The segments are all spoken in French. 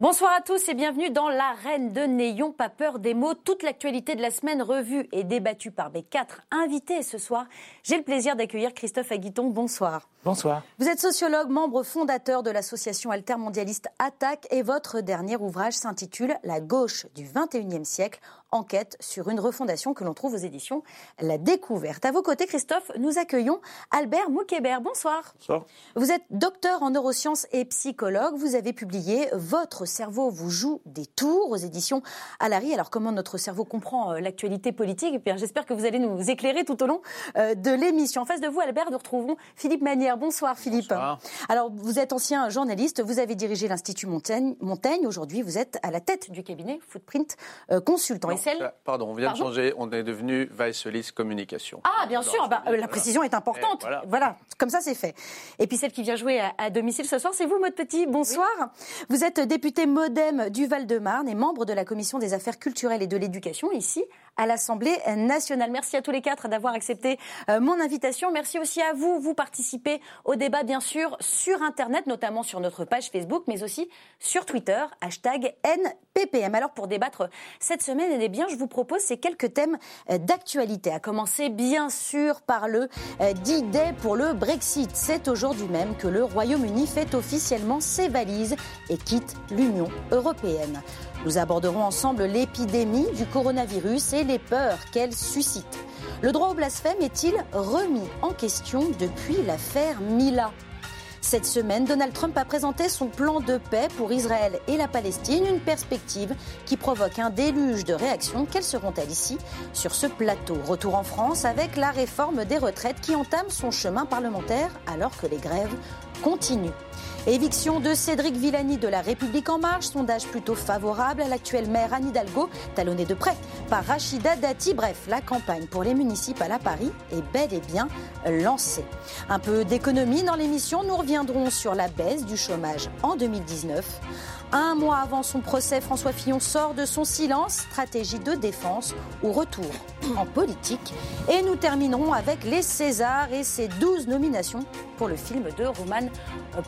Bonsoir à tous et bienvenue dans l'arène de N'ayons pas peur des mots. Toute l'actualité de la semaine revue et débattue par mes quatre invités. ce soir, j'ai le plaisir d'accueillir Christophe Aguiton. Bonsoir. Bonsoir. Vous êtes sociologue, membre fondateur de l'association altermondialiste Attaque et votre dernier ouvrage s'intitule La gauche du 21e siècle enquête sur une refondation que l'on trouve aux éditions La Découverte. À vos côtés, Christophe, nous accueillons Albert Moukébert. Bonsoir. Bonsoir. Vous êtes docteur en neurosciences et psychologue. Vous avez publié Votre cerveau vous joue des tours aux éditions Alary. Alors, comment notre cerveau comprend euh, l'actualité politique? Et puis, j'espère que vous allez nous éclairer tout au long euh, de l'émission. En face de vous, Albert, nous retrouvons Philippe Manière. Bonsoir, Philippe. Bonsoir. Alors, vous êtes ancien journaliste. Vous avez dirigé l'Institut Montaigne. Montaigne. Aujourd'hui, vous êtes à la tête du cabinet Footprint euh, Consultant. Pardon, on vient de changer, on est devenu Vice Communication. Ah, bien sûr, bah, la précision est importante. Voilà. comme ça c'est fait. Et puis celle qui vient jouer à, domicile ce soir, c'est vous, Maud Petit. Bonsoir. Vous êtes député modem du Val-de-Marne et membre de la Commission des affaires culturelles et de l'éducation ici à l'Assemblée nationale. Merci à tous les quatre d'avoir accepté euh, mon invitation. Merci aussi à vous. Vous participez au débat, bien sûr, sur Internet, notamment sur notre page Facebook, mais aussi sur Twitter, hashtag NPPM. Alors, pour débattre cette semaine, eh bien, je vous propose ces quelques thèmes euh, d'actualité. À commencer, bien sûr, par le euh, D-Day pour le Brexit. C'est aujourd'hui même que le Royaume-Uni fait officiellement ses valises et quitte l'Union européenne. Nous aborderons ensemble l'épidémie du coronavirus et les peurs qu'elle suscite. Le droit au blasphème est-il remis en question depuis l'affaire Mila? Cette semaine, Donald Trump a présenté son plan de paix pour Israël et la Palestine, une perspective qui provoque un déluge de réactions. Quelles seront-elles ici? Sur ce plateau Retour en France avec la réforme des retraites qui entame son chemin parlementaire alors que les grèves continuent. Éviction de Cédric Villani de la République en marche, sondage plutôt favorable à l'actuel maire Anne Hidalgo, talonné de près par Rachida Dati. Bref, la campagne pour les municipales à Paris est bel et bien lancée. Un peu d'économie dans l'émission, nous reviendrons sur la baisse du chômage en 2019. Un mois avant son procès, François Fillon sort de son silence, stratégie de défense ou retour en politique. Et nous terminerons avec les Césars et ses 12 nominations pour le film de Roman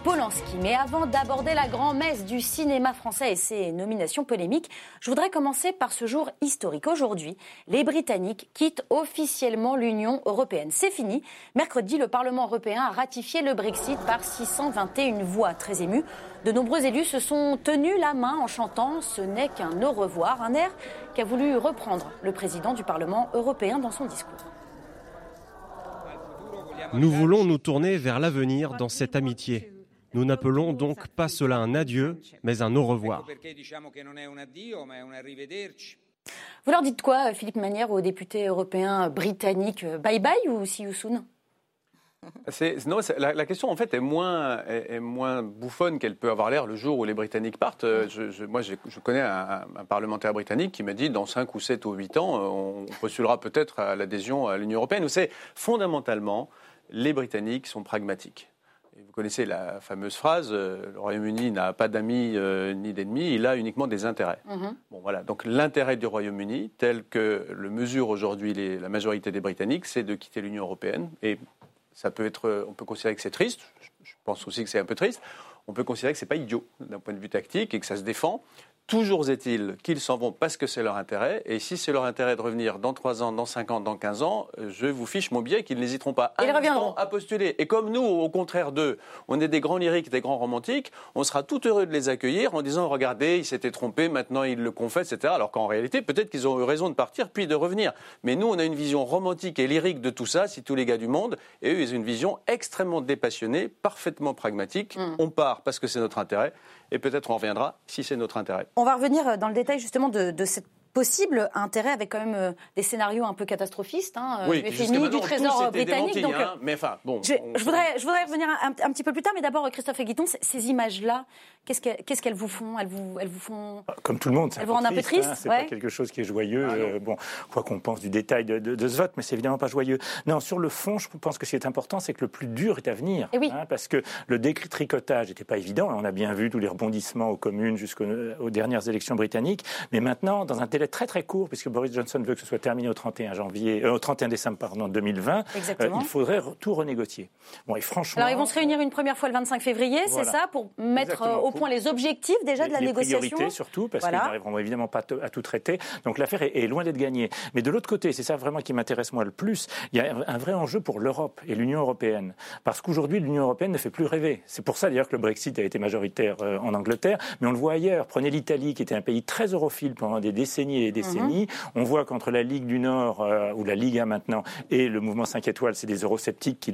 Polanski. Mais avant d'aborder la grand-messe du cinéma français et ses nominations polémiques, je voudrais commencer par ce jour historique. Aujourd'hui, les Britanniques quittent officiellement l'Union européenne. C'est fini. Mercredi, le Parlement européen a ratifié le Brexit par 621 voix. Très émues. De nombreux élus se sont tenus la main en chantant Ce n'est qu'un au revoir, un air qu'a voulu reprendre le président du Parlement européen dans son discours. Nous voulons nous tourner vers l'avenir dans cette amitié. Nous n'appelons donc pas cela un adieu, mais un au revoir. Vous leur dites quoi, Philippe Manière, aux députés européens britanniques? Bye bye ou see you soon? Non, la, question en fait est moins, est, moins bouffonne qu'elle peut avoir l'air le jour où les Britanniques partent. Euh, je, moi, je, connais un, parlementaire britannique qui m'a dit dans 5 ou 7 ou 8 ans, euh, on postulera peut-être à l'adhésion à l'Union européenne. Vous savez, fondamentalement, les Britanniques sont pragmatiques. vous connaissez la fameuse phrase euh, le Royaume-Uni n'a pas d'amis ni d'ennemis, il a uniquement des intérêts. Mm-hmm. Bon, voilà. Donc l'intérêt du Royaume-Uni, tel que le mesure aujourd'hui la majorité des Britanniques, c'est de quitter l'Union européenne. Et ça peut être, on peut considérer que c'est triste. Je pense aussi que c'est un peu triste. On peut considérer que c'est pas idiot d'un point de vue tactique et que ça se défend. Toujours est-il qu'ils s'en vont parce que c'est leur intérêt. Et si c'est leur intérêt de revenir dans 3 ans, dans 5 ans, dans 15 ans, je vous fiche mon billet qu'ils n'hésiteront pas Ils reviendront. à postuler. Et comme nous, au contraire d'eux, on est des grands lyriques, des grands romantiques, on sera tout heureux de les accueillir en disant regardez, ils s'étaient trompés, maintenant ils le confessent, etc. Alors qu'en réalité, peut-être qu'ils ont eu raison de partir puis de revenir. Mais nous, on a une vision romantique et lyrique de tout ça, si tous les gars du monde. Et eux, ils ont une vision extrêmement dépassionnée, parfaitement pragmatique. Mm. On part parce que c'est notre intérêt et peut-être on reviendra si c'est notre intérêt. On va revenir dans le détail justement de, de cette possible intérêt avec quand même euh, des scénarios un peu catastrophistes, hein, oui, FMI, du Trésor britannique. donc, hein, mais enfin, bon, je, voudrais, je voudrais revenir un, petit peu plus tard, mais d'abord, Christophe Aguiton, ces images-là, qu'est-ce qu'elles vous font? Elles vous, elles vous font Comme tout le monde, elles vous rendent un peu triste. Hein, c'est pas quelque chose qui est joyeux. Ah, euh, bon, quoi qu'on pense du détail de, de, ce vote, mais c'est évidemment pas joyeux. Non, sur le fond, je pense que ce qui est important, c'est que le plus dur est à venir. Et oui. Hein, parce que le détricotage n'était pas évident. On a bien vu tous les rebondissements aux communes jusqu'aux dernières élections britanniques. Mais maintenant, dans un délai très très court, puisque Boris Johnson veut que ce soit terminé au 31 janvier, euh, au 31 décembre pardon, 2020. il faudrait tout renégocier. Bon, et franchement. Alors ils vont se réunir une première fois le 25 février, c'est ça, pour mettre au point les objectifs déjà de la négociation. Les priorités surtout, parce qu'ils n'arriveront évidemment pas à tout traiter. Donc l'affaire est, loin d'être gagnée. Mais de l'autre côté, c'est ça vraiment qui m'intéresse moi le plus. Il y a un vrai enjeu pour l'Europe et l'Union européenne, parce qu'aujourd'hui l'Union européenne ne fait plus rêver. C'est pour ça d'ailleurs que le Brexit a été majoritaire euh, en Angleterre, mais on le voit ailleurs. Prenez l'Italie, qui était un pays très europhile pendant des décennies et des décennies. Mhm. On voit qu'entre la Ligue du Nord, euh, ou la Ligue 1 maintenant, et le mouvement 5 étoiles, c'est des eurosceptiques qui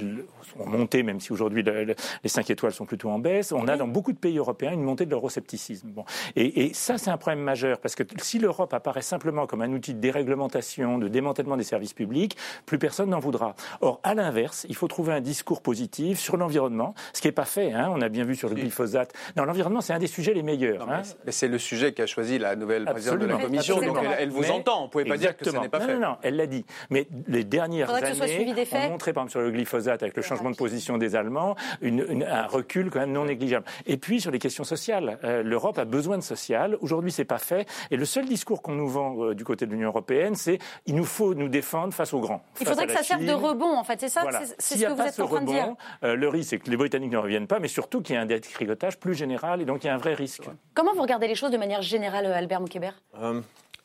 ont monté, même si aujourd'hui les 5 étoiles sont plutôt en baisse. On a dans beaucoup de pays européens une montée de l'euroscepticisme. Bon. Et, et ça, c'est un problème majeur, parce que si l'Europe apparaît simplement comme un outil de déréglementation, de démantèlement des services publics, plus personne n'en voudra. Or, à l'inverse, il faut trouver un discours positif sur l'environnement, ce qui n'est pas fait. Hein. On a bien vu sur le glyphosate. Non, l'environnement, c'est un des sujets les meilleurs. Hein. Mais c'est le sujet qu'a choisi la nouvelle présidente de la Commission, donc elle, vous entend. Vous ne pouvez pas dire que ce n'est pas fait. Non, non, elle l'a dit. Mais les dernières années ont montré, par exemple, sur le glyphosate, avec le changement de position des Allemands, un recul quand même non négligeable. Et puis, sur les questions sociales, euh, l'Europe a besoin de social. Aujourd'hui, c'est pas fait. Et le seul discours qu'on nous vend euh, du côté de l'Union européenne, c'est il nous faut nous défendre face aux grands. Il faudrait que ça serve de rebond, en fait. C'est ça, c'est ce que vous êtes en train de dire. Euh, le risque, c'est que les Britanniques ne reviennent pas, mais surtout qu'il y ait un détricotage plus général, et donc il y a un vrai risque. Comment vous regardez les choses de manière générale, Albert Moukébert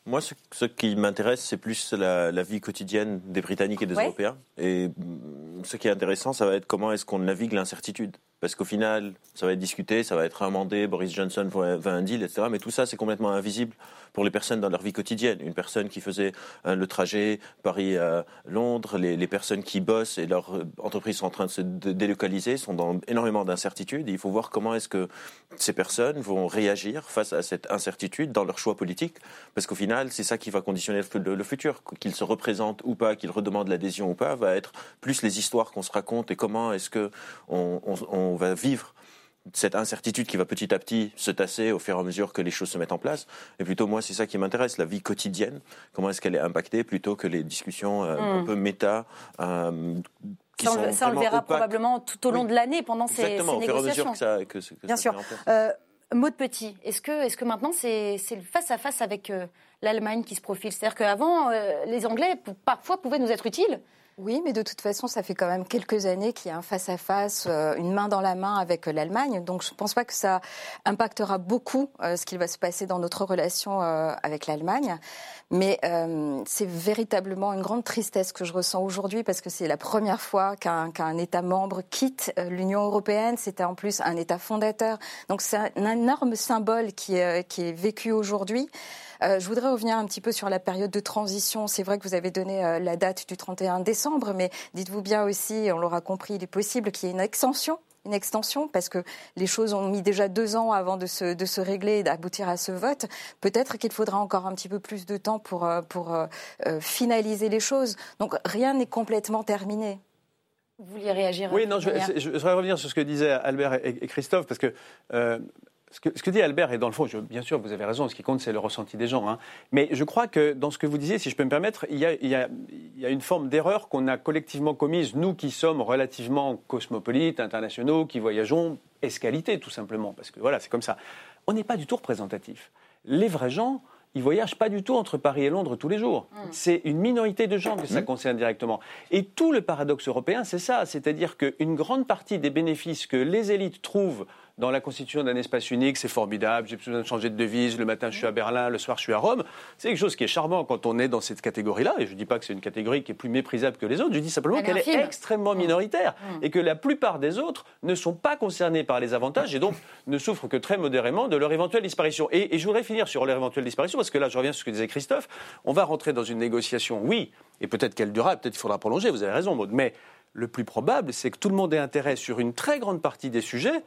moi, ce, qui m'intéresse, c'est plus la, vie quotidienne des Britanniques et des Européens. Et mm, ce qui est intéressant, ça va être comment est-ce qu'on navigue l'incertitude. Parce qu'au final, ça va être discuté, ça va être amendé, Boris Johnson va un deal, etc. Mais tout ça, c'est complètement invisible pour les personnes dans leur vie quotidienne. Une personne qui faisait euh, le trajet Paris-Londres, les, personnes qui bossent et leur euh, entreprise sont en train de se délocaliser sont dans énormément d'incertitudes. Il faut voir comment est-ce que ces personnes vont réagir face à cette incertitude dans leur choix politique. Parce qu'au final, c'est ça qui va conditionner le, futur. Qu'ils se représentent ou pas, qu'ils redemandent l'adhésion ou pas, va être plus les histoires qu'on se raconte et comment est-ce qu'on on, on va vivre cette incertitude qui va petit à petit se tasser au fur et à mesure que les choses se mettent en place. Et plutôt, moi, c'est ça qui m'intéresse, la vie quotidienne. Comment est-ce qu'elle est impactée plutôt que les discussions euh, un hmm. peu méta. Euh, qui ça, on, ça, on le verra probablement tout au long de l'année pendant ces, Exactement, ces négociations. Au fur et à mesure que ça, que, Bien sûr. Euh, Maud Petit, est-ce que, est que maintenant c'est le face-à-face avec euh, l'Allemagne qui se profile? C'est-à-dire qu'avant, les Anglais parfois pouvaient nous être utiles. Oui, mais de toute façon, ça fait quand même quelques années qu'il y a un face-à-face, euh, une main dans la main avec euh, l'Allemagne. Donc, je ne pense pas que ça impactera beaucoup euh, ce qu'il va se passer dans notre relation avec l'Allemagne. Mais c'est véritablement une grande tristesse que je ressens aujourd'hui parce que c'est la première fois qu'un État membre quitte l'Union européenne. C'était en plus un État fondateur. Donc, c'est un énorme symbole qui qui est vécu aujourd'hui. Euh, je voudrais revenir un petit peu sur la période de transition. C'est vrai que vous avez donné euh, la date du 31 décembre, mais dites-vous bien aussi, on l'aura compris, il est possible qu'il y ait une extension une extension parce que les choses ont mis déjà deux ans avant de se, de se régler et d'aboutir à ce vote. Peut-être qu'il faudra encore un petit peu plus de temps pour, euh, pour finaliser les choses. Donc rien n'est complètement terminé. Vous vouliez réagir Oui, non, je, voudrais revenir sur ce que disaient Albert et, Christophe, parce que ce que, dit Albert, et dans le fond, bien sûr, vous avez raison, ce qui compte, c'est le ressenti des gens. Hein. Mais je crois que dans ce que vous disiez, si je peux me permettre, il y a, une forme d'erreur qu'on a collectivement commise, nous qui sommes relativement cosmopolites, internationaux, qui voyageons escalité, tout simplement, parce que voilà, c'est comme ça. On n'est pas du tout représentatif. Les vrais gens, ils voyagent pas du tout entre Paris et Londres tous les jours. Mmh. C'est une minorité de gens que ça mmh. concerne directement. Et tout le paradoxe européen, c'est ça, c'est-à-dire qu'une grande partie des bénéfices que les élites trouvent dans la constitution d'un espace unique, c'est formidable, j'ai besoin de changer de devise, le matin je suis à Berlin, le soir je suis à Rome. C'est quelque chose qui est charmant quand on est dans cette catégorie-là, et je ne dis pas que c'est une catégorie qui est plus méprisable que les autres, je dis simplement qu'elle est extrêmement minoritaire, mmh. et que la plupart des autres ne sont pas concernés par les avantages, et donc ne souffrent que très modérément de leur éventuelle disparition. Et, je voudrais finir sur leur éventuelle disparition, parce que là je reviens sur ce que disait Christophe, on va rentrer dans une négociation, oui, et peut-être qu'elle durera, peut-être qu'il faudra prolonger, vous avez raison Maud, mais le plus probable, c'est que tout le monde ait intérêt sur une très grande partie des sujets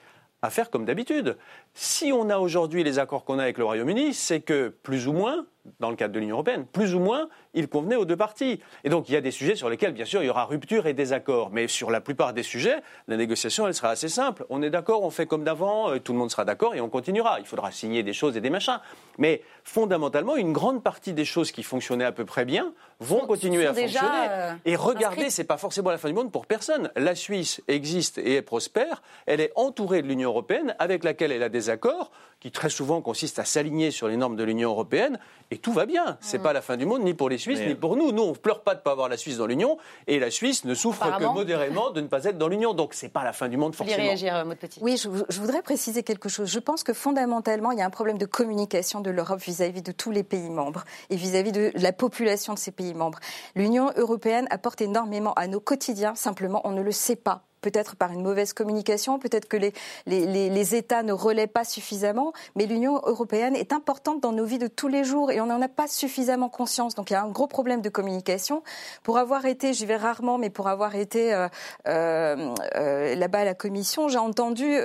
à faire comme d'habitude. Si on a aujourd'hui les accords qu'on a avec le Royaume-Uni, c'est que plus ou moins, dans le cadre de l'Union européenne, plus ou moins, il convenait aux deux parties. Et donc il y a des sujets sur lesquels, bien sûr, il y aura rupture et désaccord. Mais sur la plupart des sujets, la négociation, elle sera assez simple. On est d'accord, on fait comme d'avant, euh, tout le monde sera d'accord et on continuera. Il faudra signer des choses et des machins. Mais fondamentalement, une grande partie des choses qui fonctionnaient à peu près bien vont continuer à fonctionner. Euh, et regardez, c'est pas forcément la fin du monde pour personne. La Suisse existe et est prospère. Elle est entourée de l'Union européenne, avec laquelle elle a des accords qui très souvent consistent à s'aligner sur les normes de l'Union européenne. et tout va bien. C'est pas la fin du monde ni pour les Suisses ni pour nous. Nous, on pleure pas de pas avoir la Suisse dans l'Union et la Suisse ne souffre que modérément de ne pas être dans l'Union. Donc c'est pas la fin du monde forcément. réagir, euh, Petit. Oui, je, je, voudrais préciser quelque chose. Je pense que fondamentalement, il y a un problème de communication de l'Europe vis-à-vis de tous les pays membres et vis-à-vis de la population de ces pays membres. L'Union européenne apporte énormément à nos quotidiens. Simplement, on ne le sait pas peut-être par une mauvaise communication, peut-être que les, les, États ne relaient pas suffisamment, mais l'Union européenne est importante dans nos vies de tous les jours et on n'en a pas suffisamment conscience. Donc il y a un gros problème de communication. Pour avoir été, j'y vais rarement, mais pour avoir été euh, euh, euh, là-bas à la Commission, j'ai entendu,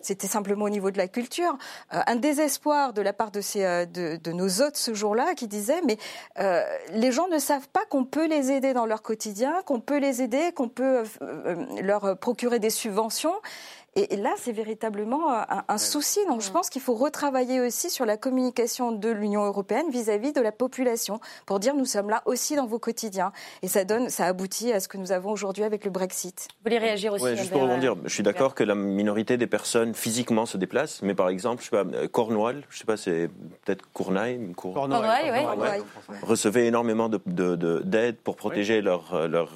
c'était simplement au niveau de la culture, un désespoir de la part de, de, de nos hôtes ce jour-là qui disaient, mais les gens ne savent pas qu'on peut les aider dans leur quotidien, qu'on peut les aider, qu'on peut leur procurer des subventions. Et là, c'est véritablement euh, un, souci. Donc, je pense qu'il faut retravailler aussi sur la communication de l'Union européenne vis-à-vis de la population pour dire nous sommes là aussi dans vos quotidiens. Et ça donne, ça aboutit à ce que nous avons aujourd'hui avec le Brexit. Vous voulez réagir aussi Oui, juste pour rebondir, je suis d'accord que la minorité des personnes physiquement se déplacent, mais par exemple, je sais pas, euh, Cornwall, je sais pas, c'est peut-être Cournaille, Cornouailles, oui. recevait énormément d'aide de, pour protéger leur, euh, leur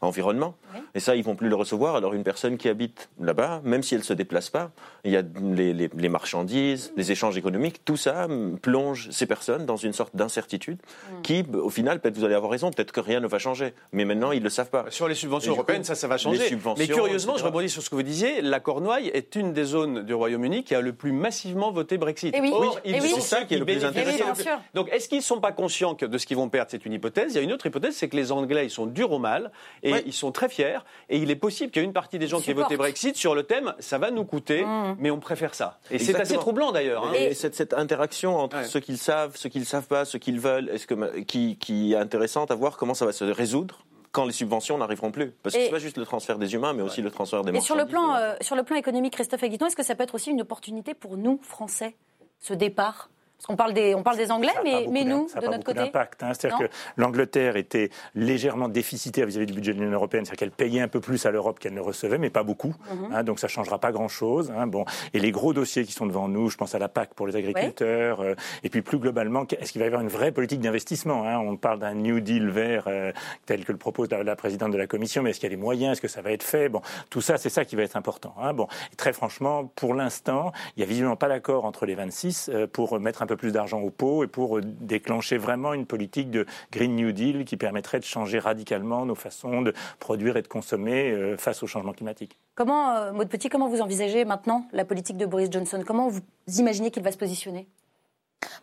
environnement. Et ça, ils vont plus le recevoir. Alors, une personne qui habite là-bas, même si elle ne se déplace pas, il y a les, marchandises, les échanges économiques, tout ça plonge ces personnes dans une sorte d'incertitude mm. qui, au final, peut-être vous allez avoir raison, peut-être que rien ne va changer. Mais maintenant, ils ne le savent pas. Sur les subventions européennes, ça, ça va changer. Mais curieusement, je rebondis sur ce que vous disiez, la Cornouaille est une des zones du Royaume-uni qui a le plus massivement voté Brexit. Et oui. c'est ça qui est le plus intéressant. Donc, est-ce qu'ils ne sont pas conscients de ce qu'ils vont perdre C'est une hypothèse? Il y a une autre hypothèse, c'est que les Anglais, ils sont durs au mal et ils sont très fiers. Et il est possible qu'il y ait une partie des gens qui aient voté Brexit sur le thème ça va nous coûter, mmh. mais on préfère ça. Et c'est assez troublant d'ailleurs. Hein. Et, cette, interaction entre ce qu'ils savent, ce qu'ils ne savent pas, ce qu'ils veulent, est-ce que, qui, qui est intéressante à voir comment ça va se résoudre quand les subventions n'arriveront plus? Parce que ce n'est pas juste le transfert des humains, mais aussi le transfert des marchandises. Et sur le plan, euh, sur le plan économique, Christophe Aguiton, est-ce que ça peut être aussi une opportunité pour nous, Français, ce départ on parle des, on parle des Anglais, mais, mais nous, de notre côté. Hein. C'est-à-dire que l'Angleterre était légèrement déficitaire vis-à-vis du budget de l'Union européenne, c'est-à-dire qu'elle payait un peu plus à l'Europe qu'elle ne recevait, mais pas beaucoup. Mhm. hein, donc ça changera pas grand-chose. Hein, bon. Et les gros dossiers qui sont devant nous, je pense à la PAC pour les agriculteurs, euh, et puis plus globalement, est-ce qu'il va y avoir une vraie politique d'investissement hein? On parle d'un New Deal vert euh, tel que le propose la, présidente de la Commission, mais est-ce qu'il y a les moyens? Est-ce que ça va être fait? Bon, tout ça, c'est ça qui va être important. Hein. Bon, et très franchement, pour l'instant, il n'y a visiblement pas d'accord entre les 26 euh, pour mettre un peu plus d'argent au pot et pour déclencher vraiment une politique de Green New Deal qui permettrait de changer radicalement nos façons de produire et de consommer euh, face au changement climatique. Comment, euh, Maud Petit, comment vous envisagez maintenant la politique de Boris Johnson? Comment vous imaginez qu'il va se positionner?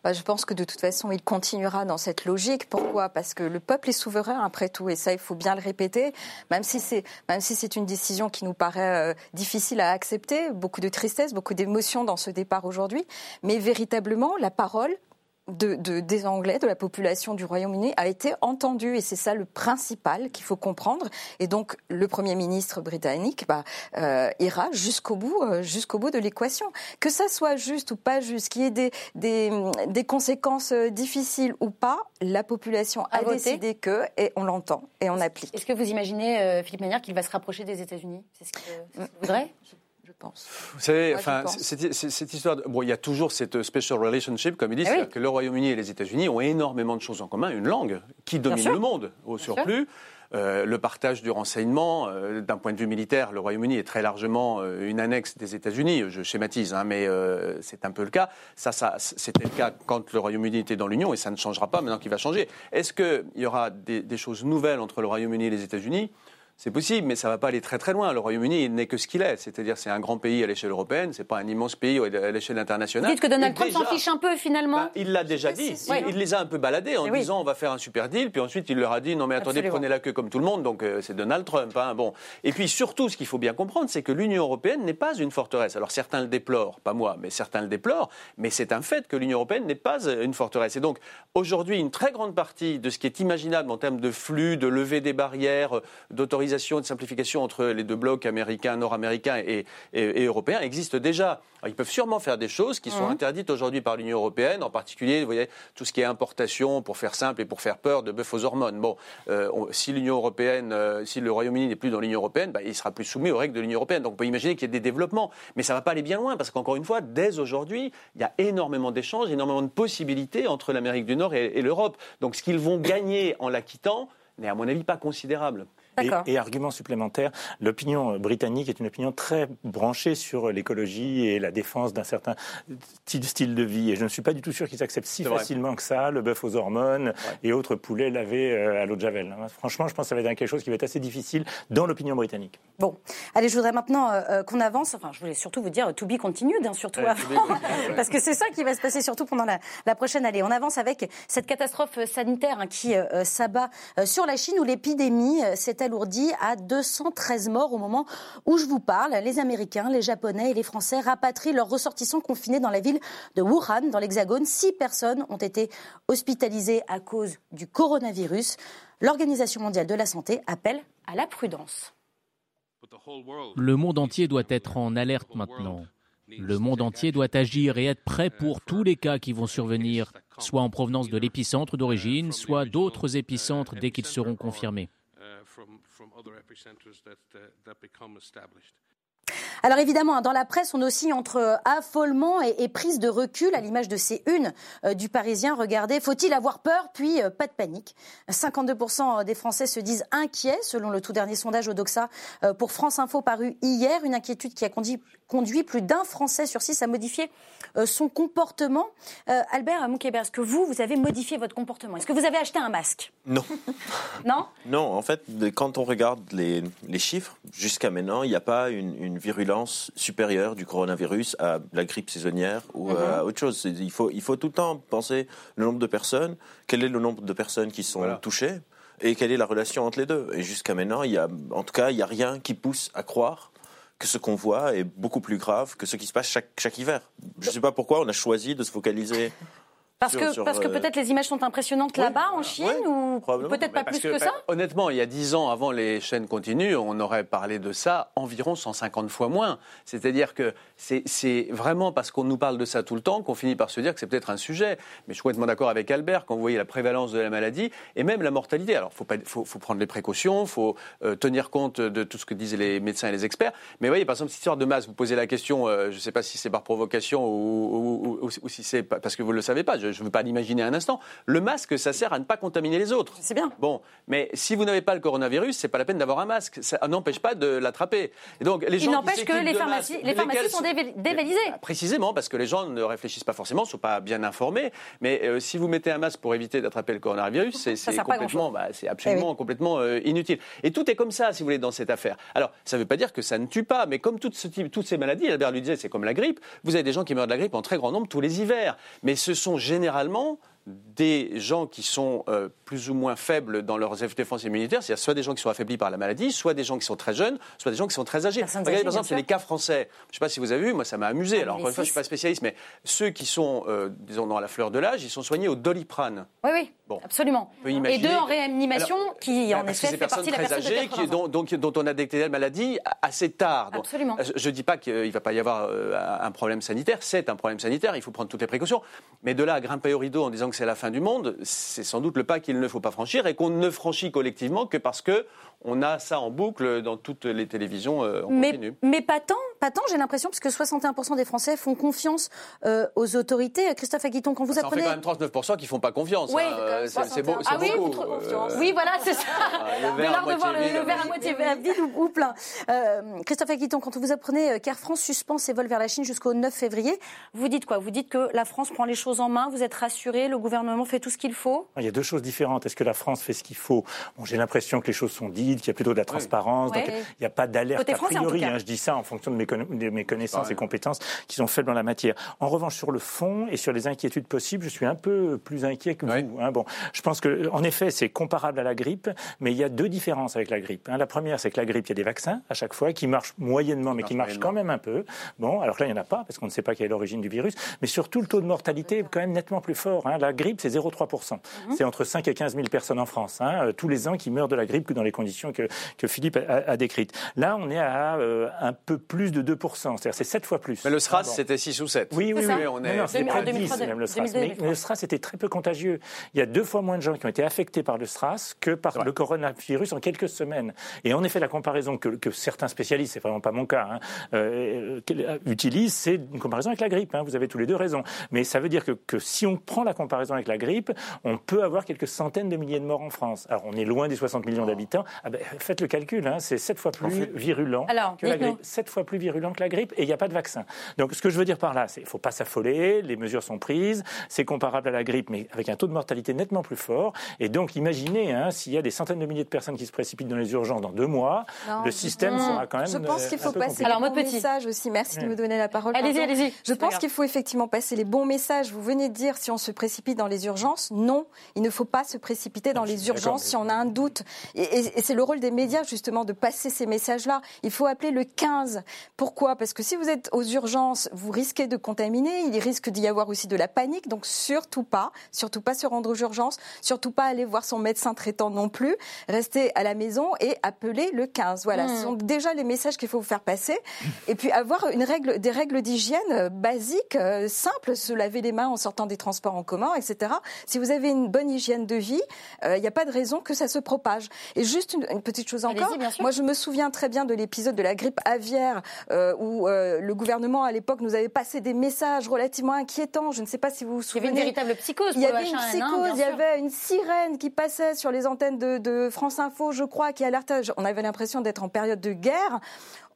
Bah, je pense que de toute façon, il continuera dans cette logique. Pourquoi? Parce que le peuple est souverain après tout, et ça, il faut bien le répéter. Même si c'est même si c'est une décision qui nous paraît euh, difficile à accepter, beaucoup de tristesse, beaucoup d'émotions dans ce départ aujourd'hui, mais véritablement, la parole de, des Anglais, de la population du Royaume-Uni a été entendu et c'est ça le principal qu'il faut comprendre. Et donc le Premier ministre britannique bah, euh, ira jusqu'au bout, euh, jusqu'au bout de l'équation. Que ça soit juste ou pas juste, qu'il y ait des, des, conséquences euh, difficiles ou pas, la population a, décidé que et on l'entend et on applique. Est-ce que vous imaginez, Philippe Manière, qu'il va se rapprocher des États-Unis? C'est ce que vous voudrez vous savez, enfin, cette, histoire, bon, il y a toujours cette special relationship, comme ils disent, eh que le Royaume-Uni et les États-Unis ont énormément de choses en commun, une langue qui domine le monde, au surplus. Euh, le partage du renseignement, euh, d'un point de vue militaire, le Royaume-Uni est très largement euh, une annexe des États-Unis. Je schématise, hein, mais c'est un peu le cas. Ça, ça c'était le cas quand le Royaume-Uni était dans l'Union, et ça ne changera pas maintenant qu'il va changer. Est-ce qu'il y aura des, des, choses nouvelles entre le Royaume-Uni et les États-Unis? C'est possible, mais ça ne va pas aller très très loin. Le Royaume-Uni n'est que ce qu'il est, c'est-à-dire c'est un grand pays à l'échelle européenne, c'est pas un immense pays à l'échelle internationale. Vous dites que Donald Trump s'en fiche un peu finalement bah, Il l'a déjà dit. Il, les a un peu baladés en disant on va faire un super deal, puis ensuite il leur a dit non mais attendez prenez la queue comme tout le monde, donc euh, c'est Donald Trump. Hein, bon. Et puis surtout ce qu'il faut bien comprendre, c'est que l'Union européenne n'est pas une forteresse. Alors certains le déplorent, pas moi, mais certains le déplorent, mais c'est un fait que l'Union européenne n'est pas une forteresse. Et donc aujourd'hui une très grande partie de ce qui est imaginable en termes de flux, de levée des barrières, d'autorisation et de simplification entre les deux blocs américains, nord-américains et, européens existe déjà. ils peuvent sûrement faire des choses qui sont mmh. interdites aujourd'hui par l'Union européenne, en particulier, vous voyez, tout ce qui est importation, pour faire simple et pour faire peur, de bœuf aux hormones. Bon, euh, si l'Union européenne, euh, si le Royaume-Uni n'est plus dans l'Union européenne, bah, il sera plus soumis aux règles de l'Union européenne. Donc on peut imaginer qu'il y ait des développements, mais ça ne va pas aller bien loin, parce qu'encore une fois, dès aujourd'hui, il y a énormément d'échanges, énormément de possibilités entre l'Amérique du Nord et, et l'Europe. Donc ce qu'ils vont gagner en la quittant n'est à mon avis pas considérable. Et, argument supplémentaire, l'opinion britannique est une opinion très branchée sur l'écologie et la défense d'un certain style de vie. Et je ne suis pas du tout sûr qu'ils acceptent si facilement que ça le bœuf aux hormones et autres poulets lavés euh, à l'eau de Javel. Franchement, je pense que ça va être quelque chose qui va être assez difficile dans l'opinion britannique. Bon, allez, je voudrais maintenant euh, euh, qu'on avance. Enfin, je voulais surtout vous dire to be continued, hein, surtout avant, parce que c'est ça qui va se passer surtout pendant la, prochaine année. On avance avec cette catastrophe sanitaire hein, qui s'abat sur la Chine où l'épidémie s'est alourdi à 213 morts au moment où je vous parle. Les Américains, les Japonais et les Français rapatrient leurs ressortissants confinés dans la ville de Wuhan, dans l'Hexagone. Six personnes ont été hospitalisées à cause du coronavirus. L'Organisation mondiale de la santé appelle à la prudence. Le monde entier doit être en alerte maintenant. Le monde entier doit agir et être prêt pour tous les cas qui vont survenir, soit en provenance de l'épicentre d'origine, soit d'autres épicentres dès qu'ils seront confirmés. Alors évidemment, hein, dans la presse, on aussi entre euh, affolement et, prise de recul, à l'image de ces unes euh, du Parisien. Regardez, faut-il avoir peur Puis euh, pas de panique. 52% des Français se disent inquiets, selon le tout dernier sondage Odoxa pour France Info paru hier. Une inquiétude qui a conduit, conduit plus d'un Français sur six à modifier son comportement. Albert Moukébert, est-ce que vous, vous avez modifié votre comportement? Est-ce que vous avez acheté un masque? Non. non? Non, en fait, quand on regarde les, chiffres, jusqu'à maintenant, il n'y a pas une, une virulence supérieure du coronavirus à la grippe saisonnière ou mhm. à autre chose. Il faut, il faut tout le temps penser le nombre de personnes, quel est le nombre de personnes qui sont touchées et quelle est la relation entre les deux. Et jusqu'à maintenant, il y a, en tout cas, il n'y a rien qui pousse à croire que ce qu'on voit est beaucoup plus grave que ce qui se passe chaque, chaque hiver. Je ne sais pas pourquoi on a choisi de se focaliser parce que, parce que euh, peut-être les images sont impressionnantes là-bas, en Chine, ou peut-être pas plus que, ça? Honnêtement, il y a dix ans, avant les chaînes continues, on aurait parlé de ça environ 150 fois moins. C'est-à-dire que c'est vraiment parce qu'on nous parle de ça tout le temps qu'on finit par se dire que c'est peut-être un sujet. Mais je suis complètement d'accord avec Albert quand vous voyez la prévalence de la maladie et même la mortalité. Alors, il faut, faut, prendre les précautions, il faut euh, tenir compte de tout ce que disent les médecins et les experts. Mais vous voyez, par exemple, cette histoire de masse, vous posez la question, euh, je ne sais pas si c'est par provocation ou, ou, si c'est parce que vous ne le savez pas je ne veux pas l'imaginer un instant. Le masque, ça sert à ne pas contaminer les autres. C'est bien. Bon, mais si vous n'avez pas le coronavirus, c'est pas la peine d'avoir un masque. Ça n'empêche pas de l'attraper. Et donc, les gens Il n'empêche que les pharmacies, les pharmacies sont dévalisées. Bah, précisément, parce que les gens ne réfléchissent pas forcément, ne sont pas bien informés. Mais euh, si vous mettez un masque pour éviter d'attraper le coronavirus, c'est complètement, bah, c'est absolument eh complètement euh, inutile. Et tout est comme ça, si vous voulez, dans cette affaire. Alors, ça ne veut pas dire que ça ne tue pas, mais comme toutes ces maladies, Albert lui disait, c'est comme la grippe. Vous avez des gens qui meurent de la grippe en très grand nombre tous les hivers, mais ce sont généralement généralement, des gens qui sont euh, plus ou moins faibles dans leurs défenses immunitaires, c'est-à-dire soit des gens qui sont affaiblis par la maladie, soit des gens qui sont très jeunes, soit des gens qui sont très âgés. Regardez, par exemple, c'est les cas français. Je ne sais pas si vous avez vu, moi ça m'a amusé. Ah, Alors encore une fois, je ne suis pas spécialiste, mais ceux qui sont, euh, disons, dans la fleur de l'âge, ils sont soignés au doliprane. Oui, oui, bon. absolument. Et deux en réanimation qui, en effet, fait partie de la personne âgées, qui, dont, donc, dont on a détecté la maladie assez tard. absolument. Euh, je ne dis pas qu'il ne va pas y avoir un problème sanitaire, c'est un problème sanitaire, il faut prendre toutes les précautions. Mais de là à grimper au rideau en disant que c'est la fin du monde, c'est sans doute le pas qu'il ne faut pas franchir et qu'on ne franchit collectivement que parce que on a ça en boucle dans toutes les télévisions euh, en mais, continu. Mais pas tant, pas tant j'ai l'impression, parce que 61% des Français font confiance euh, aux autorités. Christophe Aguiton, quand vous ça apprenez... Ça fait quand même 39% qui ne font pas confiance. Oui, hein. c'est beau, ah, oui, beaucoup. oui, voilà, c'est ça. Ah, le verre, à moitié, vide, le, verre à moitié vide ou, plein. Euh, Christophe Aguiton, quand vous apprenez qu'Air France suspend ses vols vers la Chine jusqu'au 9 février, vous dites quoi? Vous dites que la France prend les choses en main, vous êtes rassuré, le gouvernement fait tout ce qu'il faut? Il y a deux choses différentes. Est-ce que la France fait ce qu'il faut? Bon, J'ai l'impression que les choses sont dites, qu'il y a plutôt de la transparence il n'y a pas d'alerte a priori. Hein, je dis ça en fonction de mes, connaissances et compétences qui sont faibles dans la matière. En revanche, sur le fond et sur les inquiétudes possibles, je suis un peu plus inquiet que vous. Hein. Bon, je pense que, en effet, c'est comparable à la grippe, mais il y a deux différences avec la grippe. Hein. La première, c'est que la grippe, il y a des vaccins à chaque fois qui marchent moyennement, mais qui marchent quand même un peu. Bon, alors là, il n'y en a pas parce qu'on ne sait pas quelle est l'origine du virus, mais surtout le taux de mortalité est quand même nettement plus fort. la grippe, c'est 0,3%. Mhm. C'est entre 5 et 15 000 personnes en France, hein, euh, tous les ans qui meurent de la grippe que dans les conditions que, que Philippe a, décrites. Là, on est à euh, un peu plus de 2%, c'est-à-dire c'est 7 fois plus. Mais le SRAS, c'était 6 ou 7. Oui, oui, oui. On est... Non, non, pas 10 même le SRAS. Mais, le SRAS était très peu contagieux. Il y a deux fois moins de gens qui ont été affectés par le SRAS que par le coronavirus en quelques semaines. Et en effet, la comparaison que, que certains spécialistes, c'est vraiment pas mon cas, hein, euh, utilisent, c'est une comparaison avec la grippe. Hein. vous avez tous les deux raison. Mais ça veut dire que, que si on prend la comparaison avec la grippe, on peut avoir quelques centaines de milliers de morts en France. Alors on est loin des 60 millions d'habitants. Ah ben, faites le calcul, hein, c'est sept fois plus virulent que la grippe. Sept fois plus virulent que la grippe et il n'y a pas de vaccin. Donc ce que je veux dire par là, c'est qu'il ne faut pas s'affoler, les mesures sont prises, c'est comparable à la grippe mais avec un taux de mortalité nettement plus fort. Et donc imaginez hein, s'il y a des centaines de milliers de personnes qui se précipitent dans les urgences dans deux mois, le système sera quand même. Je pense qu'il faut passer Alors, les bons messages aussi. Merci de me donner la parole. Allez-y, allez-y. Je pense qu'il faut effectivement passer les bons messages. Vous venez de dire si on se précipite dans les urgences. Non, il ne faut pas se précipiter dans les urgences si on a un doute. Et, c'est le rôle des médias justement de passer ces messages-là. Il faut appeler le 15. Pourquoi? Parce que si vous êtes aux urgences, vous risquez de contaminer. Il risque d'y avoir aussi de la panique. Donc surtout pas, surtout pas se rendre aux urgences, surtout pas aller voir son médecin traitant non plus. Restez à la maison et appeler le 15. Voilà, ce hmm. sont déjà les messages qu'il faut vous faire passer. Et puis avoir une règle, des règles d'hygiène basiques, euh, simples, se laver les mains en sortant des transports en commun, etc. Si vous avez une bonne hygiène de vie, euh, il n'y a pas de raison que ça se propage. Et juste une, petite chose encore, moi je me souviens très bien de l'épisode de la grippe aviaire euh, où le gouvernement à l'époque nous avait passé des messages relativement inquiétants. Je ne sais pas si vous vous souvenez. Il y avait une véritable psychose. il y avait une psychose, il y avait une sirène qui passait sur les antennes de, de France Info, je crois, qui alertait. On avait l'impression d'être en période de guerre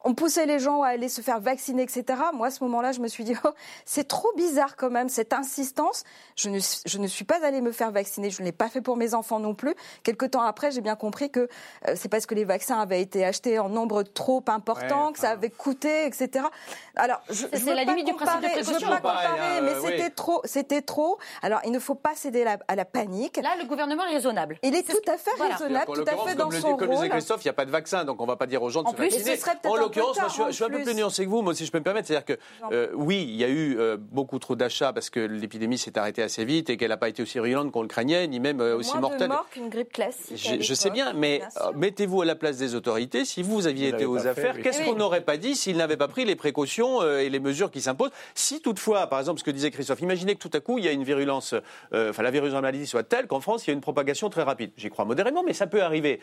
on poussait les gens à aller se faire vacciner, etc. Moi, à ce moment-là, je me suis dit, oh, c'est trop bizarre quand même, cette insistance. Je ne, je ne suis pas allée me faire vacciner, je ne l'ai pas fait pour mes enfants non plus. Quelque temps après, j'ai bien compris que euh, c'est parce que les vaccins avaient été achetés en nombre trop important, que ça avait coûté, etc. Alors, c'est la limite du principe de précaution. Je veux pas comparer, mais c'était trop, c'était trop. Alors, il ne faut pas céder à la panique. Là, le gouvernement est raisonnable. Il est, tout à fait raisonnable, tout à fait dans son rôle. Comme le disait Christophe, il n'y a pas de vaccin, donc on ne va pas dire aux gens de se vacciner. En je, suis un peu plus nuancé que vous, moi, si je peux me permettre. C'est-à-dire que, euh, oui, il y a eu euh, beaucoup trop d'achats parce que l'épidémie s'est arrêtée assez vite et qu'elle n'a pas été aussi virulente qu'on le craignait, ni même euh, aussi mortelle. Moins qu'une grippe classique. Je, sais bien, mais mettez-vous à la place des autorités. Si vous aviez été aux affaires, qu'est-ce qu'on n'aurait pas dit s'ils n'avaient pas pris les précautions et les mesures qui s'imposent Si toutefois, par exemple, ce que disait Christophe, imaginez que tout à coup, il y a une virulence, enfin, la virulence de la maladie soit telle qu'en France, il y a une propagation très rapide. J'y crois modérément, mais ça peut arriver.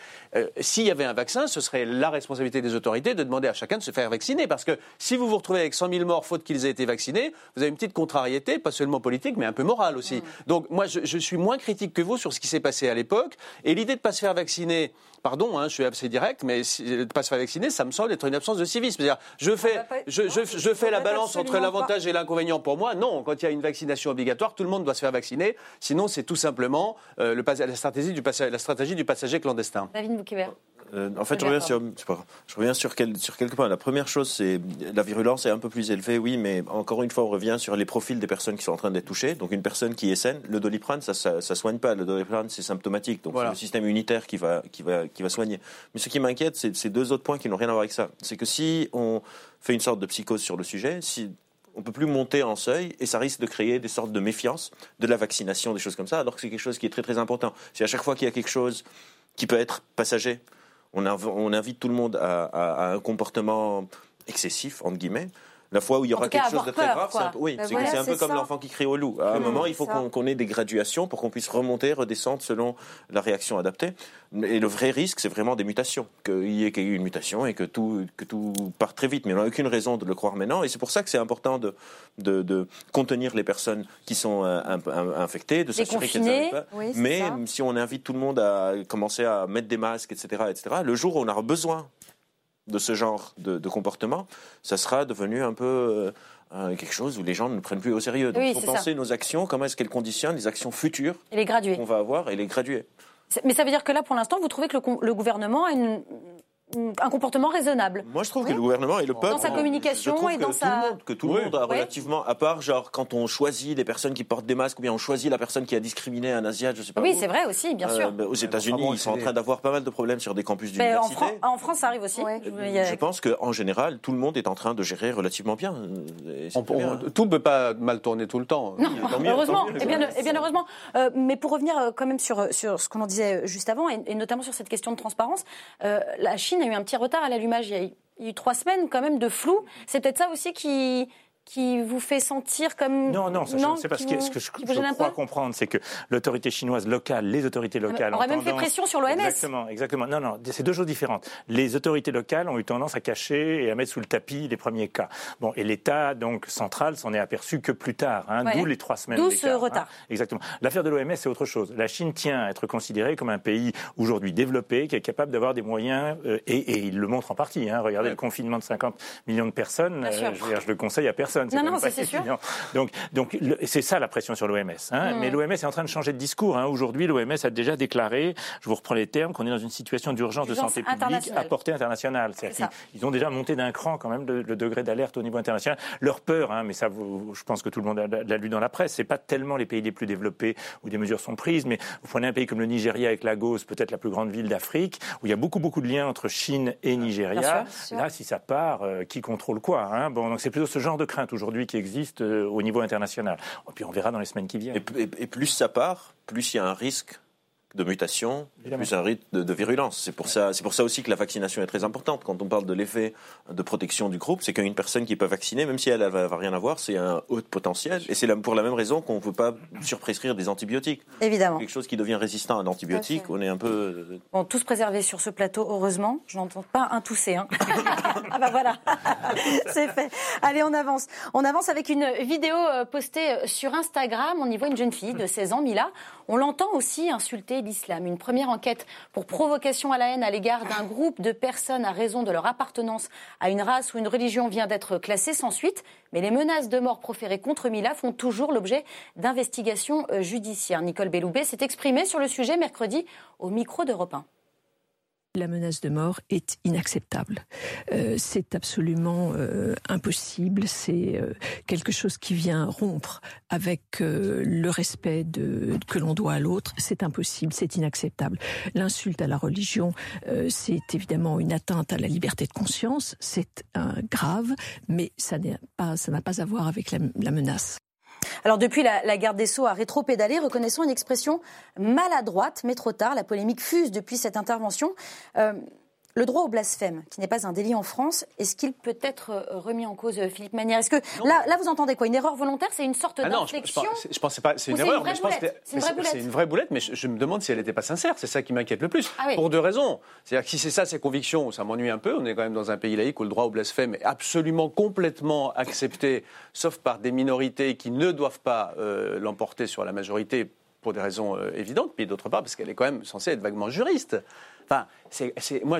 S'il y avait un vaccin, ce serait la responsabilité des autorités de demander à chacun de se faire vacciner. Parce que si vous vous retrouvez avec 100 000 morts faute qu'ils aient été vaccinés, vous avez une petite contrariété, pas seulement politique, mais un peu morale aussi. Mm. Donc moi, je, suis moins critique que vous sur ce qui s'est passé à l'époque. Et l'idée de ne pas se faire vacciner, pardon, hein, je suis assez direct, mais de ne pas se faire vacciner, ça me semble être une absence de civisme. C'est-à-dire, je fais, je, je, fais la balance entre l'avantage et l'inconvénient pour moi. Non, quand il y a une vaccination obligatoire, tout le monde doit se faire vacciner. Sinon, c'est tout simplement euh, le, la, stratégie du la stratégie du passager clandestin. David Boukébert. Euh, en fait, je reviens, sur, je reviens sur, sur quelques points. La première chose, c'est la virulence est un peu plus élevée, oui, mais encore une fois, on revient sur les profils des personnes qui sont en train d'être touchées. Donc, une personne qui est saine, le doliprane, ça, ça, soigne pas. Le doliprane, c'est symptomatique. Donc, c'est le système immunitaire qui va, qui va, qui va soigner. Mais ce qui m'inquiète, c'est ces deux autres points qui n'ont rien à voir avec ça. C'est que si on fait une sorte de psychose sur le sujet, si on peut plus monter en seuil et ça risque de créer des sortes de méfiance de la vaccination, des choses comme ça, alors que c'est quelque chose qui est très très important. Si à chaque fois qu'il y a quelque chose qui peut être passager, on, invite tout le monde à, un comportement excessif, entre guillemets. La fois où il y aura quelque chose de très grave, c'est oui, ben c'est un peu comme l'enfant qui crie au loup. À un mmh, moment, il faut qu'on ait des graduations pour qu'on puisse remonter, redescendre selon la réaction adaptée. Et le vrai risque, c'est vraiment des mutations, qu'il y ait une mutation et que tout, que tout parte très vite. Mais on n'a aucune raison de le croire maintenant. Et c'est pour ça que c'est important de, de, contenir les personnes qui sont euh, infectées, de s'assurer qu'elles n'arrivent pas. Mais si on invite tout le monde à commencer à mettre des masques, etc., etc., le jour où on aura besoin de ce genre de, comportement, ça sera devenu un peu euh, quelque chose où les gens ne prennent plus au sérieux. Donc il faut penser nos actions, comment est-ce qu'elles conditionnent les actions futures qu'on va avoir et les graduer. Mais ça veut dire que là, pour l'instant, vous trouvez que le, gouvernement a une, un comportement raisonnable. Moi, je trouve que le gouvernement et le peuple. Dans sa communication et dans que sa. Tout le monde, que tout le monde a relativement. À part, genre, quand on choisit les personnes qui portent des masques ou bien on choisit la personne qui a discriminé un Asiate, je sais pas. Oui, c'est vrai aussi, bien sûr. Euh, aux États-Unis, ils sont en train d'avoir pas mal de problèmes sur des campus d'université. En, en, France, ça arrive aussi. Je pense qu'en général, tout le monde est en train de gérer relativement bien. tout ne peut pas mal tourner tout le temps. Non, heureusement. et, bien, et, bien, heureusement. Euh, mais pour revenir euh, quand même sur, sur ce qu'on en disait juste avant, et, notamment sur cette question de transparence, la Chine a eu un petit retard à l'allumage. Il, il y a eu trois semaines quand même de flou. C'est peut-être ça aussi qui, qui vous fait sentir comme non non, c'est parce que ce que je, je crois comprendre c'est que l'autorité chinoise locale les autorités ah, locales on aurait même fait pression sur l'OMS exactement exactement. Non non c'est deux choses différentes. Les autorités locales ont eu tendance à cacher et à mettre sous le tapis les premiers cas. Bon et l'État donc central s'en est aperçu que plus tard hein, d'où les trois semaines d'où ce hein. retard. Exactement. L'affaire de l'OMS c'est autre chose. La Chine tient à être considérée comme un pays aujourd'hui développé qui est capable d'avoir des moyens euh, et, il le montre en partie hein. regardez le confinement de 50 millions de personnes euh, je, je le conseille à personne non, non, c'est sûr. Donc, donc c'est ça la pression sur l'OMS. Hein. Mm. Mais l'OMS est en train de changer de discours. Hein. Aujourd'hui, l'OMS a déjà déclaré, je vous reprends les termes, qu'on est dans une situation d'urgence de santé publique à portée internationale. Ils, ils, ont déjà monté d'un cran quand même le, degré d'alerte au niveau international. Leur peur, hein, mais ça, je pense que tout le monde l'a lu dans la presse, c'est pas tellement les pays les plus développés où des mesures sont prises, mais vous prenez un pays comme le Nigeria avec Lagos, peut-être la plus grande ville d'Afrique, où il y a beaucoup beaucoup de liens entre Chine et Nigeria. Là, si ça part, euh, qui contrôle quoi Bon, donc c'est plutôt ce genre de crainte aujourd'hui qui existe euh, au niveau international. Et puis on verra dans les semaines qui viennent. Et, plus ça part, plus il y a un risque de mutation, plus un rythme de, virulence. C'est pour ça, c'est pour ça aussi que la vaccination est très importante. Quand on parle de l'effet de protection du groupe, c'est qu'une personne qui peut vacciner, même si elle va, rien avoir, c'est un haut potentiel. Et c'est pour la même raison qu'on ne peut pas surprescrire des antibiotiques. Évidemment. Quelque chose qui devient résistant à un antibiotique, on est un peu. Euh, bon, tous préservés sur ce plateau, heureusement. Je n'entends pas un tousser. Hein. ah bah voilà, c'est fait. Allez, on avance. On avance avec une vidéo euh, postée sur Instagram. On y voit une jeune fille de 16 ans, Mila. On l'entend aussi insulter Une première enquête pour provocation à la haine à l'égard d'un groupe de personnes à raison de leur appartenance à une race ou une religion vient d'être classée sans suite. Mais les menaces de mort proférées contre Mila font toujours l'objet d'investigations euh, judiciaires. Nicole Belloubet s'est exprimée sur le sujet mercredi au micro d'Europe 1 la menace de mort est inacceptable. Euh, c'est absolument euh, impossible. C'est euh, quelque chose qui vient rompre avec le respect que l'on doit à l'autre. C'est impossible, c'est inacceptable. L'insulte à la religion, c'est évidemment une atteinte à la liberté de conscience. C'est grave, mais ça n'a pas, à voir avec la menace. Alors depuis, la, garde des Sceaux a rétro-pédalé, reconnaissons une expression maladroite, mais trop tard. La polémique fuse depuis cette intervention. Euh, le droit au blasphème, qui n'est pas un délit en France, est-ce qu'il peut être euh, remis en cause, euh, Philippe Manière Est-ce que là, là, vous entendez quoi? Une erreur volontaire? C'est une sorte ah d'inflexion Je, pense, pas. C'est une erreur, mais je pense c'est une, vraie boulette. Mais je, me demande si elle n'était pas sincère. C'est ça qui m'inquiète le plus. Ah Pour deux raisons. C'est-à-dire que si c'est ça ses convictions, ça m'ennuie un peu. On est quand même dans un pays laïque où le droit au blasphème est absolument complètement accepté, sauf par des minorités qui ne doivent pas euh, l'emporter sur la majorité pour des raisons évidentes, puis d'autre part parce qu'elle est quand même censée être vaguement juriste. Enfin, c'est, moi,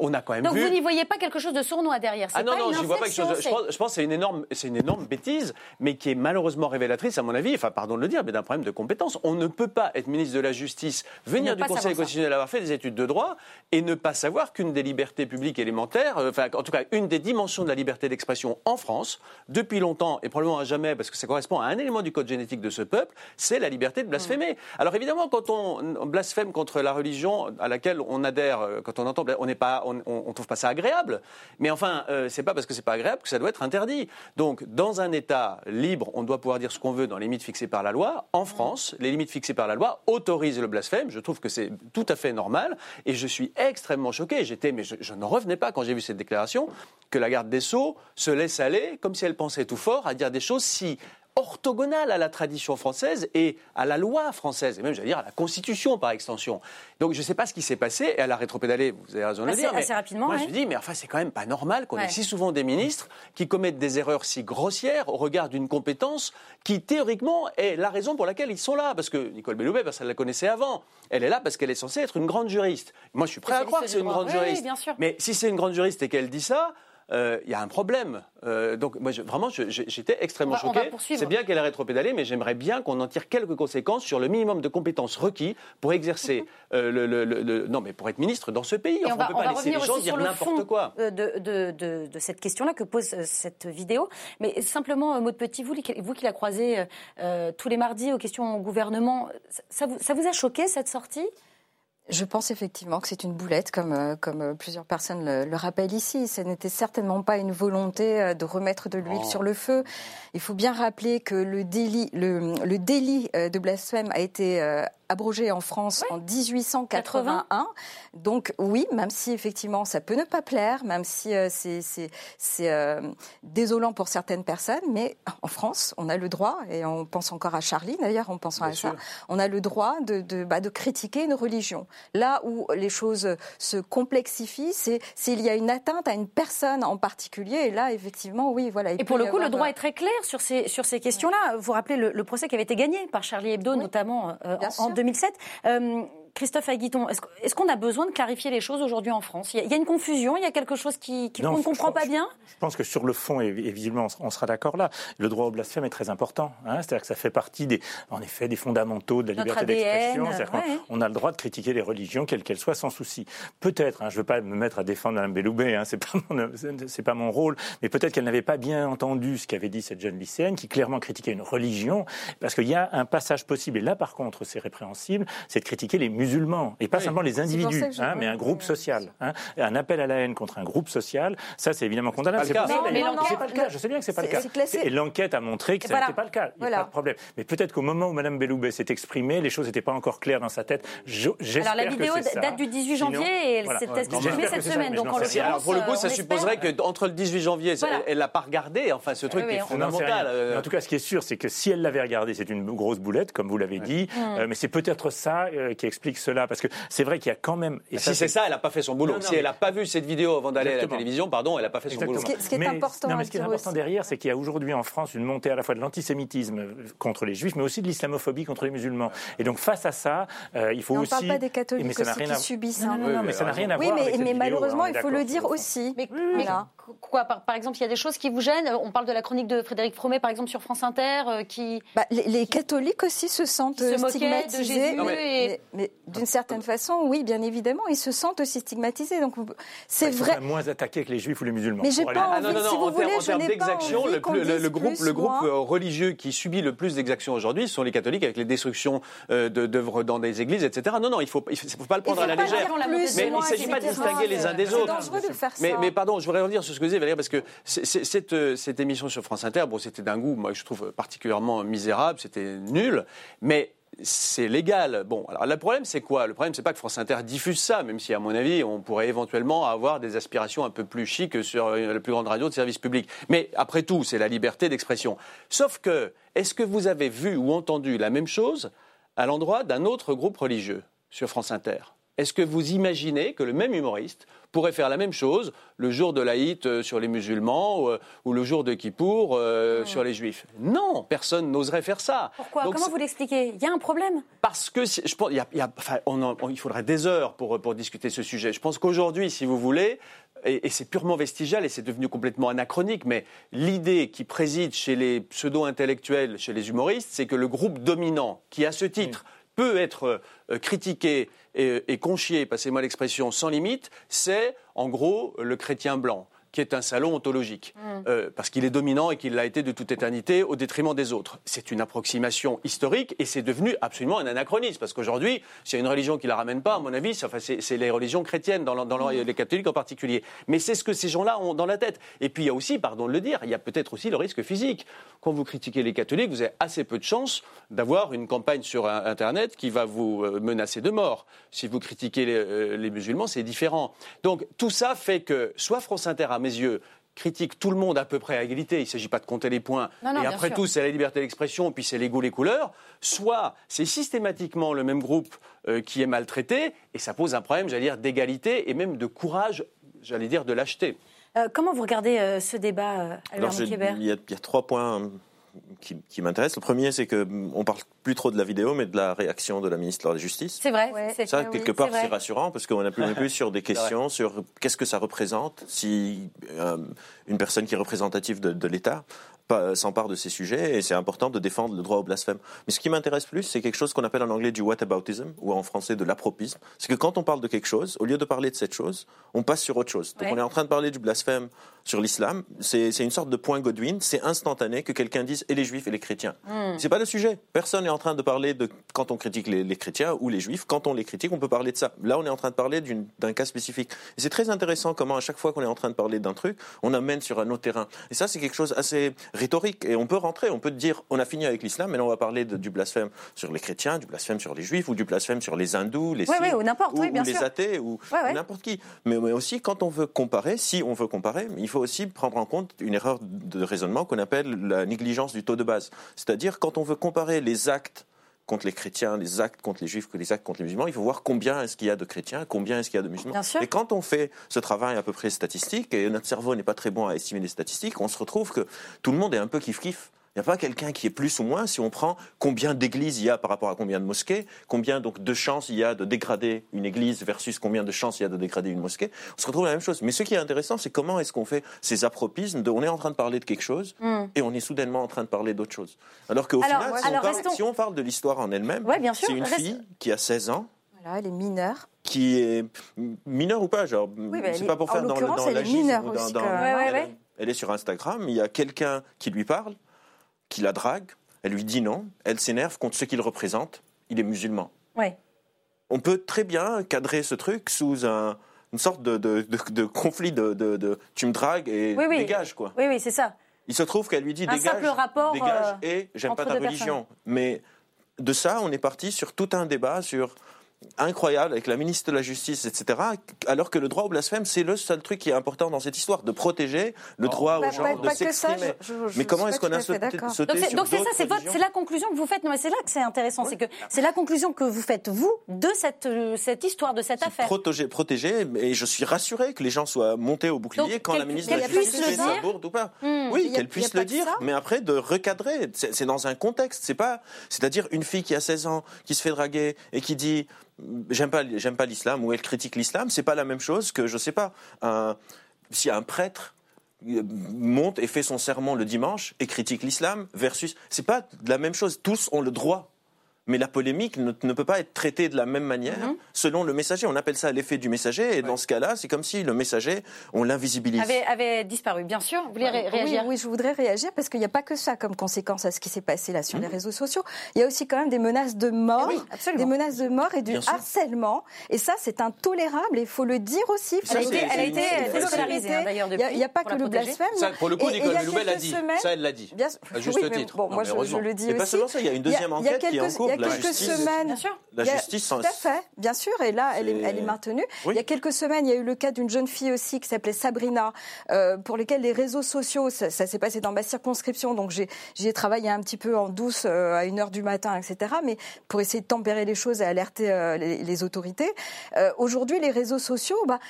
on a quand même Donc vu. vous n'y voyez pas quelque chose de sournois derrière Ah non, non, je vois pas quelque chose. je, pense, je pense que c'est une énorme, c'est une énorme bêtise, mais qui est malheureusement révélatrice, à mon avis, enfin, pardon de le dire, mais d'un problème de compétence. On ne peut pas être ministre de la Justice, venir du Conseil constitutionnel, avoir fait des études de droit et ne pas savoir qu'une des libertés publiques élémentaires, euh, enfin, en tout cas, une des dimensions de la liberté d'expression en France, depuis longtemps et probablement à jamais, parce que ça correspond à un élément du code génétique de ce peuple, c'est la liberté de blasphémer. Alors évidemment, quand on blasphème contre la religion à laquelle on adhère, euh, quand on entend, on n'est pas, on, on, trouve pas ça agréable. Mais enfin, euh, c'est pas parce que c'est pas agréable que ça doit être interdit. Donc, dans un État libre, on doit pouvoir dire ce qu'on veut dans les limites fixées par la loi. En France, les limites fixées par la loi autorisent le blasphème. Je trouve que c'est tout à fait normal. Et je suis extrêmement choqué. J'étais, mais je, je n'en revenais pas quand j'ai vu cette déclaration que la garde des sceaux se laisse aller, comme si elle pensait tout fort, à dire des choses si orthogonale à la tradition française et à la loi française, et même, j'allais dire, à la Constitution par extension. Donc, je ne sais pas ce qui s'est passé, et elle a rétropédalé, vous avez raison de le dire. Assez rapidement. Moi, je me dis, mais enfin, c'est quand même pas normal qu'on ait si souvent des ministres qui commettent des erreurs si grossières au regard d'une compétence qui, théoriquement, est la raison pour laquelle ils sont là. Parce que Nicole Belloubet, elle la connaissait avant. Elle est là parce qu'elle est censée être une grande juriste. Moi, je suis prêt à croire que c'est une grande juriste. Mais si c'est une grande juriste et qu'elle dit ça, il y a un problème. donc, moi, vraiment, j'étais extrêmement choqué. C'est bien qu'elle ait rétropédalé, mais j'aimerais bien qu'on en tire quelques conséquences sur le minimum de compétences requis pour exercer le, Non, mais pour être ministre dans ce pays. on, ne peut pas laisser les gens dire n'importe quoi. De, de, cette question-là que pose cette vidéo. Mais simplement, Maud Petit, vous, vous qui la croisez tous les mardis aux questions au gouvernement, ça vous, ça vous a choqué cette sortie? Je pense effectivement que c'est une boulette, comme, euh, comme euh, plusieurs personnes le, rappellent ici. Ce n'était certainement pas une volonté euh, de remettre de l'huile sur le feu. Il faut bien rappeler que le délit, le, le délit de blasphème a été abrogé en France en 1881. Donc oui, même si effectivement ça peut ne pas plaire, même si euh, c'est euh, désolant pour certaines personnes, mais en France, on a le droit, et on pense encore à Charlie d'ailleurs, en pensant à ça, on a le droit de, de, bah, de, critiquer une religion. Là où les choses se complexifient, c'est s'il y a une atteinte à une personne en particulier, et là effectivement, oui, voilà. Et pour le coup, le droit euh, est très clair sur ces, sur ces questions-là. Vous vous rappelez le, procès qui avait été gagné par Charlie Hebdo, notamment en, 2007. Christophe Aguiton, est-ce qu'on a besoin de clarifier les choses aujourd'hui en France? Il y, a, une confusion, il y a quelque chose qui, qu'on ne comprend pas bien? Je pense que sur le fond, et, visiblement on sera d'accord là, le droit au blasphème est très important. Hein. C'est-à-dire que ça fait partie, des, en effet, des fondamentaux de la liberté d'expression. On a le droit de critiquer les religions, quelles qu'elles soient, sans souci. Peut-être, hein, je ne veux pas me mettre à défendre Mme Belloubet, hein, c'est pas, pas mon rôle, mais peut-être qu'elle n'avait pas bien entendu ce qu'avait dit cette jeune lycéenne qui clairement critiquait une religion, parce qu'il y a un passage possible, et là par contre c'est répréhensible, c'est de critiquer les musulmans, et pas simplement les individus, hein, mais un groupe social. Hein. Un appel à la haine contre un groupe social, ça c'est évidemment condamnable. C'est pas, le cas. Je sais bien que c'est pas le cas. Et l'enquête a montré que ce n'était pas le cas. Il n'y a pas de problème. Mais peut-être qu'au moment où Mme Belloubet s'est exprimée, les choses n'étaient pas encore claires dans sa tête. Alors la vidéo date du 18 janvier et elle s'est exprimée cette semaine. Donc en l'occurrence, pour le coup, ça supposerait qu'entre le 18 janvier, elle l'a pas regardé. Enfin, ce truc est fondamental. En tout cas, ce qui est sûr, c'est que si elle l'avait regardé, c'est une grosse boulette, comme vous l'avez dit. Euh, mais c'est peut-être ça euh, qui explique cela, parce que c'est vrai qu'il y a quand même. Et si c'est ça, elle n'a pas fait son boulot. si elle n'a pas vu cette vidéo avant d'aller à la télévision, pardon, elle n'a pas fait son boulot. Ce qui, est important, mais ce qui est important derrière, c'est qu'il y a aujourd'hui en France une montée à la fois de l'antisémitisme contre les juifs, mais aussi de l'islamophobie contre les musulmans. Et donc face à ça, euh, il faut aussi. On ne parle pas des catholiques mais aussi qui subissent. Non, non, mais ça n'a rien à voir. Oui, mais malheureusement, il faut le dire aussi. Mais quoi Par exemple, il y a des choses qui vous gênent. On parle de la chronique de Frédéric Fromet, par exemple, sur France Inter, euh, qui. Bah, les catholiques aussi se sentent stigmatisés. Mais d'une certaine façon, oui, bien évidemment, ils se sentent aussi stigmatisés. Donc c'est vrai. Ils moins attaqués que les juifs ou les musulmans. Mais j'ai pas envie, ah, non, non, si vous voulez, je n'ai pas envie le, le, groupe, le groupe euh, religieux qui subit le plus d'exactions aujourd'hui, ce sont les catholiques avec les destructions euh, d'œuvres dans des églises, etc. Non, non, il faut, il faut pas le prendre à la légère. Mais il ne s'agit pas de distinguer les uns des autres. Mais, mais pardon, je voudrais revenir sur ce parce que cette, euh, cette émission sur France Inter, bon, c'était d'un goût, moi, je trouve particulièrement misérable, c'était nul, mais c'est légal. Bon, alors le problème, c'est quoi? Le problème, c'est pas que France Inter diffuse ça, même si, à mon avis, on pourrait éventuellement avoir des aspirations un peu plus chic sur la plus grande radio de service public. Mais après tout, c'est la liberté d'expression. Sauf que, est-ce que vous avez vu ou entendu la même chose à l'endroit d'un autre groupe religieux sur France Inter? Est-ce que vous imaginez que le même humoriste pourrait faire la même chose le jour de l'Aït euh, sur les musulmans euh, ou, le jour de Kippour euh, hmm. sur les juifs? Non, personne n'oserait faire ça. Pourquoi? Comment vous l'expliquez? Il y a un problème? Parce que je pense, il, faudrait des heures pour, pour discuter ce sujet. Je pense qu'aujourd'hui, si vous voulez, et, c'est purement vestigial et c'est devenu complètement anachronique, mais l'idée qui préside chez les pseudo-intellectuels, chez les humoristes, c'est que le groupe dominant, qui à ce titre peut être critiqué et, conchier, passez-moi l'expression, sans limite, c'est en gros le chrétien blanc qui est un salon ontologique, mm. euh, parce qu'il est dominant et qu'il l'a été de toute éternité au détriment des autres. C'est une approximation historique et c'est devenu absolument un anachronisme, parce qu'aujourd'hui, s'il y a une religion qui ne la ramène pas, à mon avis, c'est les religions chrétiennes, dans, dans mm. les catholiques en particulier. Mais c'est ce que ces gens-là ont dans la tête. Et puis il y a aussi, pardon de le dire, il y a peut-être aussi le risque physique. Quand vous critiquez les catholiques, vous avez assez peu de chances d'avoir une campagne sur Internet qui va vous euh, menacer de mort. Si vous critiquez les, euh, les musulmans, c'est différent. Donc tout ça fait que soit France Inter a mes yeux, critique tout le monde à peu près à égalité. Il ne s'agit pas de compter les points. et après tout, c'est la liberté d'expression, puis c'est les goûts, les couleurs. Soit c'est systématiquement le même groupe euh, qui est maltraité, et ça pose un problème, j'allais dire, d'égalité et même de courage, j'allais dire, de lâcheté. Euh, comment vous regardez euh, ce débat, Albert il, y a, il y a trois points qui, m'intéressent. Le premier, c'est qu'on parle plus trop de la vidéo, mais de la réaction de la ministre de la Justice. C'est vrai. ça, quelque part, c'est rassurant parce qu'on a plus, plus sur des questions sur qu'est-ce que ça représente si une personne qui est représentative de, de l'État s'empare de ces sujets et c'est important de défendre le droit au blasphème. Mais ce qui m'intéresse plus, c'est quelque chose qu'on appelle en anglais du whataboutism ou en français de l'apropisme. C'est que quand on parle de quelque chose, au lieu de parler de cette chose, on passe sur autre chose. Donc on est en train de parler du blasphème sur l'islam. C'est une sorte de point Godwin. C'est instantané que quelqu'un dise et les juifs et les chrétiens. Hmm. C'est pas le sujet. Personne n'est en train de parler de quand on critique les, les, chrétiens ou les juifs. Quand on les critique, on peut parler de ça. Là, on est en train de parler d'un cas spécifique. Et c'est très intéressant comment à chaque fois qu'on est en train de parler d'un truc, on amène sur un autre terrain. Et ça, c'est quelque chose assez rhétorique. Et on peut rentrer, on peut dire, on a fini avec l'islam, mais là on va parler du blasphème sur les chrétiens, du blasphème sur les juifs, ou du blasphème sur les hindous, les sikhs, ou, ou, les athées, ou, n'importe qui. Mais, aussi, quand on veut comparer, si on veut comparer, il faut aussi prendre en compte une erreur de raisonnement qu'on appelle la négligence du taux de base. C'est-à-dire, quand on veut comparer les actes contre les chrétiens, les actes contre les juifs, les actes contre les musulmans, il faut voir combien est-ce qu'il y a de chrétiens, combien est-ce qu'il y a de musulmans. Et quand on fait ce travail à peu près statistique, et notre cerveau n'est pas très bon à estimer les statistiques, on se retrouve que tout le monde est un peu kiff-kiff. Il n'y a pas quelqu'un qui est plus ou moins si on prend combien d'églises il y a par rapport à combien de mosquées, combien donc de chances il y a de dégrader une église versus combien de chances il y a de dégrader une mosquée. On se retrouve la même chose. Mais ce qui est intéressant, c'est comment est-ce qu'on fait ces apropismes de on est en train de parler de quelque chose hmm. et on est soudainement en train de parler d'autre chose. Alors qu'au final, si, on parle, de l'histoire en elle-même, c'est une fille qui a 16 ans. Voilà, elle est mineure qui est mineure ou pas, genre, c'est pas pour faire dans, le, dans la elle, elle, est sur Instagram, il y a quelqu'un qui lui parle, qui la drague, elle lui dit non, elle s'énerve contre ce qu'il représente, il est musulman. Ouais. On peut très bien cadrer ce truc sous un, une sorte de, de, de, conflit de, tu me dragues et dégage quoi. Oui oui c'est ça. Il se trouve qu'elle lui dit dégage, rapport, dégage euh, et j'aime pas ta religion. Mais de ça on est parti sur tout un débat sur incroyable avec la ministre de la Justice, etc. Alors que le droit au blasphème, c'est le seul truc qui est important dans cette histoire, de protéger le droit aux gens de s'exprimer. Mais comment est-ce qu'on a sauté, sauté Donc c'est ça, c'est la conclusion que vous faites. Non, mais c'est là que c'est intéressant, c'est que c'est la conclusion que vous faites vous de cette euh, cette histoire, de cette affaire. Protéger, protéger, et je suis rassuré que les gens soient montés au bouclier quand la ministre de la Justice fait sa bourde ou pas. Hmm. oui, qu'elle puisse le dire, mais après de recadrer. C'est dans un contexte. C'est pas, c'est-à-dire une fille qui a 16 ans, qui se fait draguer et qui dit j'aime pas, l'islam ou elle critique l'islam, c'est pas la même chose que, je sais pas, si un prêtre euh, monte et fait son serment le dimanche et critique l'islam versus, c'est pas la même chose. Tous ont le droit mais la polémique ne, peut pas être traitée de la même manière mhm. selon le messager. On appelle ça l'effet du messager, et dans ce cas-là, c'est comme si le messager, on l'invisibilise. Avait, avait, disparu, bien sûr. Vous voulez réagir? oui, je voudrais réagir parce qu'il n'y a pas que ça comme conséquence à ce qui s'est passé là sur mhm. les réseaux sociaux. Il y a aussi quand même des menaces de mort, des menaces de mort et du harcèlement. Et ça, c'est intolérable et il faut le dire aussi. Elle a été, elle a été déscolarisée hein, d'ailleurs Il n'y a, pas que le blasphème. Ça, pour le coup, Nicole Belloubet l'a dit. Ça, elle l'a dit. À juste titre. Bon, moi, je le dis aussi. pas seulement ça, il y a une deuxième enquête qui est en cours quelques semaines. Bien sûr. La justice. tout à fait, bien sûr. Et là, elle est, elle est maintenue. Il y a quelques semaines, il y a eu le cas d'une jeune fille aussi qui s'appelait Sabrina, euh, pour lesquelles les réseaux sociaux, ça, s'est passé dans ma circonscription, donc j'y ai, travaillé un petit peu en douce euh, à une heure du matin, etc. Mais pour essayer de tempérer les choses et alerter euh, les, autorités. Aujourd'hui, les réseaux sociaux, bah,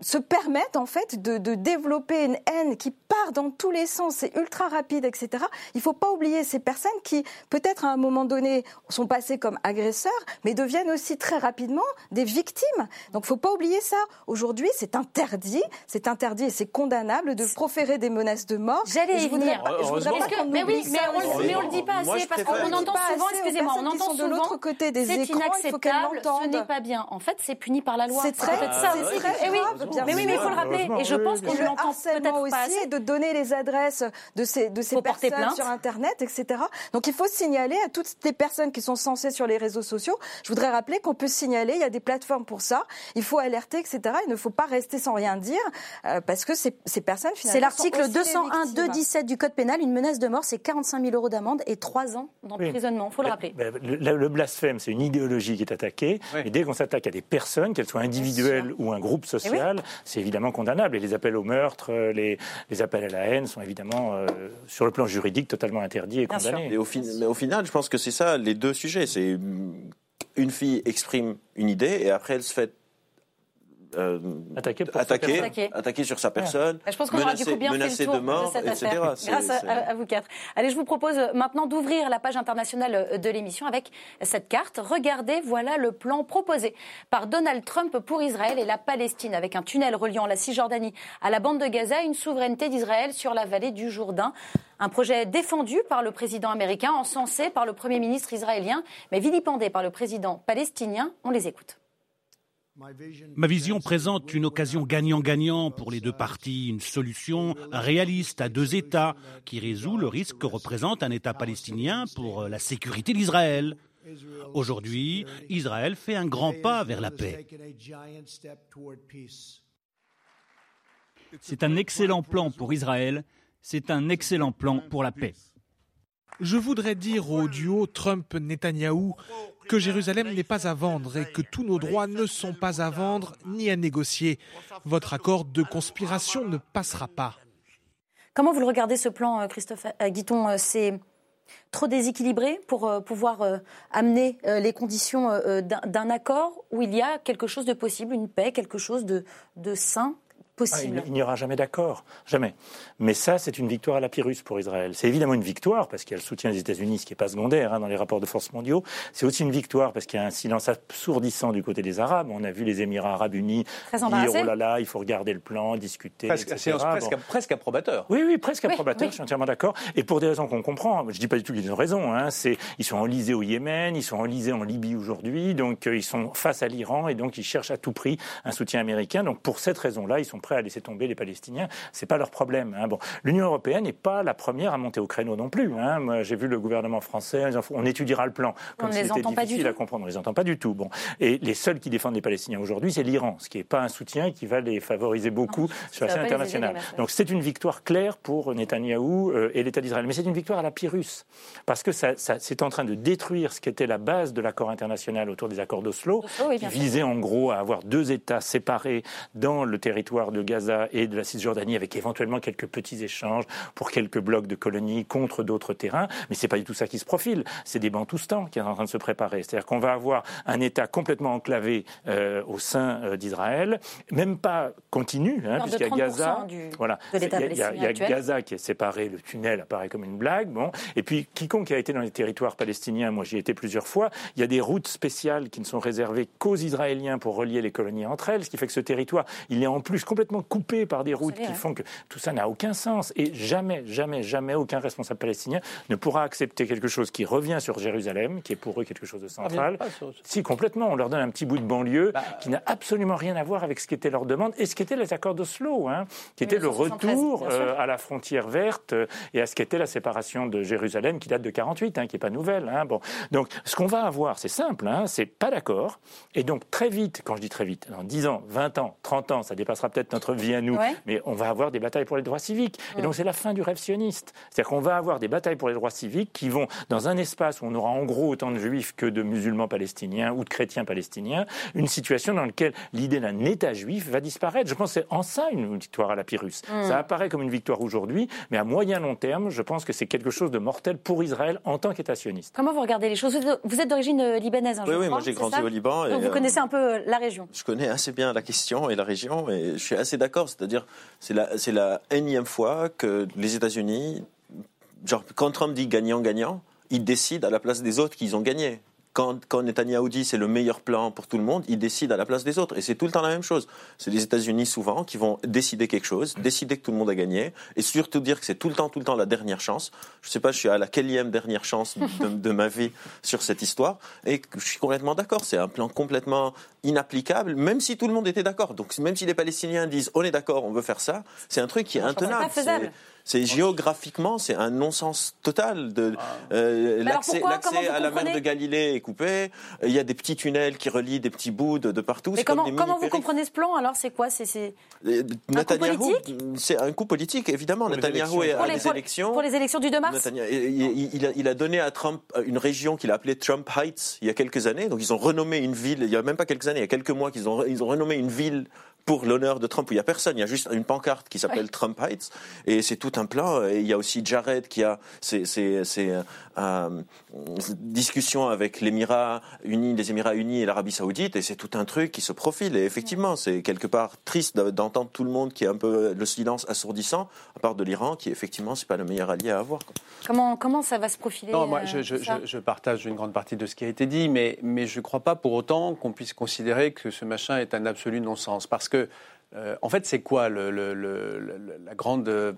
se permettent en fait de, de, développer une haine qui part dans tous les sens, c'est ultra rapide, etc. Il ne faut pas oublier ces personnes qui, peut-être à un moment donné, sont passées comme agresseurs, mais deviennent aussi très rapidement des victimes. Donc il ne faut pas oublier ça. Aujourd'hui, c'est interdit, c'est interdit et c'est condamnable de proférer des menaces de mort. J'allais y venir. mais oui, mais on, mais on le dit pas assez parce qu'on entend souvent, excusez-moi, on entend souvent de l'autre côté des écrans, il faut ce n'est pas bien. En fait, c'est puni par la loi. C'est très, ça. Eh mais oui, mais il faut le rappeler. Et je pense qu'on l'entend peut-être pas assez. de donner les adresses de ces, de ces personnes sur Internet, etc. Donc il faut signaler à toutes les personnes qui sont censées sur les réseaux sociaux. Je voudrais rappeler qu'on peut signaler, il y a des plateformes pour ça. Il faut alerter, etc. Il ne faut pas rester sans rien dire euh, parce que ces, ces personnes, finalement, C'est l'article 201 217 du Code pénal. Une menace de mort, c'est 45 000 euros d'amende et 3 ans d'emprisonnement. Il faut le rappeler. Le, blasphème, c'est une idéologie qui est attaquée. Et dès qu'on s'attaque à des personnes, qu'elles soient individuelles ou un groupe social, c'est évidemment condamnable. Et les appels au meurtre, euh, les, les appels à la haine sont évidemment, euh, sur le plan juridique, totalement interdits et condamnés. Mais au, mais au, final, je pense que c'est ça les deux sujets. C'est une fille exprime une idée et après elle se fait euh, attaquer, attaquer, attaquer, sur sa personne, je pense qu'on aura du coup bien fait le tour de, mort, cette etc. Grâce à, vous quatre. Allez, je vous propose maintenant d'ouvrir la page internationale de l'émission avec cette carte. Regardez, voilà le plan proposé par Donald Trump pour Israël et la Palestine, avec un tunnel reliant la Cisjordanie à la bande de Gaza, une souveraineté d'Israël sur la vallée du Jourdain. Un projet défendu par le président américain, encensé par le Premier ministre israélien, mais vilipendé par le président palestinien. On les écoute. Ma vision présente une occasion gagnant-gagnant pour les deux parties, une solution réaliste à deux États qui résout le risque que représente un État palestinien pour la sécurité d'Israël. Aujourd'hui, Israël fait un grand pas vers la paix. C'est un excellent plan pour Israël, c'est un excellent plan pour la paix. Je voudrais dire au duo Trump-Netanyahou que Jérusalem n'est pas à vendre et que tous nos droits ne sont pas à vendre ni à négocier. Votre accord de conspiration ne passera pas. Comment vous le regardez ce plan, euh, Christophe euh, Guiton euh, C'est trop déséquilibré pour pouvoir amener les conditions d'un accord où il y a quelque chose de possible, une paix, quelque chose de, de sain? Ah, il, n'y aura jamais d'accord, jamais. Mais ça, c'est une victoire à la Pyrrhus pour Israël. C'est évidemment une victoire parce qu'il y a le soutien des États-Unis, ce qui n'est pas secondaire hein, dans les rapports de force mondiaux. C'est aussi une victoire parce qu'il y a un silence assourdissant du côté des Arabes. On a vu les Émirats arabes unis dire oh là là, il faut regarder le plan, discuter. Presque, presque, approbateur. Oui, oui, presque approbateur. Je suis entièrement d'accord. Et pour des raisons qu'on comprend. Je ne dis pas du tout qu'ils ont raison. Hein, c'est ils sont enlisés au Yémen, ils sont enlisés en Libye aujourd'hui, donc euh, ils sont face à l'Iran et donc ils cherchent à tout prix un soutien américain. Donc pour cette raison-là, ils sont à laisser tomber les Palestiniens, c'est pas leur problème. Hein. Bon, l'Union européenne n'est pas la première à monter au créneau non plus. Hein. Moi, j'ai vu le gouvernement français, on étudiera le plan, comme c'était difficile à comprendre. On les entend pas du tout. Bon, et les seuls qui défendent les Palestiniens aujourd'hui, c'est l'Iran, ce qui n'est pas un soutien qui va les favoriser beaucoup sur la scène internationale. Donc c'est une victoire claire pour Netanyahou euh, et l'État d'Israël, mais c'est une victoire à la Pyrrhus parce que ça, c'est en train de détruire ce qui était la base de l'accord international autour des accords d'Oslo, qui visait en gros à avoir deux États séparés dans le territoire de Gaza et de la Cisjordanie, avec éventuellement quelques petits échanges pour quelques blocs de colonies contre d'autres terrains. Mais c'est pas du tout ça qui se profile. C'est des Bantoustans qui sont en train de se préparer. C'est-à-dire qu'on va avoir un État complètement enclavé euh, au sein euh, d'Israël, même pas continu, hein, puisqu'il y a Gaza. voilà, il y a, y a Gaza qui est séparé, le tunnel apparaît comme une blague. Bon, et puis quiconque a été dans les territoires palestiniens, moi j'y ai été plusieurs fois, il y a des routes spéciales qui ne sont réservées qu'aux Israéliens pour relier les colonies entre elles, ce qui fait que ce territoire, il est en plus complètement coupé par des routes qui font que tout ça n'a aucun sens. Et jamais, jamais, jamais aucun responsable palestinien ne pourra accepter quelque chose qui revient sur Jérusalem, qui est pour eux quelque chose de central. Si, complètement. On leur donne un petit bout de banlieue bah, qui n'a absolument rien à voir avec ce qu'étaient leurs demandes et ce qu'étaient les accords d'Oslo, hein, qui était le retour euh, à la frontière verte euh, et à ce qu'était la séparation de Jérusalem qui date de 48, hein, qui n'est pas nouvelle. Hein. Bon. Donc, ce qu'on va avoir, c'est simple, hein, c'est pas d'accord. Et donc, très vite, quand je dis très vite, dans 10 ans, 20 ans, 30 ans, ça dépassera peut-être notre vie à nous, mais on va avoir des batailles pour les droits civiques. Et donc c'est la fin du rêve sioniste. C'est-à-dire qu'on va avoir des batailles pour les droits civiques qui vont, dans un espace où on aura en gros autant de juifs que de musulmans palestiniens ou de chrétiens palestiniens, une situation dans laquelle l'idée d'un État juif va disparaître. Je pense que c'est en ça une victoire à la Pyrrhus. Mm. Ça apparaît comme une victoire aujourd'hui, mais à moyen long terme, je pense que c'est quelque chose de mortel pour Israël en tant qu'État sioniste. Comment vous regardez les choses? Vous êtes d'origine euh, libanaise, hein, Oui, oui, moi j'ai grandi au Liban. Donc vous connaissez un peu euh, la région. Je connais assez bien la question et la région, et je suis assez d'accord. C'est-à-dire, c'est la, c'est la énième fois que les États-Unis, genre, quand Trump dit gagnant-gagnant, ils décident à la place des autres qu'ils ont gagné. Quand, quand Netanyahu dit c'est le meilleur plan pour tout le monde, il décide à la place des autres. Et c'est tout le temps la même chose. C'est les États-Unis souvent qui vont décider quelque chose, décider que tout le monde a gagné, et surtout dire que c'est tout le temps, tout le temps la dernière chance. Je ne sais pas, je suis à la quatrième dernière chance de, de, ma vie sur cette histoire, et je suis complètement d'accord. C'est un plan complètement inapplicable, même si tout le monde était d'accord. Donc même si les Palestiniens disent on est d'accord, on veut faire ça, c'est un truc qui est intenable. C'est géographiquement, c'est un non-sens total. De ah. euh, l'accès à la mer de Galilée est coupé. Il y a des petits tunnels qui relient des petits bouts de, partout. Mais comment, comment vous comprenez ce plan Alors, c'est quoi? C'est euh, un coup politique? C'est un coup politique, évidemment. Netanyahu est à des élections. Pour les élections du 2 mars? Il, a, il, a, donné à Trump une région qu'il a appelée Trump Heights il y a quelques années. Donc, ils ont renommé une ville. Il y a même pas quelques années, il y a quelques mois qu'ils ont, ils ont renommé une ville pour l'honneur de Trump où il n'y a personne. Il y a juste une pancarte qui s'appelle Trump Heights et c'est tout Et il y a aussi Jared qui a ces, discussions avec l'Émirat unis, les Émirats unis et l'Arabie saoudite, et c'est tout un truc qui se profile. Et effectivement, c'est quelque part triste d'entendre tout le monde qui est un peu le silence assourdissant, à part de l'Iran, qui effectivement, c'est pas le meilleur allié à avoir. Comment, comment ça va se profiler Non, moi, je, je, partage une grande partie de ce qui a été dit, mais, mais je ne crois pas pour autant qu'on puisse considérer que ce machin est un absolu non-sens. Parce que, euh, en fait, c'est quoi le, la grande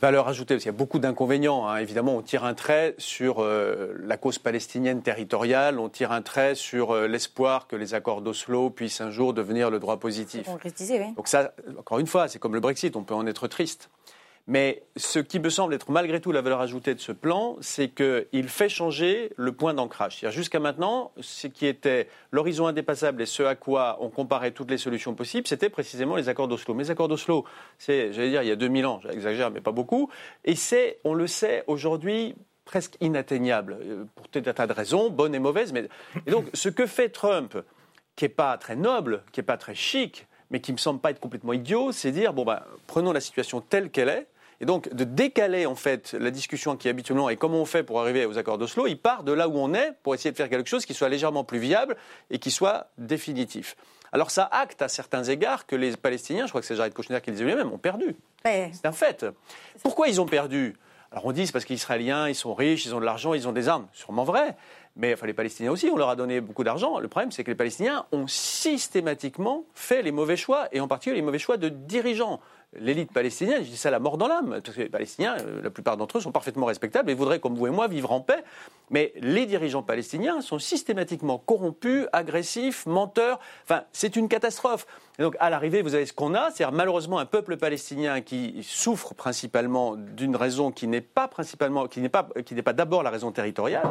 valeur ajoutée Parce qu'il y a beaucoup d'inconvénients. Hein. Évidemment, on tire un trait sur euh, la cause palestinienne territoriale, on tire un trait sur euh, l'espoir que les accords d'Oslo puissent un jour devenir le droit positif. Donc ça, encore une fois, c'est comme le Brexit, on peut en être triste. Mais ce qui me semble être malgré tout la valeur ajoutée de ce plan, c'est qu'il fait changer le point d'ancrage. Jusqu'à maintenant, ce qui était l'horizon indépassable et ce à quoi on comparait toutes les solutions possibles, c'était précisément les accords d'Oslo. Mais les accords d'Oslo, c'est, j'allais dire, il y a 2000 ans, j'exagère, mais pas beaucoup. Et c'est, on le sait aujourd'hui, presque inatteignable, euh, pour tout un tas de raisons, bonnes et mauvaises. Mais... Et donc, ce que fait Trump, qui n'est pas très noble, qui n'est pas très chic, mais qui me semble pas être complètement idiot, c'est dire, bon, ben, prenons la situation telle qu'elle est, et donc, de décaler en fait la discussion qui habituellement est comment on fait pour arriver aux accords d'Oslo, il part de là où on est pour essayer de faire quelque chose qui soit légèrement plus viable et qui soit définitif. Alors ça acte à certains égards que les Palestiniens, je crois que c'est Jared Kushner qui le disait lui-même, ont perdu. C'est un fait. Pourquoi ils ont perdu? Alors on dit c'est parce qu'ils Israéliens, ils sont riches, ils ont de l'argent, ils ont des armes. Sûrement vrai. Mais enfin, les Palestiniens aussi, on leur a donné beaucoup d'argent. Le problème, c'est que les Palestiniens ont systématiquement fait les mauvais choix, et en particulier les mauvais choix de dirigeants l'élite palestinienne, je dis ça la mort dans l'âme, parce que les Palestiniens, euh, la plupart d'entre eux sont parfaitement respectables et voudraient, comme vous et moi, vivre en paix. Mais les dirigeants palestiniens sont systématiquement corrompus, agressifs, menteurs. Enfin, c'est une catastrophe. Et donc, à l'arrivée, vous avez ce qu'on a, c'est-à-dire malheureusement un peuple palestinien qui souffre principalement d'une raison qui n'est pas principalement, qui n'est pas, qui n'est pas d'abord la raison territoriale.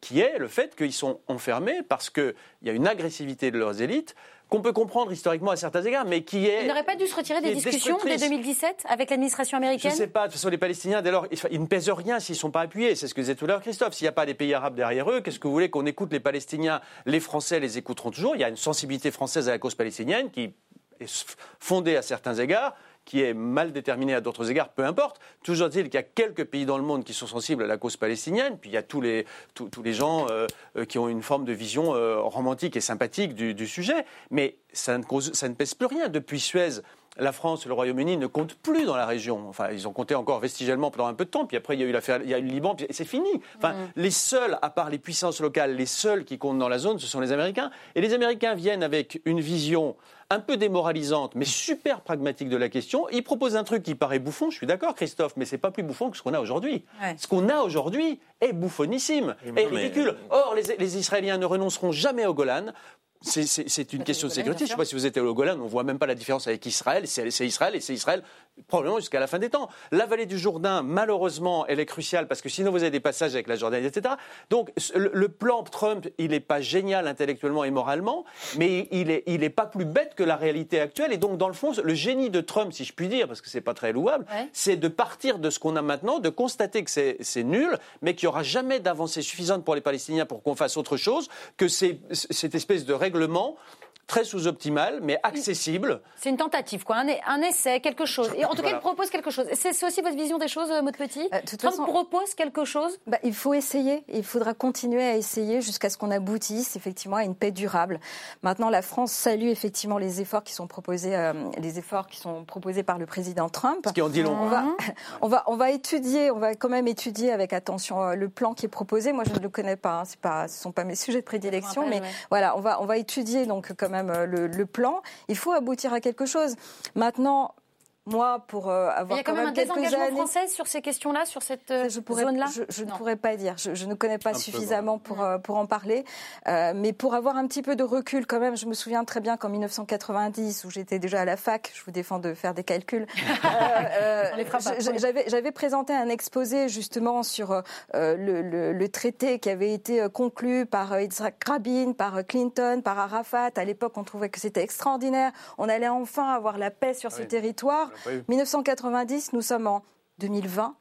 Qui est le fait qu'ils sont enfermés parce qu'il y a une agressivité de leurs élites, qu'on peut comprendre historiquement à certains égards, mais qui est. Il n'aurait pas dû se retirer des discussions dès 2017 avec l'administration américaine Je ne sais pas. De toute façon, les Palestiniens, dès lors, ils ne pèsent rien s'ils ne sont pas appuyés. C'est ce que disait tout à l'heure Christophe. S'il n'y a pas des pays arabes derrière eux, qu'est-ce que vous voulez qu'on écoute les Palestiniens? Les Français les écouteront toujours. Il y a une sensibilité française à la cause palestinienne qui est fondée à certains égards qui est mal déterminé à d'autres égards, peu importe. Toujours est-il qu'il y a quelques pays dans le monde qui sont sensibles à la cause palestinienne, puis il y a tous les, tous, les gens euh, euh, qui ont une forme de vision euh, romantique et sympathique du, sujet, mais ça ne, cause, ça ne pèse plus rien. Depuis Suez, la France et le Royaume-Uni ne comptent plus dans la région. Enfin, ils ont compté encore vestigialement pendant un peu de temps, puis après il y a eu l'affaire, il y a eu le Liban, puis c'est fini. Enfin, mm. les seuls, à part les puissances locales, les seuls qui comptent dans la zone, ce sont les Américains. Et les Américains viennent avec une vision un peu démoralisante, mais super pragmatique de la question. Ils proposent un truc qui paraît bouffon, je suis d'accord, Christophe, mais c'est pas plus bouffon que ce qu'on a aujourd'hui. Ce qu'on a aujourd'hui est bouffonissime, est ridicule. Or, les, les Israéliens ne renonceront jamais au Golan c'est une question de sécurité. Je ne sais pas si vous êtes au Golan, on ne voit même pas la différence avec Israël. C'est Israël et c'est Israël probablement jusqu'à la fin des temps. La vallée du Jourdain, malheureusement, elle est cruciale parce que sinon vous avez des passages avec la Jordanie, etc. Donc le, plan Trump, il n'est pas génial intellectuellement et moralement, mais il n'est il est pas plus bête que la réalité actuelle. Et donc dans le fond, le génie de Trump, si je puis dire, parce que c'est pas très louable, c'est de partir de ce qu'on a maintenant, de constater que c'est nul, mais qu'il n'y aura jamais d'avancée suffisante pour les Palestiniens pour qu'on fasse autre chose que cette espèce de règlement très sous-optimal, mais accessible. C'est une tentative, quoi, un, essai, quelque chose. Et en tout cas, il propose quelque chose. C'est aussi votre vision des choses, Maud Petit? Euh, Trump propose quelque chose? Bah, Il faut essayer. Il faudra continuer à essayer jusqu'à ce qu'on aboutisse effectivement à une paix durable. Maintenant, la France salue effectivement les efforts qui sont proposés, euh, les efforts qui sont proposés par le président Trump. Ce qui en dit long. On va, on va, on va étudier, on va quand même étudier avec attention euh, le plan qui est proposé. Moi, je ne le connais pas. Hein. Pas, ce ne sont pas mes sujets de prédilection, mais voilà, on va, on va étudier donc comme même euh, le, plan. Il faut aboutir à quelque chose. Maintenant, moi, pour euh, avoir Il y a quand, même, un désengagement français sur ces questions-là, sur cette euh, zone-là Je, ne pourrais pas dire. Je, ne connais pas suffisamment pour, euh, pour en parler. mais pour avoir un petit peu de recul, quand même, je me souviens très bien qu'en 1990, où j'étais déjà à la fac, je vous défends de faire des calculs, j'avais présenté un exposé justement sur le, le, traité qui avait été conclu par Yitzhak Rabin, par Clinton, par Arafat. À l'époque, on trouvait que c'était extraordinaire. On allait enfin avoir la paix sur ce territoire. 1990, nous sommes en 2020,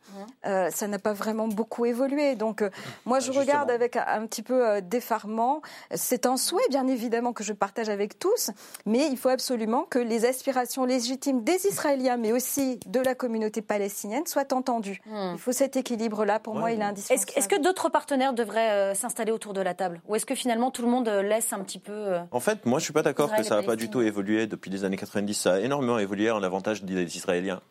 euh, ça n'a pas vraiment beaucoup évolué. Donc, euh, moi, je regarde avec un, petit peu euh, d'effarement. C'est un souhait, bien évidemment, que je partage avec tous, mais il faut absolument que les aspirations légitimes des Israéliens, mais aussi de la communauté palestinienne, soient entendues. Hmm. Il faut cet équilibre-là. Pour moi, il est indispensable. Est-ce que d'autres partenaires devraient s'installer autour de la table, ou est-ce que finalement tout le monde laisse un petit peu En fait, moi, je suis pas d'accord que ça n'a pas du tout évolué depuis les années 90. Ça a énormément évolué en avantage des Israéliens.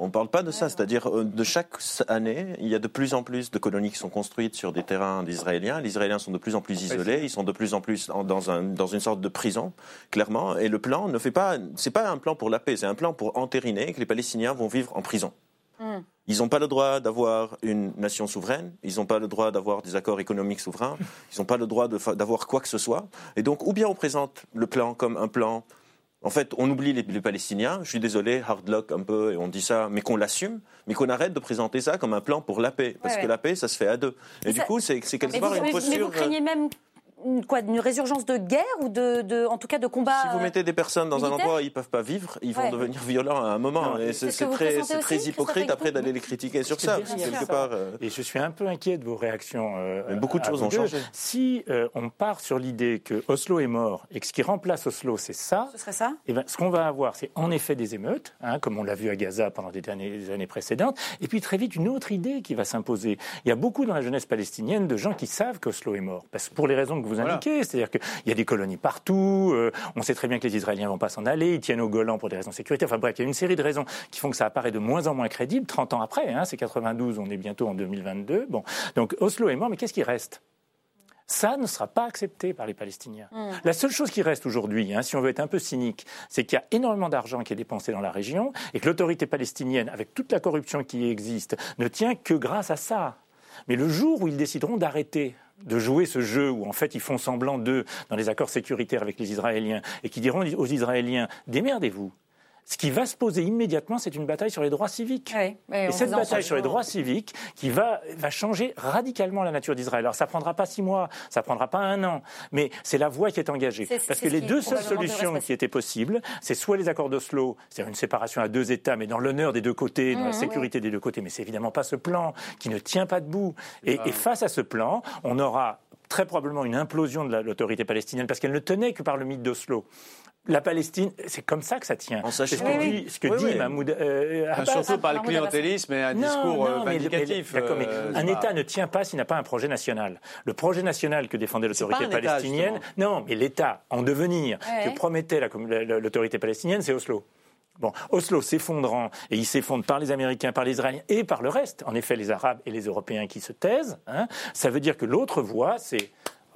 On ne parle pas de ça, c'est-à-dire euh, de chaque année, il y a de plus en plus de colonies qui sont construites sur des terrains d'Israéliens. Les Israéliens sont de plus en plus isolés, ils sont de plus en plus dans, un, dans une sorte de prison, clairement. Et le plan ne fait pas, c'est pas un plan pour la paix, c'est un plan pour entériner que les Palestiniens vont vivre en prison. Hmm. Ils n'ont pas le droit d'avoir une nation souveraine, ils n'ont pas le droit d'avoir des accords économiques souverains, ils n'ont pas le droit d'avoir quoi que ce soit. Et donc, ou bien on présente le plan comme un plan en fait, on oublie les, Palestiniens, je suis désolé, hard luck un peu, et on dit ça, mais qu'on l'assume, mais qu'on arrête de présenter ça comme un plan pour la paix. Parce que la paix, ça se fait à deux. Et du coup, c'est quelque part une posture. Mais vous craignez même quoi, une résurgence de guerre ou de, en tout cas de combat Si vous mettez des personnes dans un endroit où ils ne peuvent pas vivre, ils vont devenir violents à un moment. et c'est très, très hypocrite après d'aller les critiquer sur ça. quelque part, euh, Et je suis un peu inquiet de vos réactions. Euh, beaucoup de choses ont changé. Si euh, on part sur l'idée que Oslo est mort et que ce qui remplace Oslo, c'est ça, ce serait ça? et eh ben, ce qu'on va avoir, c'est en effet des émeutes, hein, comme on l'a vu à Gaza pendant des années, des années précédentes, et puis très vite une autre idée qui va s'imposer. Il y a beaucoup dans la jeunesse palestinienne de gens qui savent qu'Oslo est mort, parce que pour les raisons que vous indiquez, c'est-à-dire qu'il y a des colonies partout, euh, on sait très bien que les Israéliens vont pas s'en aller, ils tiennent au Golan pour des raisons de sécurité. Enfin bref, il y a une série de raisons qui font que ça apparaît de moins en moins crédible 30 ans après. Hein, c'est 92, on est bientôt en 2022. Bon, donc Oslo est mort, mais qu'est-ce qui reste? Ça ne sera pas accepté par les Palestiniens. Hmm. La seule chose qui reste aujourd'hui, hein, si on veut être un peu cynique, c'est qu'il y a énormément d'argent qui est dépensé dans la région et que l'autorité palestinienne, avec toute la corruption qui existe, ne tient que grâce à ça. Mais le jour où ils décideront d'arrêter de jouer ce jeu où en fait ils font semblant d'eux dans les accords sécuritaires avec les Israéliens et qui diront aux Israéliens démerdez-vous. Ce qui va se poser immédiatement, c'est une bataille sur les droits civiques. et cette bataille sur les droits civiques qui va, va changer radicalement la nature d'Israël. Alors ça prendra pas six mois, ça prendra pas un an, mais c'est la voie qui est engagée. Parce que les deux seules solutions qui étaient possibles, c'est soit les accords d'Oslo, c'est-à-dire une séparation à deux États, mais dans l'honneur des deux côtés, dans la mmh, sécurité des deux côtés, mais c'est évidemment pas ce plan qui ne tient pas debout. Et, et face à ce plan, on aura très probablement une implosion de l'autorité palestinienne parce qu'elle ne tenait que par le mythe d'Oslo la Palestine, c'est comme ça que ça tient. C'est ce que dit, ce que dit Mahmoud euh, Surtout par le clientélisme et un discours euh, vindicatif. Euh, un État ne tient pas s'il n'a pas un projet national. Le projet national que défendait l'autorité palestinienne, non, mais l'État en devenir que promettait l'autorité palestinienne, c'est Oslo. Bon, Oslo s'effondrant, et il s'effondre par les Américains, par les Israéliens et par le reste, en effet les Arabes et les Européens qui se taisent, hein, ça veut dire que l'autre voie, c'est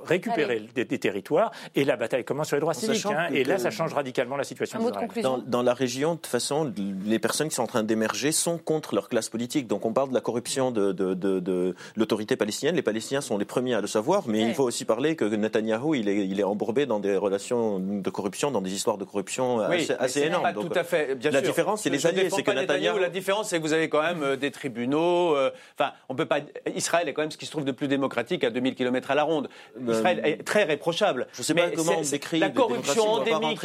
récupérer des, territoires et la bataille commence sur les droits civiques. Hein, et là, ça change radicalement la situation. Dans, dans, la région, de toute façon, les personnes qui sont en train d'émerger sont contre leur classe politique. Donc on parle de la corruption de, de, de, l'autorité palestinienne. Les Palestiniens sont les premiers à le savoir, mais il faut aussi parler que Netanyahou, il est, il est embourbé dans des relations de corruption, dans des histoires de corruption assez, énormes. Pas tout à fait. Bien la différence, c'est les alliés. C'est que Netanyahou, la différence, c'est que vous avez quand même euh, des tribunaux. Euh, enfin, on peut pas. Israël est quand même ce qui se trouve de plus démocratique à 2000 km à la ronde. Euh, Israël est très réprochable. Je ne sais pas comment on décrit la corruption endémique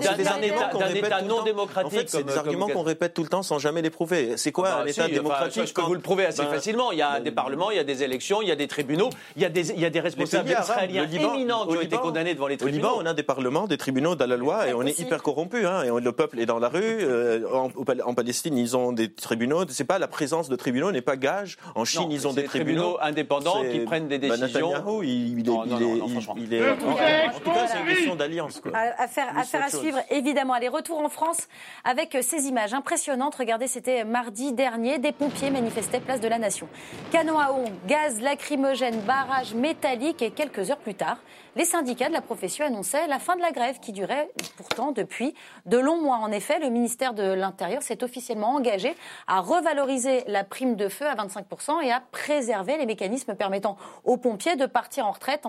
d'un État non démocratique. En fait, c'est des arguments qu'on répète tout le temps sans jamais les prouver. C'est quoi ah bah un État démocratique Je peux vous le prouver assez ben, facilement. Il y a ben, des parlements, il y a des élections, il y a des tribunaux, il y a des, il y a des responsables israéliens éminents qui ont été condamnés devant les tribunaux. Au Liban, on a des parlements, des tribunaux dans la loi et on est hyper corrompu. Hein, et le peuple est dans la rue. Euh, en Palestine, ils ont des tribunaux. C'est pas la présence de tribunaux n'est pas gage. En Chine, ils ont des tribunaux indépendants qui prennent des bah, décisions. il est en, tout cas, c'est une question d'alliance. Affaire, à suivre, évidemment. Allez, retour en France avec euh, ces images impressionnantes. Regardez, c'était mardi dernier. Des pompiers manifestaient place de la Nation. Canon à eau, gaz lacrymogène, barrage métallique et quelques heures plus tard, les syndicats de la profession annonçaient la fin de la grève qui durait pourtant depuis de longs mois. En effet, le ministère de l'Intérieur s'est officiellement engagé à revaloriser la prime de feu à 25% et à préserver les mécanismes permettant aux pompiers de partir en retraite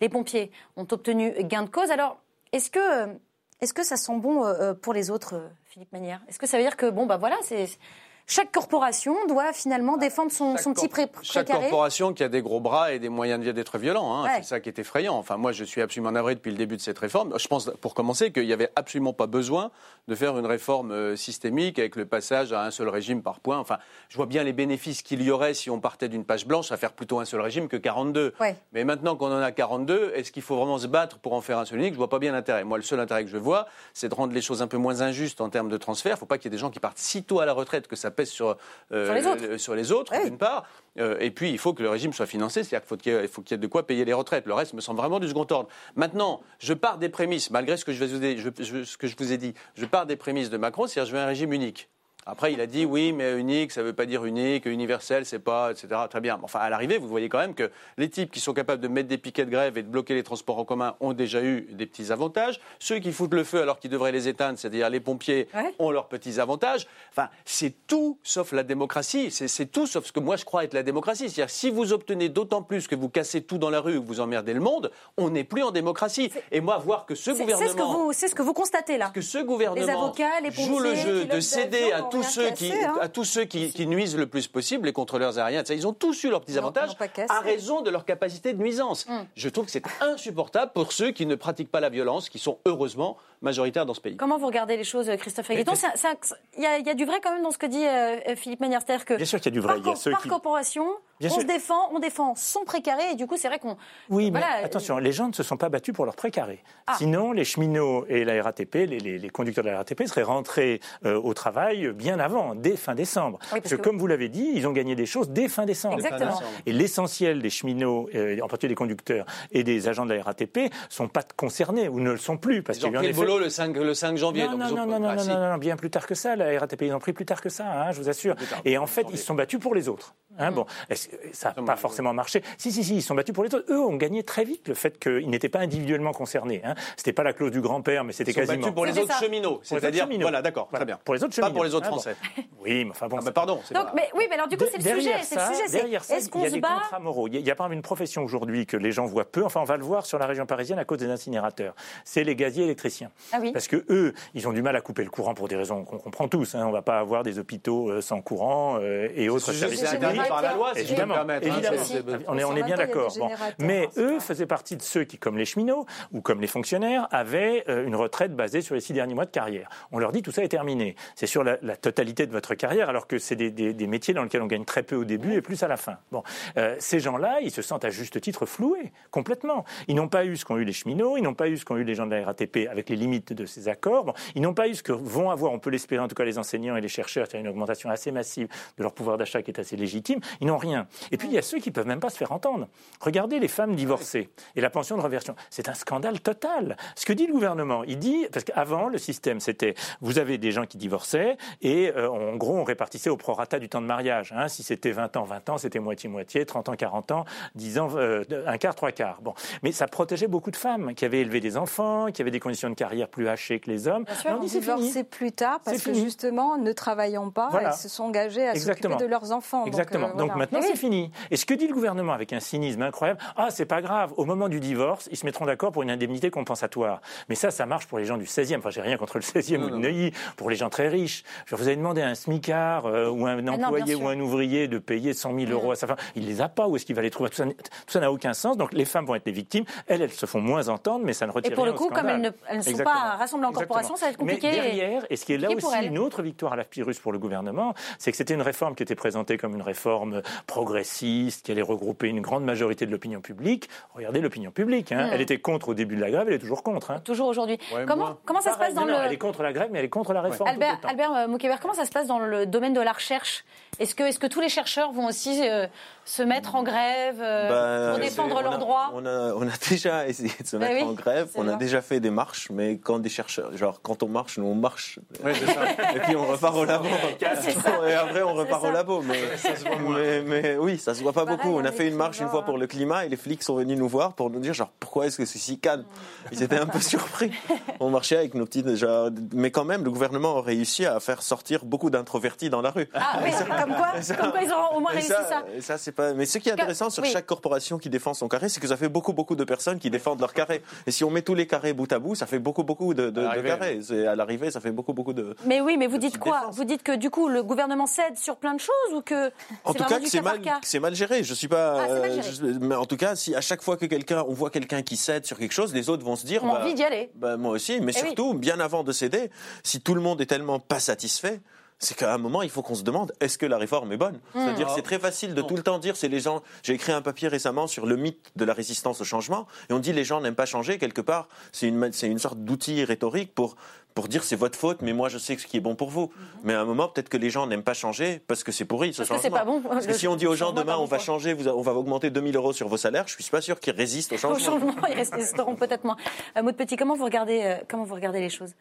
Les pompiers ont obtenu gain de cause. Alors, est-ce que, est-ce que ça sent bon euh, pour les autres, Philippe Manière Est-ce que ça veut dire que, bon, bah voilà, c'est chaque corporation doit finalement défendre son, petit pré précaré. Chaque corporation qui a des gros bras et des moyens d'être violent, hein, c'est ça qui est effrayant. Enfin, moi, je suis absolument navré depuis le début de cette réforme. Je pense, pour commencer, qu'il n'y avait absolument pas besoin de faire une réforme euh, systémique avec le passage à un seul régime par point. Enfin, je vois bien les bénéfices qu'il y aurait si on partait d'une page blanche à faire plutôt un seul régime que 42. Mais maintenant qu'on en a 42, est-ce qu'il faut vraiment se battre pour en faire un seul unique? Je vois pas bien l'intérêt. Moi, le seul intérêt que je vois, c'est de rendre les choses un peu moins injustes en termes de transfert. Il ne faut pas qu'il y ait des gens qui partent si tôt à la retraite que ça pèse sur, euh, sur les autres, sur les autres d'une part. Euh, et puis, il faut que le régime soit financé, c'est-à-dire qu'il faut qu'il y, ait de quoi payer les retraites. Le reste me semble vraiment du second ordre. Maintenant, je pars des prémices, malgré ce que je, ce que je vous ai dit, je pars des prémices de Macron, c'est-à-dire je veux un régime unique. Après, il a dit oui, mais unique, ça ne veut pas dire unique, universel, c'est pas, etc. Très bien. Enfin, à l'arrivée, vous voyez quand même que les types qui sont capables de mettre des piquets de grève et de bloquer les transports en commun ont déjà eu des petits avantages. Ceux qui foutent le feu alors qu'ils devraient les éteindre, c'est-à-dire les pompiers, ont leurs petits avantages. Enfin, c'est tout sauf la démocratie. C'est tout sauf ce que moi je crois être la démocratie. C'est-à-dire si vous obtenez d'autant plus que vous cassez tout dans la rue que vous emmerdez le monde, on n'est plus en démocracie. Et moi, voir que ce gouvernement, c'est ce, que vous constatez là, que ce gouvernement les avocats, les joue le jeu de céder à tous ceux qui hein. À tous ceux qui, nuisent le plus possible, les contrôleurs aériens. Ils ont tous eu leurs petits avantages à raison de leur capacité de nuisance. Hum. Je trouve que c'est insupportable pour ceux qui ne pratiquent pas la violence, qui sont heureusement majoritaires dans ce pays. Comment vous regardez les choses, Christophe Agueton Il y, a du vrai quand même dans ce que dit euh, Philippe Manière. que Bien sûr qu'il y a du vrai. Par, il y a par corporation, on se défend, on défend son précaré, et du coup, c'est vrai qu'on. Oui, mais attention, les gens ne se sont pas battus pour leur précaré. Ah. Sinon, les cheminots et la RATP, les, conducteurs de la RATP, seraient rentrés euh, au travail bien avant, dès fin décembre. parce, que, comme vous l'avez dit, ils ont gagné des choses dès fin décembre. Exactement. Et l'essentiel des cheminots, euh, en particulier des conducteurs et des agents de la RATP, sont pas concernés ou ne le sont plus parce qu'ils ont pris le le 5, le 5 janvier. Non, non, non, non, non, bien plus tard que ça. La RATP, ils ont pris plus tard que ça, hein, je vous assure. Et en fait, ils se sont battus pour les autres. Hein, mm. bon, ça n'a pas forcément marché? Si, si, si, ils sont battus pour les autres. Eux ont gagné très vite le fait qu'ils n'étaient pas individuellement concernés. Hein. C'était pas la clause du grand-père, mais c'était quasiment. battus pour les autres cheminots. C'est-à-dire, voilà, d'accord, très bien. Pour les autres cheminots. Pas pour les autres hein, Français. Oui, mais enfin bon. Ah, pardon. Donc, mais, oui, mais alors du coup, c'est le sujet. Ça, le sujet. Derrière ça, il y a des contrats moraux. Il y a pas une profession aujourd'hui que les gens voient peu. Enfin, on va le voir sur la région parisienne à cause des incinérateurs. C'est les gaziers électriciens. Ah oui. Parce que eux, ils ont du mal à couper le courant pour des raisons qu'on comprend tous. On ne va pas avoir des hôpitaux euh, sans courant euh, et autres services. C'est interdit par la loi, évidemment. On est, on est bien d'accord. Mais eux faisaient partie de ceux qui, comme les cheminots ou comme les fonctionnaires, avaient euh, une retraite basée sur les six derniers mois de carrière. On leur dit tout ça est terminé. C'est sur la, totalité de votre carrière, alors que c'est des, métiers dans lesquels on gagne très peu au début et plus à la fin. Bon, euh, ces gens-là, ils se sentent à juste titre floués complètement. Ils n'ont pas eu ce qu'ont eu les cheminots, ils n'ont pas eu ce qu'ont eu les gens de la RATP avec les limites de ces accords. ils n'ont pas eu ce que vont avoir, on peut l'espérer en tout cas les enseignants et les chercheurs, c'est une augmentation assez massive de leur pouvoir d'achat qui est assez légitime. Ils n'ont rien. Et puis il y a ceux qui peuvent même pas se faire entendre. Regardez les femmes divorcées et la pension de reversion. C'est un scandale total. Ce que dit le gouvernement, il dit, parce qu'avant, le système, c'était, vous avez des gens qui divorçaient et euh, en gros, on répartissait au prorata du temps de mariage. Hein. Si c'était 20 ans, 20 ans, c'était moitié-moitié, 30 ans, 40 ans, 10 ans, euh, un quart, trois quarts. Bon. Mais ça protégeait beaucoup de femmes qui avaient élevé des enfants, qui avaient des conditions de carrière plus hachées que les hommes. Bien sûr, on divorçait plus tard parce que justement, ne travaillant pas, elles se sont engagées à s'occuper de leurs enfants. Exactement. Donc, euh, maintenant, c'est fini. Et ce que dit le gouvernement avec un cynisme incroyable, ah, c'est pas grave, au moment du divorce, ils se mettront d'accord pour une indemnité compensatoire. Mais ça, ça marche pour les gens du 16e. Enfin, j'ai rien contre le 16e ou de Neuilly, pour les gens très riches. Je vous avez demandé à un smicard euh, ou un ah employé ou un ouvrier de payer 100 000 euros à sa femme. Il les a pas. Où est-ce qu'il va les trouver? Tout ça n'a aucun sens. Donc les femmes vont être les victimes. Elles, elles se font moins entendre, mais ça ne retire rien. Et pour le coup, comme elles ne, sont pas rassemblées en corporation, ça va être compliqué. Mais derrière, et ce qui est là aussi une autre victoire à la Pyrrhus pour le gouvernement, c'est que c'était une réforme qui était présentée comme une réforme progressiste, qui allait regrouper une grande majorité de l'opinion publique. Regardez l'opinion publique. Hein. Hmm. Elle était contre au début de la grève, elle est toujours contre. Hein. Toujours aujourd'hui. comment, comment ça se passe dans le... Elle est contre la grève, mais elle est contre la réforme. Albert, Albert euh, comment ça se passe dans le domaine de la recherche? Est-ce que, est que tous les chercheurs vont aussi euh, se mettre en grève euh, bah, pour défendre leurs droits on a, on a, déjà essayé de se bah mettre en grève, on a déjà fait des marches, mais quand des chercheurs, genre quand on marche, nous on marche, et puis on repart au labo. et après on repart au labo, mais, mais, Mais oui, ça se voit pas beaucoup. On a fait une marche une fois pour le climat et les flics sont venus nous voir pour nous dire genre pourquoi est-ce que c'est si calme? Ils étaient un peu surpris. On marchait avec nos petits déjà, mais quand même le gouvernement a réussi à faire sortir beaucoup d'introvertis dans la rue. Ah oui, comme quoi, comme quoi ils auront au moins réussi ça. ça c'est pas. Mais ce qui est intéressant sur chaque corporation qui défend son carré, c'est que ça fait beaucoup beaucoup de personnes qui défendent leur carré. Et si on met tous les carrés bout à bout, ça fait beaucoup beaucoup de, de, carrés. À l'arrivée, ça fait beaucoup beaucoup de. Mais oui, mais vous dites quoi Vous dites que du coup le gouvernement cède sur plein de choses ou que en tout cas que c'est mal, c'est mal géré. Je suis pas. Ah, euh, mais en tout cas, si à chaque fois que quelqu'un, on voit quelqu'un qui cède sur quelque chose, les autres vont se dire. On bah, envie d'y aller. Bah, moi aussi, mais eh surtout, bien avant de céder, si tout le monde est tellement pas satisfait, c'est qu'à un moment, il faut qu'on se demande est-ce que la réforme est bonne? Hmm. C'est-à-dire, c'est très facile de tout le temps dire c'est les gens. J'ai écrit un papier récemment sur le mythe de la résistance au changement, et on dit les gens n'aiment pas changer. Quelque part, c'est une, une sorte d'outil rhétorique pour pour dire c'est votre faute, mais moi je sais ce qui est bon pour vous. Mhm. Mais à un moment, peut-être que les gens n'aiment pas changer parce que c'est pourri ce parce changement. Que pas bon. Parce que si on dit aux gens demain on va changer, on va augmenter 2000 euros sur vos salaires, je suis pas sûr qu'ils résistent au changement. Au changement, ils résisteront peut-être moins. Euh, Maud Petit, comment vous regardez, euh, comment vous regardez les choses?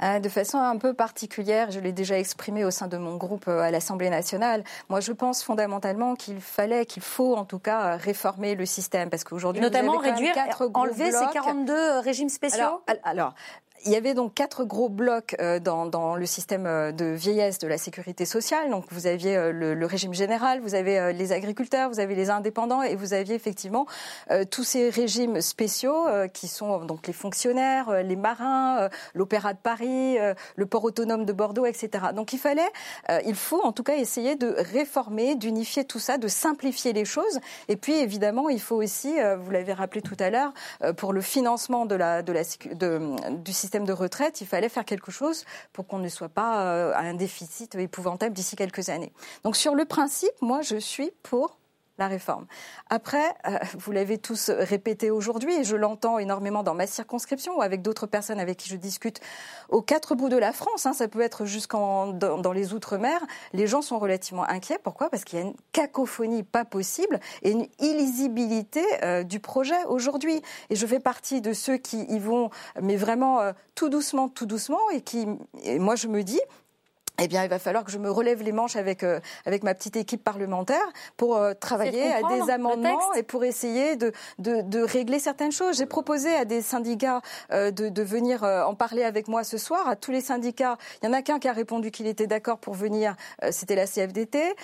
De façon un peu particulière, je l'ai déjà exprimé au sein de mon groupe euh, à l'Assemblée nationale. Moi, je pense fondamentalement qu'il fallait, qu'il faut en tout cas réformer le système, parce qu'aujourd'hui, notamment réduire, enlever ces 42 régimes spéciaux. alors il y avait donc quatre gros blocs euh, dans, dans, le système euh, de vieillesse de la sécurité sociale. Donc vous aviez euh, le, régime général, vous avez les agriculteurs, vous avez les indépendants et vous aviez effectivement tous ces régimes spéciaux qui sont donc les fonctionnaires, les marins, l'Opéra de Paris, le port autonome de Bordeaux, etc. Donc il fallait, il faut en tout cas essayer de réformer, d'unifier tout ça, de simplifier les choses. Et puis évidemment, il faut aussi, vous l'avez rappelé tout à l'heure, pour le financement de la, de la, de, du système de retraite, il fallait faire quelque chose pour qu'on ne soit pas euh, à un déficit épouvantable d'ici quelques années. Donc sur le principe, moi je suis pour la réforme. Après, euh, vous l'avez tous répété aujourd'hui, et je l'entends énormément dans ma circonscription ou avec d'autres personnes avec qui je discute aux quatre bouts de la France, hein, ça peut être jusqu'en dans, les Outre-mer, les gens sont relativement inquiets. Pourquoi? Parce qu'il y a une cacophonie pas possible et une illisibilité euh, du projet aujourd'hui. Et je fais partie de ceux qui y vont, mais vraiment euh, tout doucement, tout doucement, et qui, et moi je me dis, eh bien, il va falloir que je me relève les manches avec, euh, avec ma petite équipe parlementaire pour euh, travailler à des amendements et pour essayer de, de, de régler certaines choses. J'ai proposé à des syndicats euh, de, de, venir en parler avec moi ce soir, à tous les syndicats. Il y en a qu'un qui a répondu qu'il était d'accord pour venir, c'était la CFDT.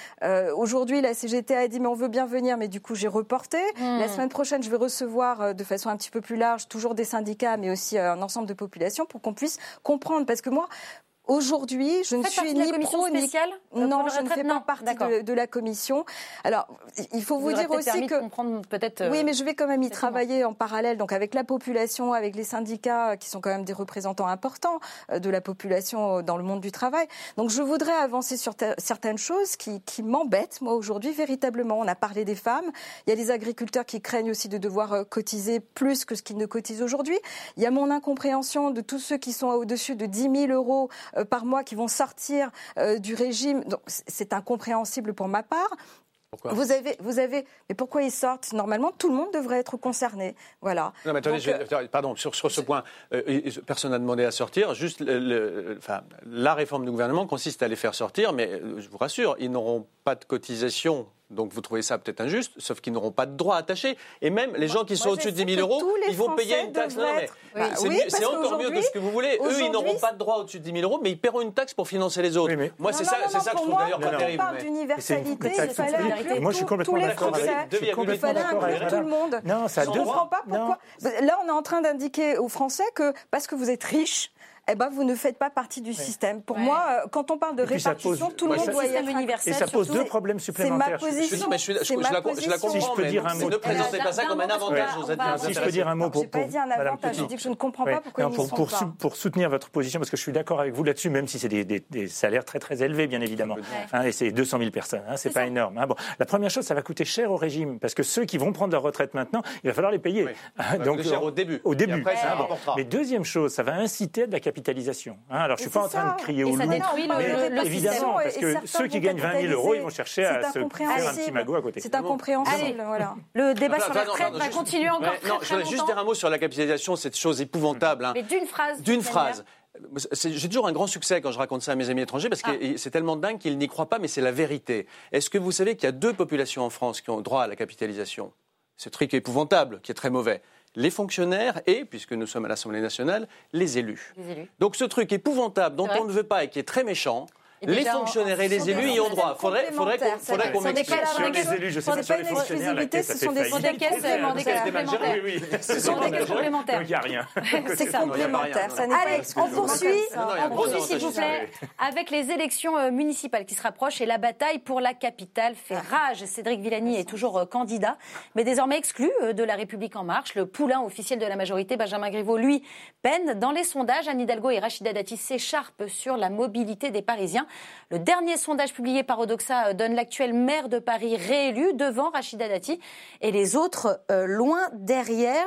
Aujourd'hui, la CGT a dit, mais on veut bien venir, mais du coup, j'ai reporté. Hmm. La semaine prochaine, je vais recevoir de façon un petit peu plus large, toujours des syndicats, mais aussi un ensemble de populations pour qu'on puisse comprendre. Parce que moi, Aujourd'hui, je ne suis ni pro ni spéciale euh, non, je ne fais pas partie de, la commission. Alors, il faut vous, dire aussi que peut-être. oui, mais je vais quand même y travailler en parallèle, donc avec la population, avec les syndicats, qui sont quand même des représentants importants euh, de la population dans le monde du travail. Donc, je voudrais avancer sur certaines choses qui, qui m'embêtent moi aujourd'hui véritablement. On a parlé des femmes. Il y a des agriculteurs qui craignent aussi de devoir euh, cotiser plus que ce qu'ils ne cotisent aujourd'hui. Il y a mon incompréhension de tous ceux qui sont au-dessus de 10 000 euros euh, par mois qui vont sortir euh, du régime. Donc c'est incompréhensible pour ma part. Pourquoi? Vous avez, vous avez, mais pourquoi ils sortent? Normalement, tout le monde devrait être concerné. Voilà. Non, mais attendez, euh, pardon, sur, sur, ce point, personne n'a demandé à sortir. Juste, enfin, la réforme du gouvernement consiste à les faire sortir, mais je vous rassure, ils n'auront pas de cotisation donc vous trouvez ça peut-être injuste, sauf qu'ils n'auront pas de droit attaché. Et même les gens qui sont au-dessus de 10 000 euros, ils vont payer une taxe. Non, mais c'est encore mieux que ce que vous voulez. Eux, ils n'auront pas de droit au-dessus de 10 000 euros, mais ils paieront une taxe pour financer les autres. Moi, c'est ça, c'est ça que je trouve d'ailleurs pas terrible. On parle d'universalité, il fallait Moi, je suis complètement d'accord avec Il fallait inclure tout le monde. Non, ça Je ne comprends pas pourquoi. Là, on est en train d'indiquer aux Français que parce que vous êtes riches, eh ben, vous ne faites pas partie du système. Pour moi, euh, quand on parle de répartition, tout le monde doit y être universel. Et ça pose deux problèmes supplémentaires. C'est ma position. Je, je, je, la, comprends, si je peux dire un mot. Ne présentez pas ça comme un avantage Si je peux dire un mot pour... Je n'ai pas dit un avantage, je dis que je ne comprends pas pourquoi ils sont pas. Pour soutenir votre position, parce que je suis d'accord avec vous là-dessus, même si c'est des salaires très très élevés, bien évidemment. Hein, et c'est 200 000 personnes, hein, c'est pas énorme. Hein. La première chose, ça va coûter cher au régime, parce que ceux qui vont prendre leur retraite maintenant, il va falloir les payer. Donc cher au début. Au début. Mais deuxième chose, ça va inciter à de la capitalisation. Hein, alors, je ne suis pas en train de crier au loup, mais évidemment, parce que ceux qui gagnent 20 000 euros, ils vont chercher à se faire un petit magot à côté. C'est incompréhensible. Voilà. Le débat sur la retraite va continuer encore très, Non, je voudrais juste dire un mot sur la capitalisation, cette chose épouvantable. Mais d'une phrase. D'une phrase j'ai toujours un grand succès quand je raconte ça à mes amis étrangers parce que ah. c'est tellement dingue qu'ils n'y croient pas, mais c'est la vérité. Est-ce que vous savez qu'il y a deux populations en France qui ont droit à la capitalisation? Ce truc épouvantable, qui est très mauvais les fonctionnaires et, puisque nous sommes à l'Assemblée nationale, les élus. les élus. Donc ce truc épouvantable dont on ne veut pas et qui est très méchant, les fonctionnaires et les élus y ont droit. Faudrait, faudrait qu'on, faudrait qu'on m'explique. Sur les élus, je sais pas sur les fonctionnaires, la caisse, ça fait faillite. Ce sont des caisses complémentaires. Il n'y a rien. C'est complémentaire. Allez, on poursuit, on poursuit s'il vous plaît, avec les élections euh, municipales qui se rapprochent et la bataille pour la capitale fait rage. Cédric Villani est toujours euh, candidat, mais désormais exclu euh, de la République en marche. Le poulain officiel de la majorité, Benjamin Griveaux, lui, peine. Dans les sondages, Anne Hidalgo et Rachida Dati s'écharpent sur la mobilité des Parisiens. Le dernier sondage publié par Odoxa euh, donne l'actuel maire de Paris réélu devant Rachida Dati et les autres euh, loin derrière.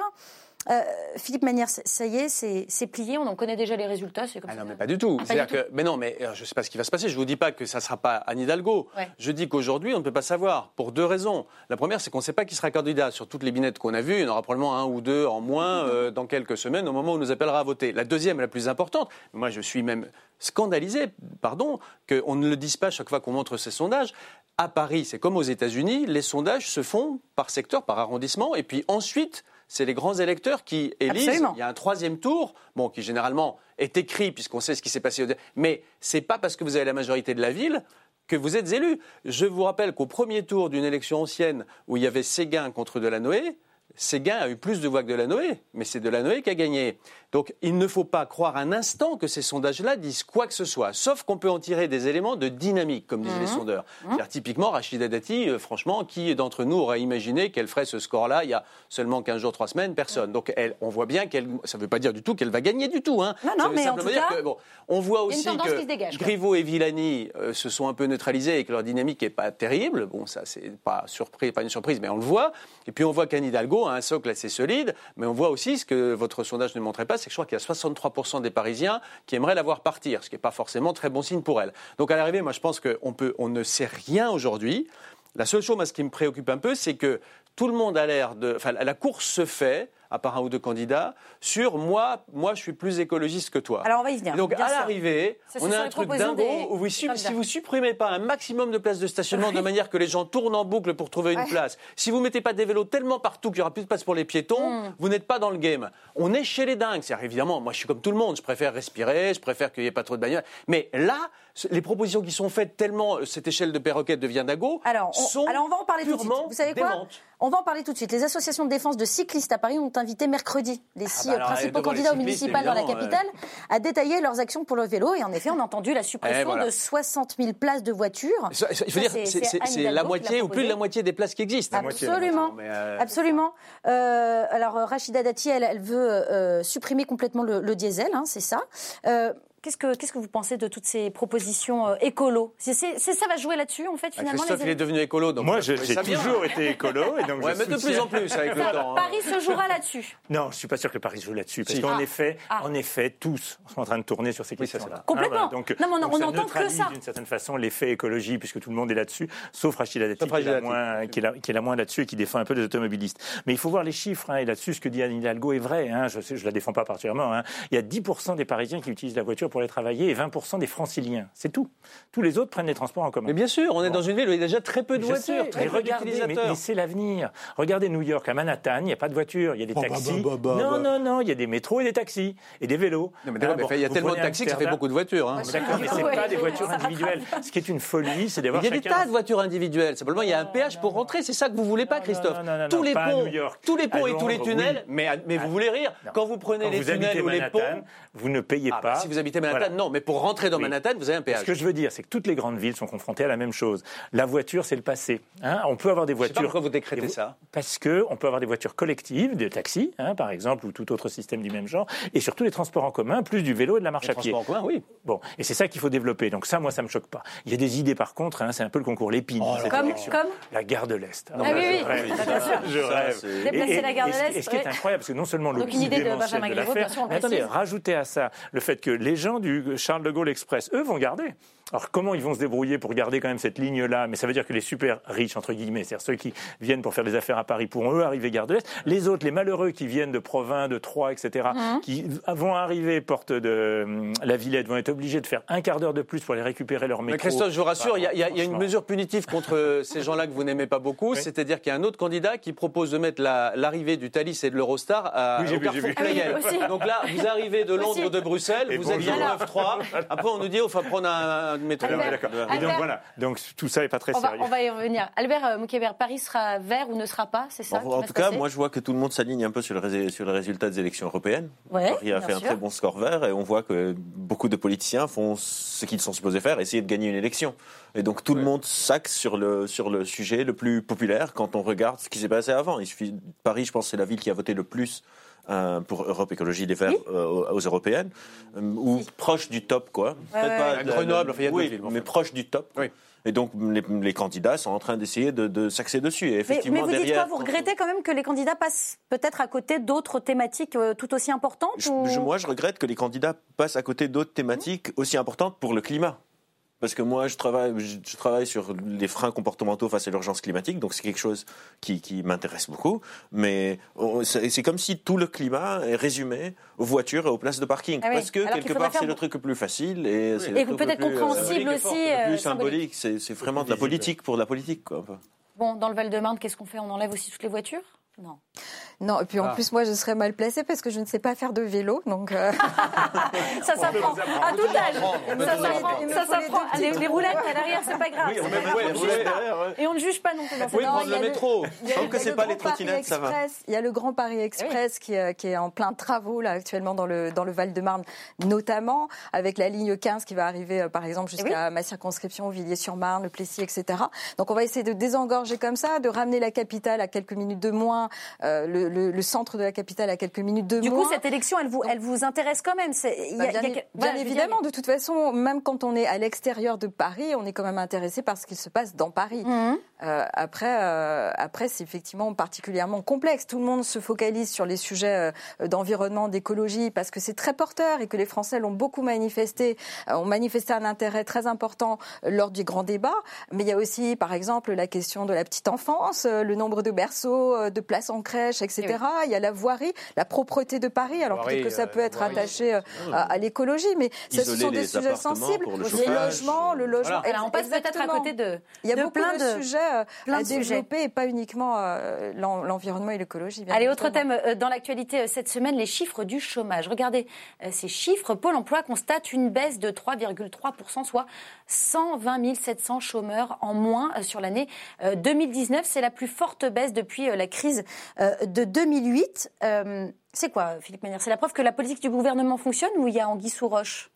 Euh, Philippe Manière, ça y est, c'est plié, on en connaît déjà les résultats. Comme ah non, mais pas du tout. Ah, que, mais non, mais je ne sais pas ce qui va se passer. Je ne vous dis pas que ça ne sera pas Anne Hidalgo. Je dis qu'aujourd'hui, on ne peut pas savoir pour deux raisons. La première, c'est qu'on ne sait pas qui sera candidat. Sur toutes les binettes qu'on a vues, il y en aura probablement un ou deux en moins euh, dans quelques semaines, au moment où on nous appellera à voter. La deuxième, la plus importante, moi je suis même scandalisé, pardon, qu'on ne le dise pas chaque fois qu'on montre ces sondages. À Paris, c'est comme aux États-Unis, les sondages se font par secteur, par arrondissement, et puis ensuite c'est les grands électeurs qui élisent. Il y a un troisième tour, bon, qui généralement est écrit puisqu'on sait ce qui s'est passé. Mais c'est pas parce que vous avez la majorité de la ville que vous êtes élu. Je vous rappelle qu'au premier tour d'une élection ancienne où il y avait Séguin contre Delanoë, Séguin a eu plus de voix que Delanoë, mais c'est Delanoë qui a gagné. Donc il ne faut pas croire un instant que ces sondages-là disent quoi que ce soit, sauf qu'on peut en tirer des éléments de dynamique, comme disent les mhm. sondeurs. Mhm. Typiquement, Rachida Dati, euh, franchement, qui d'entre nous aurait imaginé qu'elle ferait ce score-là il y a seulement 15 jours, 3 semaines? Personne. Donc elle, on voit bien qu'elle, ça ne veut pas dire du tout qu'elle va gagner du tout. Hein. Non, non, mais en tout cas, que, bon, on voit aussi que Griveaux et Villani euh, se sont un peu neutralisés et que leur dynamique n'est pas terrible. Bon, ça c'est pas surpris, pas une surprise, mais on le voit. Et puis on voit qu'Anne Hidalgo a un socle assez solide, mais on voit aussi ce que votre sondage ne montrait pas, c'est que je crois qu'il y a 63 3% des Parisiens qui aimeraient la voir partir, ce qui n'est pas forcément très bon signe pour elle. Donc à l'arrivée, moi je pense qu'on on ne sait rien aujourd'hui. La seule chose, moi, ce qui me préoccupe un peu, c'est que tout le monde a l'air de. Enfin, la course se fait à part un ou deux candidats, sur moi, moi je suis plus écologiste que toi. Alors on va y venir. donc à l'arrivée, on a un truc dingo où vous, si vous supprimez pas un maximum de places de stationnement de manière que les gens tournent en boucle pour trouver une place, si vous mettez pas des vélos tellement partout qu'il y aura plus de place pour les piétons, hmm. vous n'êtes pas dans le game. On est chez les dingues. C'est évidemment, moi je suis comme tout le monde, je préfère respirer, je préfère qu'il n'y ait pas trop de bagnoles. Mais là, les propositions qui sont faites tellement euh, cette échelle de perroquette devient d'ago alors, on, alors on va en parler tout de suite. Vous savez quoi On va en parler tout de suite. Les associations de défense de cyclistes à Paris ont invité mercredi les ah six bah principaux candidats au municipal dans la capitale à détailler leurs actions pour le vélo. Et en effet, on a entendu la suppression de 60 000 places de voitures. Il faut dire, c'est la moitié ou plus de la moitié des places qui existent. Absolument. Euh, Absolument. Euh, alors, Rachida Dati, elle, veut supprimer complètement le, diesel, hein, c'est ça. Qu'est-ce que, qu'est-ce que vous pensez de toutes ces propositions euh, écolo? C'est, Ça va jouer là-dessus, en fait, bah, finalement Christophe, il est devenu écolo. Donc Moi, j'ai, toujours été écolo. Et donc ouais, mais de plus en plus avec le temps. Hein. Paris se jouera là-dessus Non, je ne suis pas sûr que Paris se joue là-dessus. Parce qu'en ah. effet, ah. en effet, tous sont en train de tourner sur ces questions-là. Complètement. donc, non, on n'entend que ça. d'une certaine façon l'effet écologie, puisque tout le monde est là-dessus, sauf Rachida Dati, qui, est la moins, qui, est la, moins là-dessus et qui défend un peu les automobilistes. Mais il faut voir les chiffres. Hein, et là-dessus, ce que dit Anne Hidalgo est vrai. Hein, je ne la défends pas particulièrement. Il y a 10% des Parisiens qui utilisent la voiture pour aller travailler et 20 des franciliens. C'est tout. Tous les autres prennent les transports en commun. Mais bien sûr, on est dans une ville où il y a déjà très peu de voitures, très peu d'utilisateurs. Mais, c'est l'avenir. Regardez New York, à Manhattan, il n'y a pas de voitures, il y a des taxis. non, non, non, il y a des métros et des taxis et des vélos. mais il y a tellement de taxis que ça fait beaucoup de voitures. Hein. D'accord, mais c'est pas des voitures individuelles. Ce qui est une folie, c'est d'avoir. Il y a des tas de voitures individuelles. Simplement, il y a un péage pour rentrer. C'est ça que vous voulez pas, Christophe. Tous les ponts, tous les ponts et tous les tunnels. Mais mais vous voulez rire quand vous prenez les tunnels ou les ponts. Vous ne payez ah, bah, pas. Si vous habitez Manhattan, non. Mais pour rentrer dans Manhattan, vous avez un péage. Ce que je veux dire, c'est que toutes les grandes villes sont confrontées à la même chose. La voiture, c'est le passé. Hein. on peut avoir des voitures. pourquoi vous décrétez ça Parce que on peut avoir des voitures collectives, des taxis, hein, par exemple, ou tout autre système du même genre, et surtout les transports en commun, plus du vélo et de la marche à pied. Transports en commun, oui. Bon, et c'est ça qu'il faut développer. Donc ça, moi, ça me choque pas. Il y a des idées, par contre. Hein, c'est un peu le concours Lépine. Oh comme, comme, la gare de l'Est. Ah, oui, oui. Je rêve. Je rêve. Déplacer la gare de l'Est. Et ce qui est incroyable, parce que non seulement le coût de l'affaire, mais attendez, rajoutez à ça le fait que les gens du Charles de Gaulle Express, eux, vont garder Alors comment ils vont se débrouiller pour garder quand même cette ligne-là? Mais ça veut dire que les super riches, entre guillemets, c'est-à-dire ceux qui viennent pour faire des affaires à Paris, pourront eux arriver gare de l'Est. Les autres, les malheureux qui viennent de Provins, de Troyes, etc., mhm. qui vont arriver porte de euh, la Villette, vont être obligés de faire un quart d'heure de plus pour aller récupérer leur métro. Mais Christophe, je vous rassure, il y, a une mesure punitive contre ces gens-là que vous n'aimez pas beaucoup, c'est-à-dire qu'il y a un autre candidat qui propose de mettre l'arrivée du Thalys et de l'Eurostar à, oui, au Carrefour ah Donc là, vous arrivez de Londres, de Bruxelles, vous êtes en 9-3. Après, on nous dit, il faut prendre un, métro. donc voilà, donc tout ça n'est pas très sérieux. on va y revenir. Albert euh, Paris sera vert ou ne sera pas, c'est ça En tout cas, moi je vois que tout le monde s'aligne un peu sur le, sur le résultat des élections européennes. Paris a fait un très bon score vert et on voit que beaucoup de politiciens font ce qu'ils sont supposés faire, essayer de gagner une élection. Et donc tout le monde s'axe sur le, sur le sujet le plus populaire quand on regarde ce qui s'est passé avant. Il suffit, Paris, je pense, c'est la ville qui a voté le plus euh, pour Europe Écologie Les Verts euh, aux, européennes, euh, ou proche du top, quoi. Peut-être pas Grenoble, enfin, il y a oui, villes, mais proche du top. Oui. Et donc les, candidats sont en train d'essayer de, de s'axer dessus. Et effectivement, mais, vous dites quoi Vous regrettez quand même que les candidats passent peut-être à côté d'autres thématiques tout aussi importantes Moi, je regrette que les candidats passent à côté d'autres thématiques aussi importantes pour le climat parce que moi, je travaille, je travaille sur les freins comportementaux face à l'urgence climatique, donc c'est quelque chose qui, qui m'intéresse beaucoup. Mais c'est comme si tout le climat est résumé aux voitures et aux places de parking, ah parce que quelque part c'est le truc le plus facile et c'est peut-être euh, compréhensible aussi, le plus euh, symbolique. C'est vraiment de la politique pour de la politique, quoi. Bon, dans le Val-de-Marne, qu'est-ce qu'on fait? On enlève aussi toutes les voitures? Non. Non, et puis en ah. plus, moi, je serais mal placée parce que je ne sais pas faire de vélo. Donc, euh, ça s'apprend à tout âge. Ça s'apprend. Les, roulettes à l'arrière, c'est pas grave. Et on ne juge pas non plus dans Oui, prendre le métro. Tant que c'est pas les trottinettes, ça va. Il y a le Grand Paris Express qui, est en plein travaux là actuellement dans le dans le Val-de-Marne, notamment avec la ligne 15 qui va arriver euh, par exemple jusqu'à ma circonscription, Villiers-sur-Marne, le Plessis, etc. Donc on va essayer de désengorger comme ça, de ramener la capitale à quelques minutes de moins. Euh, le, le, centre de la capitale à quelques minutes de du Du coup, cette élection, elle vous, elle vous intéresse quand même bah, Bien, évidemment, de toute façon, même quand on est à l'extérieur de Paris, on est quand même intéressé par ce qui se passe dans Paris. Mhm. Euh, après, euh, après c'est effectivement particulièrement complexe. Tout le monde se focalise sur les sujets d'environnement, d'écologie, parce que c'est très porteur et que les Français l'ont beaucoup manifesté, ont manifesté un intérêt très important lors du grand débat. Mais il y a aussi, par exemple, la question de la petite enfance, le nombre de berceaux, de places en crèche, etc. Il y a la voirie, la propreté de Paris. Alors peut-être que ça peut être attaché à, l'écologie, mais ce sont des sujets sensibles. Les logements, le logement. on passe peut-être à côté de. Il y a beaucoup de sujets euh, à développer et pas uniquement euh, l'environnement et l'écologie. Allez, autre thème euh, dans l'actualité cette semaine, les chiffres du chômage. Regardez ces chiffres. Pôle emploi constate une baisse de 3,3%, soit 120 700 chômeurs en moins sur l'année 2019. C'est la plus forte baisse depuis la crise de 2008. C'est quoi, Philippe Manière C'est la preuve que la politique du gouvernement fonctionne ou il y a anguille sous roche?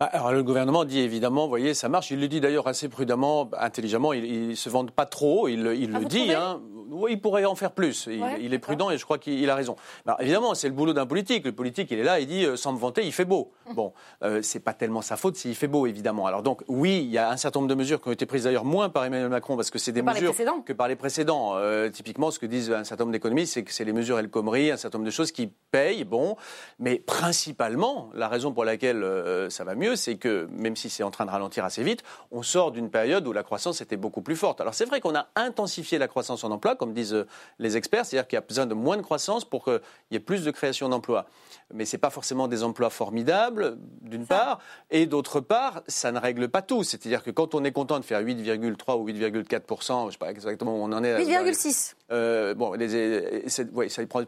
Alors le gouvernement dit évidemment, vous voyez, ça marche. Il le dit d'ailleurs assez prudemment, intelligemment. Il, ne se vante pas trop. Il, il le dit. Hein. Oui, il pourrait en faire plus. Il, est prudent et je crois qu'il a raison. Alors, bah, évidemment, c'est le boulot d'un politique. Le politique, il est là, il dit, euh, sans me vanter, il fait beau. Bon, euh, c'est pas tellement sa faute s'il fait beau, évidemment. Alors donc, oui, il y a un certain nombre de mesures qui ont été prises d'ailleurs moins par Emmanuel Macron parce que c'est des mesures que par les précédents. Euh, typiquement, ce que disent un certain nombre d'économistes, c'est que c'est les mesures El Khomri, un certain nombre de choses qui payent. Bon, mais principalement, la raison pour laquelle ça va mieux, c'est que même si c'est en train de ralentir assez vite, on sort d'une période où la croissance était beaucoup plus forte. Alors c'est vrai qu'on a intensifié la croissance en emploi, comme disent les experts, c'est-à-dire qu'il y a besoin de moins de croissance pour qu'il y ait plus de création d'emplois. Mais ce n'est pas forcément des emplois formidables, d'une part, et d'autre part, ça ne règle pas tout. C'est-à-dire que quand on est content de faire 8,3 ou 8,4 je ne sais pas exactement où on en est. 8,6. Euh, bon, ouais, ça prend.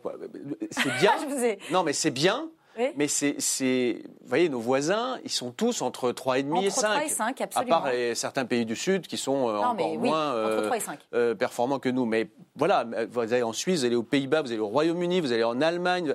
C'est bien. non, mais c'est bien. Mais c'est, vous voyez, nos voisins, ils sont tous entre 3,5 et 5. 3 et 5, absolument. À part certains pays du Sud qui sont euh, encore moins euh, euh, performants que nous. Mais voilà, vous allez en Suisse, vous allez aux Pays-Bas, vous allez au Royaume-Uni, vous allez en Allemagne,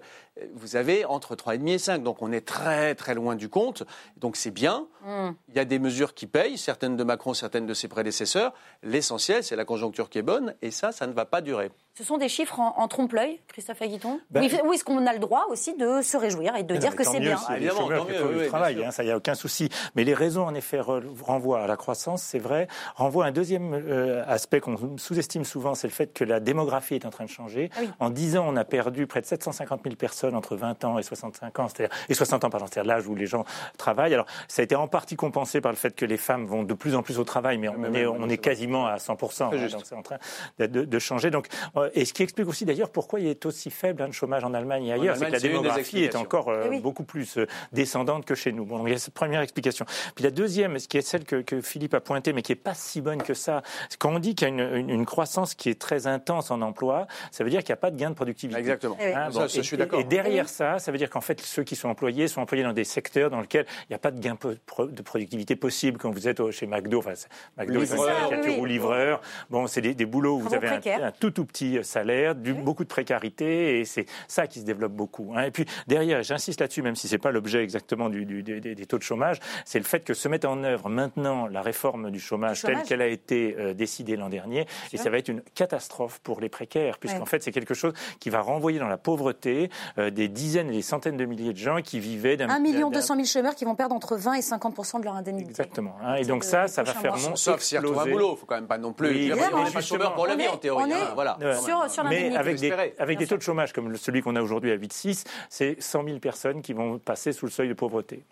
vous avez entre 3,5 et 5. Donc on est très très loin du compte. Donc c'est bien. Hmm. Il y a des mesures qui payent, certaines de Macron, certaines de ses prédécesseurs. L'essentiel, c'est la conjoncture qui est bonne, et ça, ça ne va pas durer. Ce sont des chiffres en, trompe-l'œil, Christophe Aguiton ben, Oui, est-ce qu'on a le droit aussi de se réjouir et de dire que c'est bien? Évidemment, du travail, hein, ça, il n'y a aucun souci. Mais les raisons, en effet, renvoient à la croissance, c'est vrai, renvoient à un deuxième euh, aspect qu'on sous-estime souvent, c'est le fait que la démographie est en train de changer. Ah en 10 ans, on a perdu près de 750 000 personnes entre 20 ans et 65 ans, c'est-à-dire, et 60 ans, pardon, c'est-à-dire l'âge où les gens travaillent. Alors, ça a été en partie compensé par le fait que les femmes vont de plus en plus au travail, mais on, est, on est quasiment à 100%. Hein, donc, c'est en train de, de, changer. Donc, euh, et ce qui explique aussi d'ailleurs pourquoi il est aussi faible hein, le chômage en Allemagne et ailleurs, c'est que la démographie est encore euh, eh beaucoup plus descendante que chez nous. Bon, il y a cette première explication. Puis la deuxième, ce qui est celle que, que Philippe a pointée, mais qui est pas si bonne que ça, quand on dit qu'il y a une, une, croissance qui est très intense en emploi, ça veut dire qu'il n'y a pas de gain de productivité. Exactement. Hein, ça, je suis d'accord. Et, derrière ça, ça veut dire qu'en fait, ceux qui sont employés sont employés dans des secteurs dans lesquels il n'y a pas de gain de productivité possible. Quand vous êtes chez McDo, enfin, McDo, c'est ou livreur. Bon, c'est des, boulots où vous avez un, tout tout petit salaire, du, beaucoup de précarité, et c'est ça qui se développe beaucoup. Hein. Et puis derrière, j'insiste là-dessus, même si c'est pas l'objet exactement du, des, des, taux de chômage, c'est le fait que se met en œuvre maintenant la réforme du chômage, telle qu'elle a été euh, décidée l'an dernier, et ça va être une catastrophe pour les précaires, puisqu'en fait c'est quelque chose qui va renvoyer dans la pauvreté euh, des dizaines et des centaines de milliers de gens qui vivaient d'un... 1 million 200 000 chômeurs qui vont perdre entre 20 et 50 de leur indemnité. Exactement. Hein. et donc ça, ça va faire monter... Sauf s'ils retrouvent un boulot, il faut quand même pas non plus... Oui, on n'est pas chômeurs pour la vie en théorie. Hein, voilà. Sur, sur Mais avec des, avec des taux de chômage comme celui qu'on a aujourd'hui à 8,6, c'est 100 000 personnes qui vont passer sous le seuil de pauvreté.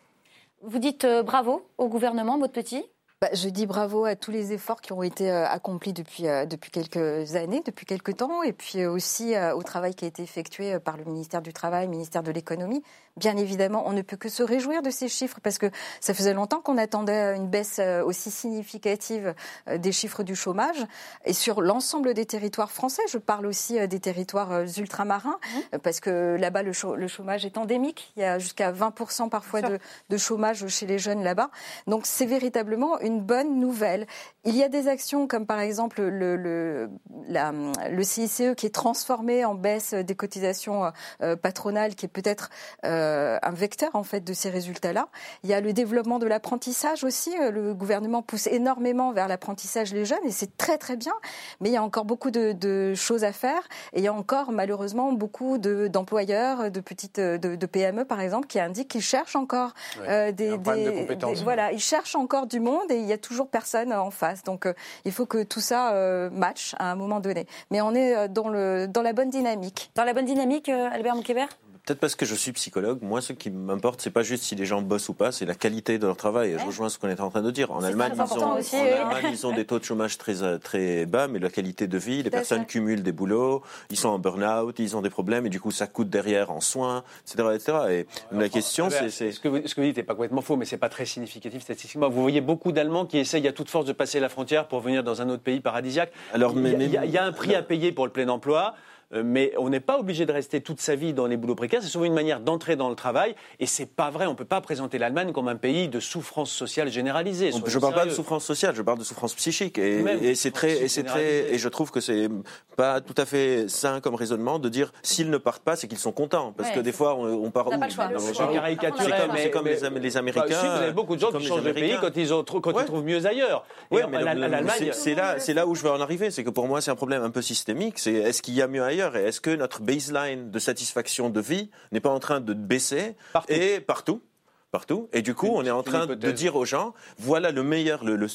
Vous dites euh, bravo au gouvernement, votre petit bah, je dis bravo à tous les efforts qui ont été euh, accomplis depuis, euh, depuis quelques années, depuis quelques temps, et puis aussi au travail qui a été effectué par le ministère du Travail, le ministère de l'Économie, Bien évidemment, on ne peut que se réjouir de ces chiffres parce que ça faisait longtemps qu'on attendait une baisse euh, aussi significative euh, des chiffres du chômage. Et sur l'ensemble des territoires français, je parle aussi euh, des territoires ultramarins mmh. parce que là-bas, le chômage est endémique. Il y a jusqu'à 20% parfois de, de, chômage chez les jeunes là-bas. Donc c'est véritablement une bonne nouvelle. Il y a des actions comme par exemple le, le, la, le CICE qui est transformé en baisse des cotisations patronales qui est peut-être euh, un vecteur en fait de ces résultats-là. Il y a le développement de l'apprentissage aussi. Euh, le gouvernement pousse énormément vers l'apprentissage les jeunes et c'est très très bien. Mais il y a encore beaucoup de, choses à faire et il y a encore malheureusement beaucoup d'employeurs, de, petites de, PME par exemple, qui indiquent qu'ils cherchent encore euh, des, voilà, ils cherchent encore du monde et il y a toujours personne en face. Donc il faut que tout ça matche à un moment donné. Mais on est dans le dans la bonne dynamique. Dans la bonne dynamique, Albert Moukébert peut-être parce que je suis psychologue, moi, ce qui m'importe, c'est pas juste si les gens bossent ou pas, c'est la qualité de leur travail. Je rejoins ce qu'on est en train de dire. En Allemagne, ils ont, aussi, en Allemagne, ils ont des taux de chômage très, très bas, mais la qualité de vie, les personnes cumulent des boulots, ils sont en burn-out, ils ont des problèmes, et du coup, ça coûte derrière en soins, etc. etc. Et la question, c'est. Ce que, vous, ce que vous dites n'est pas complètement faux, mais c'est pas très significatif statistiquement. Vous voyez beaucoup d'Allemands qui essayent à toute force de passer la frontière pour venir dans un autre pays paradisiaque. Alors, il y, il y a un prix à payer pour le plein emploi. Euh, mais on n'est pas obligé de rester toute sa vie dans les boulots précaires. C'est souvent une manière d'entrer dans le travail. Et c'est pas vrai. On ne peut pas présenter l'Allemagne comme un pays de souffrance sociale généralisée. Je ne parle pas de souffrance sociale, je parle de souffrance psychique. Et, c'est très, et c'est très, et je trouve que c'est pas tout à fait sain comme raisonnement de dire s'ils ne partent pas, c'est qu'ils sont contents. Parce que des fois, on, part où C'est comme, les, Américains. Bah, vous avez beaucoup de gens qui changent de pays quand ils, ont, quand ils trouvent mieux ailleurs. c'est là, c'est là où je veux en arriver. C'est que pour moi, c'est un problème un peu systémique. C'est est-ce qu'il y a mieux ailleurs et est-ce que notre baseline de satisfaction de vie n'est pas en train de baisser partout. et partout partout. Et du coup, on est en train de dire aux gens, voilà le meilleur, le,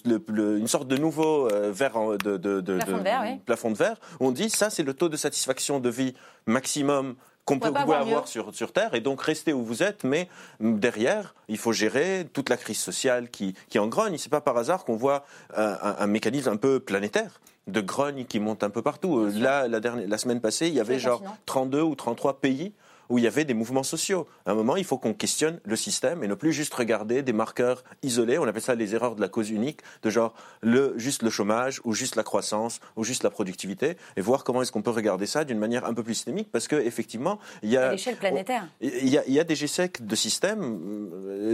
une sorte de nouveau euh, verre de, de, de, plafond, de, verre, oui. plafond de verre. On dit, ça, c'est le taux de satisfaction de vie maximum qu'on peut avoir sur, sur Terre, et donc restez où vous êtes, mais derrière, il faut gérer toute la crise sociale qui, qui engrogne. C'est pas par hasard qu'on voit euh, un, un, mécanisme un peu planétaire de grogne qui monte un peu partout. Là, la, dernière, la semaine passée, il y avait genre 32 ou 33 pays où il y avait des mouvements sociaux. À un moment, il faut qu'on questionne le système et ne plus juste regarder des marqueurs isolés. On appelle ça les erreurs de la cause unique, de genre le, juste le chômage ou juste la croissance ou juste la productivité, et voir comment est-ce qu'on peut regarder ça d'une manière un peu plus systémique, parce qu'effectivement, il y a... À l'échelle planétaire. Il y, a, il y a des GSEC de systèmes,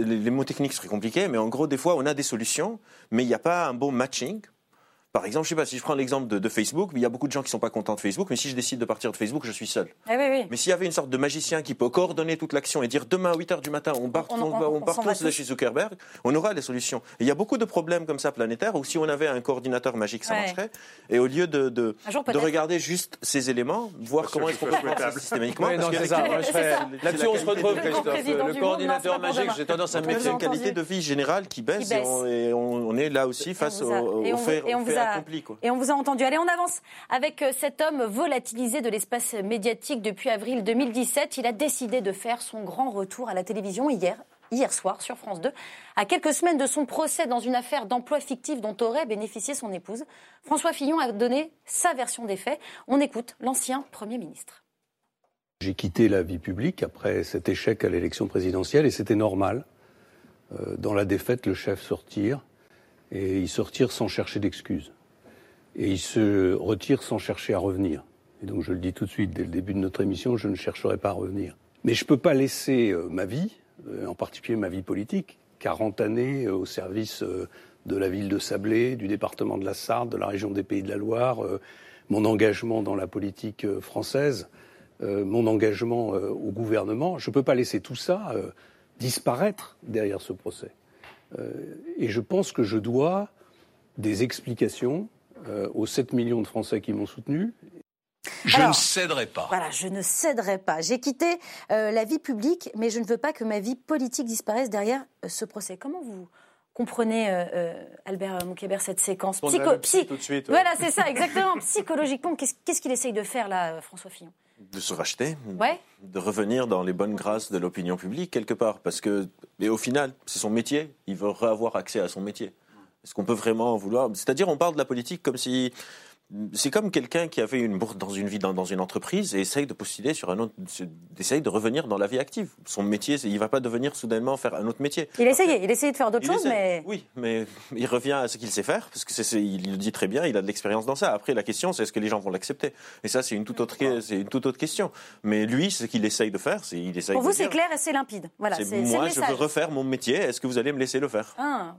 les mots techniques seraient compliqués, mais en gros, des fois, on a des solutions, mais il n'y a pas un bon matching par exemple, je sais pas, si je prends l'exemple de, Facebook, il y a beaucoup de gens qui sont pas contents de Facebook, mais si je décide de partir de Facebook, je suis seul. Ah mais s'il y avait une sorte de magicien qui peut coordonner toute l'action et dire demain à 8 h du matin, on part, on, part tous de chez Zuckerberg, on aura les solutions. il y a beaucoup de problèmes comme ça planétaires où si on avait un coordinateur magique, ça marcherait. Et au lieu de, de, regarder juste ces éléments, voir comment est-ce qu'on peut faire systématiquement. Là-dessus, on se retrouve, Le coordinateur magique, j'ai tendance à me mettre une qualité de vie générale qui baisse, et on, est là aussi face au fait et on vous a entendu. Allez, on avance avec euh, cet homme volatilisé de l'espace médiatique depuis avril 2017. Il a décidé de faire son grand retour à la télévision hier, hier soir sur France 2, à quelques semaines de son procès dans une affaire d'emploi fictif dont aurait bénéficié son épouse. François Fillon a donné sa version des faits. On écoute l'ancien Premier ministre. J'ai quitté la vie publique après cet échec à l'élection présidentielle et c'était normal. Euh, dans la défaite, le chef sortir et il sortir sans chercher d'excuses et il se retire sans chercher à revenir. Et donc je le dis tout de suite, dès le début de notre émission, je ne chercherai pas à revenir. Mais je ne peux pas laisser euh, ma vie, euh, en particulier ma vie politique, 40 années euh, au service de la ville de Sablé, du département de la Sarthe, de la région des Pays de la Loire, mon engagement dans la politique française, mon engagement au gouvernement. Je ne peux pas laisser tout ça disparaître derrière ce procès. Et je pense que je dois des explications euh, aux 7 millions de Français qui m'ont soutenu. Je ne céderai pas. Voilà, je ne céderai pas. J'ai quitté euh, la vie publique, mais je ne veux pas que ma vie politique disparaisse derrière euh, ce procès. Comment vous comprenez, Albert Moukébert, cette séquence Psycho psy tout de suite. Voilà, c'est ça, exactement. Psychologiquement, qu'est-ce qu'il essaye de faire là, François Fillon? De se racheter, ouais. de revenir dans les bonnes grâces de l'opinion publique quelque part, parce que, mais au final, c'est son métier. Il veut avoir accès à son métier. Est-ce qu'on peut vraiment vouloir. C'est-à-dire, on parle de la politique comme si c'est comme quelqu'un qui avait une bourse dans une vie dans, une entreprise et essaye de postuler sur un autre, essaye de revenir dans la vie active. Son métier, il va pas devenir soudainement faire un autre métier. Il essayait, il essayait de faire d'autres choses, mais oui, mais il revient à ce qu'il sait faire parce que c'est, il le dit très bien, il a de l'expérience dans ça. Après, la question, c'est est-ce que les gens vont l'accepter? Et ça, c'est une toute autre, c'est une toute autre question. Mais lui, ce qu'il essaye de faire, c'est il essaye. Pour vous, c'est clair et c'est limpide. Voilà. C'est, moi, je veux refaire mon métier. Est-ce que vous allez me laisser le faire? Ah,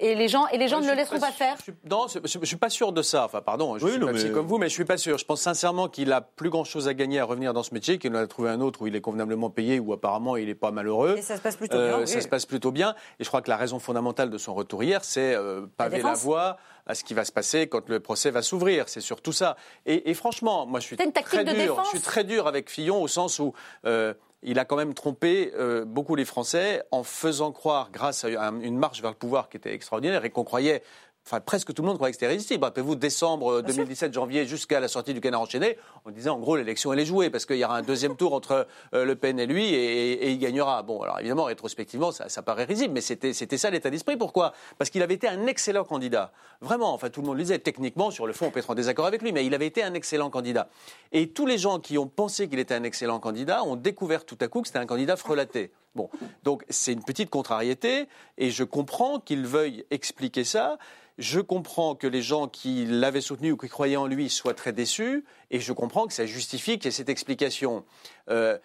Et les gens, et les gens ne le laisseront pas, faire? non, je, ne suis pas sûr de ça. Enfin, pardon. Je suis comme vous, mais je suis pas sûr. Je pense sincèrement qu'il a plus grand chose à gagner à revenir dans ce métier, qu'il en a trouvé un autre où il est convenablement payé, où apparemment il n'est pas malheureux. Et ça se passe plutôt bien. Euh, ça se passe plutôt bien. Et je crois que la raison fondamentale de son retour hier, c'est euh, paver la, voie à ce qui va se passer quand le procès va s'ouvrir. C'est surtout ça. Et, franchement, moi je suis très dur. Je suis très dur avec Fillon au sens où. Euh, il a quand même trompé beaucoup les Français en faisant croire, grâce à une marche vers le pouvoir qui était extraordinaire et qu'on croyait Enfin, presque tout le monde croyait que c'était irrésistible. Rappelez-vous, décembre 2017, janvier, jusqu'à la sortie du canard enchaîné, on disait en gros l'élection elle est jouée parce qu'il y aura un deuxième tour entre euh, Le Pen et lui et, il gagnera. Bon, alors évidemment, rétrospectivement, ça, ça paraît risible, mais c'était ça l'état d'esprit. Pourquoi? Parce qu'il avait été un excellent candidat. Vraiment, enfin tout le monde le disait. Techniquement, sur le fond, on peut être en désaccord avec lui, mais il avait été un excellent candidat. Et tous les gens qui ont pensé qu'il était un excellent candidat ont découvert tout à coup que c'était un candidat frelaté. Bon, donc c'est une petite contrariété, et je comprends qu'il veuille expliquer ça. Je comprends que les gens qui l'avaient soutenu ou qui croyaient en lui soient très déçus, et je comprends que ça justifie qu'il y ait cette explication. Euh,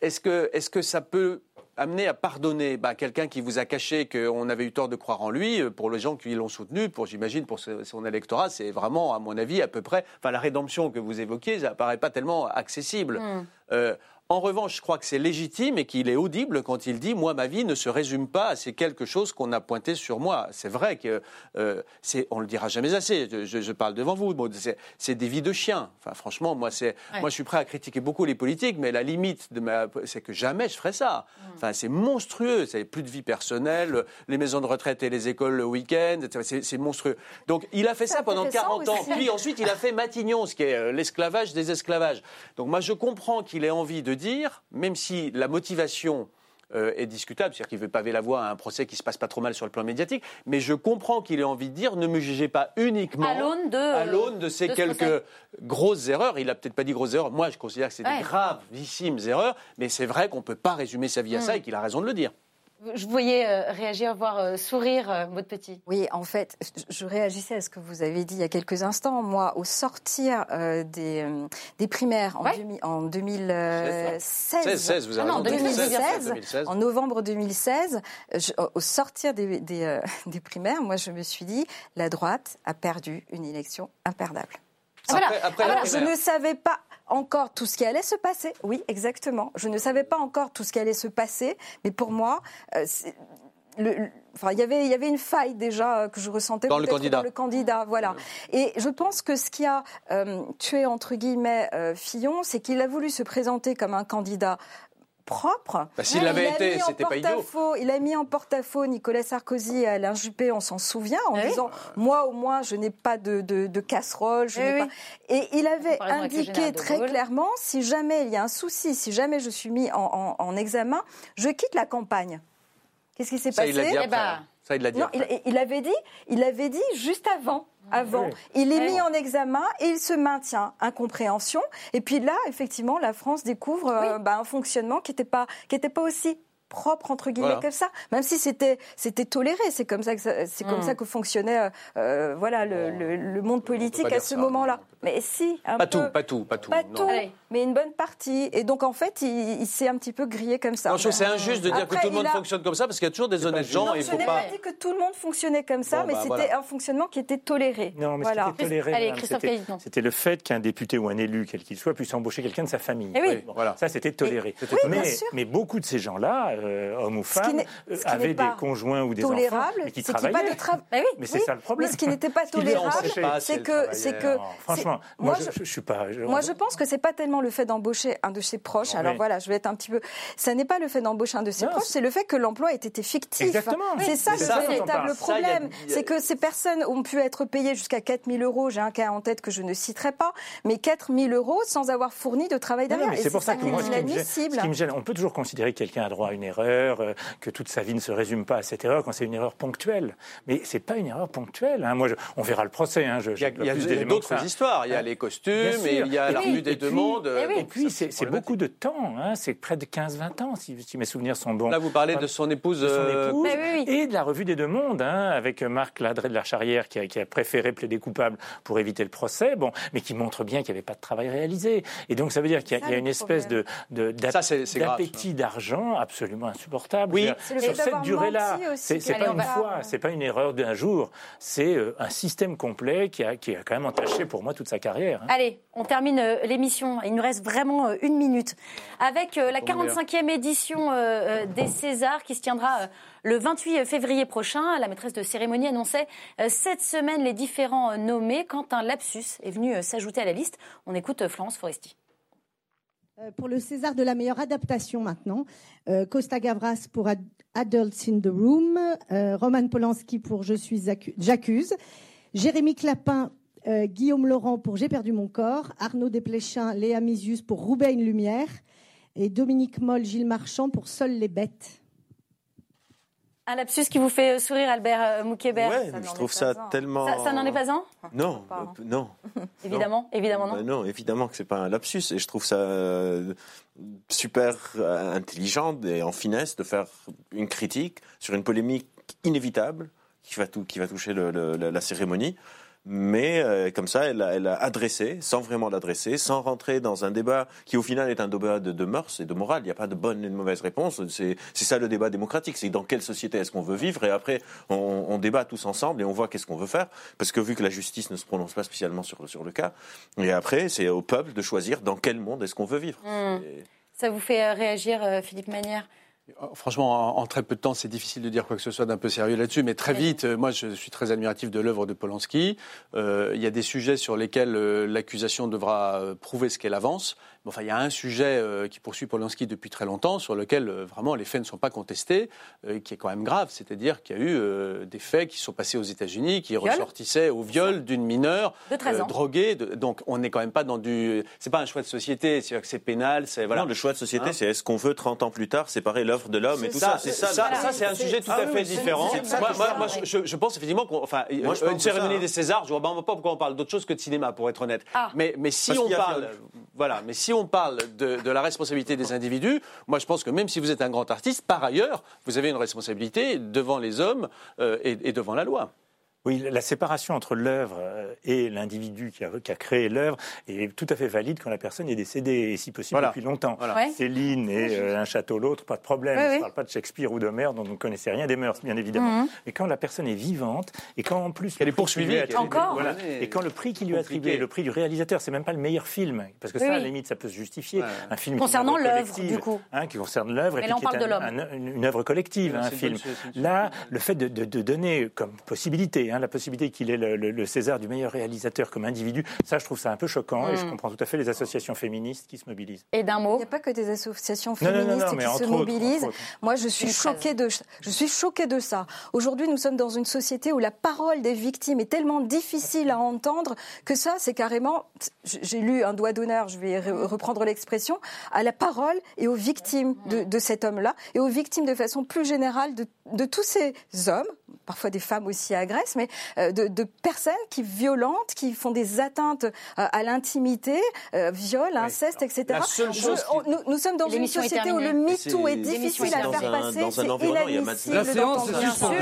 est-ce que, est que, ça peut amener à pardonner bah, quelqu'un qui vous a caché qu'on avait eu tort de croire en lui, euh, pour les gens qui l'ont soutenu, pour j'imagine pour son électorat, c'est vraiment, à mon avis, à peu près. Enfin, la rédemption que vous évoquiez, ça paraît pas tellement accessible. Hmm. Euh, en revanche, je crois que c'est légitime et qu'il est audible quand il dit Moi, ma vie ne se résume pas à ces quelque chose qu'on a pointé sur moi. C'est vrai que euh, on le dira jamais assez. Je, parle devant vous. c'est, des vies de chiens. Enfin, franchement, moi, moi, je suis prêt à critiquer beaucoup les politiques, mais la limite de ma, c'est que jamais je ferai ça. Mm. Enfin, c'est monstrueux. C'est plus de vie personnelle, les maisons de retraite et les écoles le week-end. C'est, monstrueux. Donc, il a fait ça pendant 40 ans. Puis ensuite, il a fait Matignon, ce qui est euh, l'esclavage des esclavages. Donc, moi, je comprends qu'il ait envie de dire, même si la motivation euh, est discutable, c'est-à-dire qu'il veut paver la voie à un procès qui se passe pas trop mal sur le plan médiatique, mais je comprends qu'il ait envie de dire ne me jugez pas uniquement à l'aune de, de ces quelques grosses erreurs. Il a peut-être pas dit grosses erreurs. Moi, je considère que c'est des gravissimes erreurs, mais c'est vrai qu'on peut pas résumer sa vie à ça mm. et qu'il a raison de le dire. Je voyais réagir, voir sourire, votre petit. Oui, en fait, je réagissais à ce que vous avez dit il y a quelques instants. Moi, au sortir des, des primaires en, en 2016, 16, vous avez ah non, 2016, en novembre 2016, au sortir des, des, des primaires, moi, je me suis dit, la droite a perdu une élection imperdable. Après, je ne savais pas encore tout ce qui allait se passer. Oui, exactement. Je ne savais pas encore tout ce qui allait se passer, mais pour moi, euh, le, enfin, il y avait, il y avait une faille déjà euh, que je ressentais dans le candidat. Dans le candidat, voilà. Et je pense que ce qui a euh, tué entre guillemets Fillon, c'est qu'il a voulu se présenter comme un candidat propre. Bah, S'il l'avait été, c'était pas idiot. Il a mis en porte-à-faux Nicolas Sarkozy et Alain Juppé, on s'en souvient, en eh disant Moi, au moins, je n'ai pas de, de, casserole. Je eh pas... Et il avait indiqué très clairement si jamais il y a un souci, si jamais je suis mis en, en, examen, je quitte la campagne. Qu'est-ce qui s'est passé il eh ben, Ça, il l'a dit. Non, il, il, avait dit, il avait dit juste avant avant. Il est mis en examen et il se maintient. Incompréhension. Et puis là, effectivement, la France découvre euh, bah, un fonctionnement qui n'était pas, qui était pas aussi propre entre guillemets comme ça, même si c'était c'était toléré. C'est comme ça que c'est comme hmm. ça que fonctionnait euh, euh, voilà le, le, monde politique à ce moment-là. Mais si, un pas tout, pas tout, pas tout. Pas tout, mais une bonne partie. Et donc en fait, il, s'est un petit peu grillé comme ça. je c'est injuste de dire que tout le monde fonctionne comme ça parce qu'il y a toujours des honnêtes gens. Non, il faut je pas. dit que tout le monde fonctionnait comme ça, mais bah, c'était un fonctionnement qui était toléré. Non, mais voilà. c'était toléré. c'était le fait qu'un député ou un élu, quel qu'il soit, puisse embaucher quelqu'un de sa famille. Eh. Ça, c'était toléré. mais, mais, beaucoup de ces gens-là, euh, hommes ou femmes, euh, avaient des conjoints ou des enfants qui travaillaient. Bah mais c'est ça le problème. Mais ce qui n'était pas tolérable, c'est que, c'est que, franchement, moi, je suis pas. Moi, je pense que c'est pas tellement le fait d'embaucher un de ses proches. Alors voilà, je vais être un petit peu. Ça n'est pas le fait d'embaucher un de ses proches, c'est le fait que l'emploi ait été fictif. Exactement. C'est ça le véritable problème. C'est que ces personnes ont pu être payées jusqu'à 4 000 euros. J'ai un cas en tête que je ne citerai pas, mais 4 000 euros sans avoir fourni de travail derrière. C'est pour ça que moi, ce qui me gêne, on peut toujours considérer que quelqu'un a droit à une erreur, euh, que toute sa vie ne se résume pas à cette erreur quand c'est une erreur ponctuelle. Mais c'est pas une erreur ponctuelle. Hein. Moi, on verra le procès. Hein. il y a, d'autres histoires. Il y a les costumes, et il y a la revue des demandes. Et puis, c'est beaucoup de temps. Hein. C'est près de 15-20 ans, si, mes souvenirs sont bons. Là, vous parlez de son épouse. De son euh, épouse et de la revue des demandes, avec Marc Ladré de la Charrière qui a, qui a, préféré plaider coupable pour éviter le procès, bon, mais qui montre bien qu'il n'y avait pas de travail réalisé. Et donc, ça veut dire qu'il y, a une espèce de, d'appétit d'argent absolument insupportable. Oui, sur cette durée-là, c'est pas une fois, c'est pas une erreur d'un jour, c'est euh, un système complet qui a, qui a quand même entaché pour moi toute sa carrière. Hein. Allez, on termine euh, l'émission. Il nous reste vraiment euh, une minute. Avec la 45e édition des Césars qui se tiendra le 28 février prochain. La maîtresse de cérémonie annonçait cette semaine les différents nommés quand un lapsus est venu s'ajouter à la liste. On écoute Florence Foresti. Pour le César de la meilleure adaptation maintenant, Costa Gavras pour Adults in the Room, Roman Polanski pour Je suis j'accuse, Jérémy Clapin euh, Guillaume Laurent pour J'ai perdu mon corps, Arnaud Desplechin, Léa Misius pour Roubaix une lumière. Et Dominique Moll, Gilles Marchand pour Seules les bêtes. Un lapsus qui vous fait sourire, Albert euh, Moukébert ouais, je trouve ça tellement. Ça, n'en est pas un? Non, non. évidemment, évidemment non. Bah non, évidemment que c'est pas un lapsus et je trouve ça euh, super intelligent et en finesse de faire une critique sur une polémique inévitable qui va, tout, qui va toucher la cérémonie mais euh, comme ça, elle a, elle a, adressé, sans vraiment l'adresser, sans rentrer dans un débat qui au final est un débat de, de mœurs et de morale. Il n'y a pas de bonne et de mauvaise réponse. C'est ça le débat démocratique. C'est dans quelle société est-ce qu'on veut vivre? Et après on, on, débat tous ensemble et on voit qu'est-ce qu'on veut faire. Parce que vu que la justice ne se prononce pas spécialement sur, sur le cas, et après c'est au peuple de choisir dans quel monde est-ce qu'on veut vivre. Mmh. Ça vous fait euh, réagir, euh, Philippe Manière Franchement, en, très peu de temps, c'est difficile de dire quoi que ce soit d'un peu sérieux là-dessus, mais très vite, euh, moi je suis très admiratif de l'œuvre de Polanski. Euh, il y a des sujets sur lesquels euh, l'accusation devra prouver ce qu'elle avance. Enfin, il y a un sujet euh, qui poursuit Polanski depuis très longtemps, sur lequel euh, vraiment les faits ne sont pas contestés, euh, qui est quand même grave, c'est-à-dire qu'il y a eu des faits qui sont passés aux États-Unis, qui ressortissaient au viol d'une mineure droguée. donc, on n'est quand même pas dans du. C'est pas un choix de société, c'est-à-dire que c'est pénal. C'est voilà. Non, le choix de société, hein c'est est-ce qu'on veut 30 ans plus tard séparer l'œuvre de l'homme et tout ça. C'est ça. Ça, c'est un sujet tout à fait différent. Moi, je, pense effectivement qu'une une cérémonie des Césars, je vois pas pourquoi on parle d'autre chose que de cinéma, pour être honnête. Ah. Mais, mais si on parle Voilà, mais si on parle de, la responsabilité des individus, moi je pense que même si vous êtes un grand artiste, par ailleurs, vous avez une responsabilité devant les hommes euh, et devant la loi. Oui, la séparation entre l'œuvre euh, et l'individu qui a, qui a, créé l'œuvre est tout à fait valide quand la personne est décédée, et si possible depuis longtemps. Céline et euh, un château l'autre, pas de problème. on ne parle pas de Shakespeare ou d'Homère dont on ne connaissait rien des mœurs, bien évidemment. Mhm. Mais quand la personne est vivante, et quand en plus... Elle est poursuivie. Encore voilà, Et quand le prix qui lui est attribué, le prix du réalisateur, c'est même pas le meilleur film, parce que ça, à la limite, ça peut se justifier. Un film Concernant l'œuvre, du coup. Hein, qui concerne l'œuvre, et puis qui est une œuvre collective, un film. Là, le fait de, donner comme possibilité, hein, la possibilité qu'il le, César du meilleur réalisateur comme individu, ça, je trouve ça un peu choquant et je mm. comprends tout à fait les associations féministes qui se mobilisent. Et d'un mot Il n'y a pas que des associations féministes qui se mobilisent. Moi, je suis, choquée de, je suis choquée de ça. Aujourd'hui, nous sommes dans une société où la parole des victimes est tellement difficile à entendre que ça, c'est carrément, j'ai lu un doigt d'honneur, je vais reprendre l'expression, à la parole et aux victimes de, de cet homme-là et aux victimes de façon plus générale de, de tous ces hommes, parfois des femmes aussi agressent, mais euh, de, de, personnes qui violentent, qui font des atteintes euh, à l'intimité, euh, viol, inceste, etc. nous, nous, sommes dans une société où le MeToo est, est difficile à faire passer. La séance est suspendue.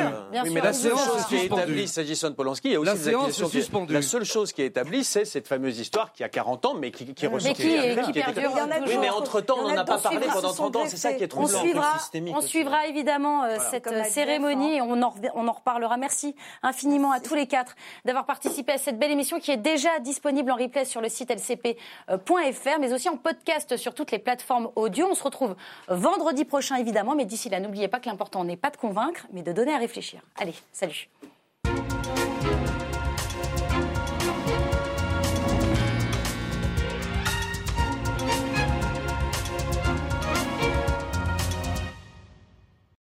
Oui, mais la séance qui est établie, s'agissant de Polanski, il y a aussi la séance suspendue. La seule chose qui est établie, c'est cette fameuse histoire qui a 40 ans, mais qui, qui mais qui, qui, qui perdure. Oui, mais entre-temps, on n'en a pas parlé pendant 30 ans. C'est ça qui est trop On suivra évidemment cette cérémonie. On en reparlera. Merci infiniment à tous les quatre d'avoir participé à cette belle émission qui est déjà disponible en replay sur le site lcp.fr, mais aussi en podcast sur toutes les plateformes audio. On se retrouve vendredi prochain, évidemment, mais d'ici là, n'oubliez pas que l'important n'est pas de convaincre, mais de donner à réfléchir. Allez, salut.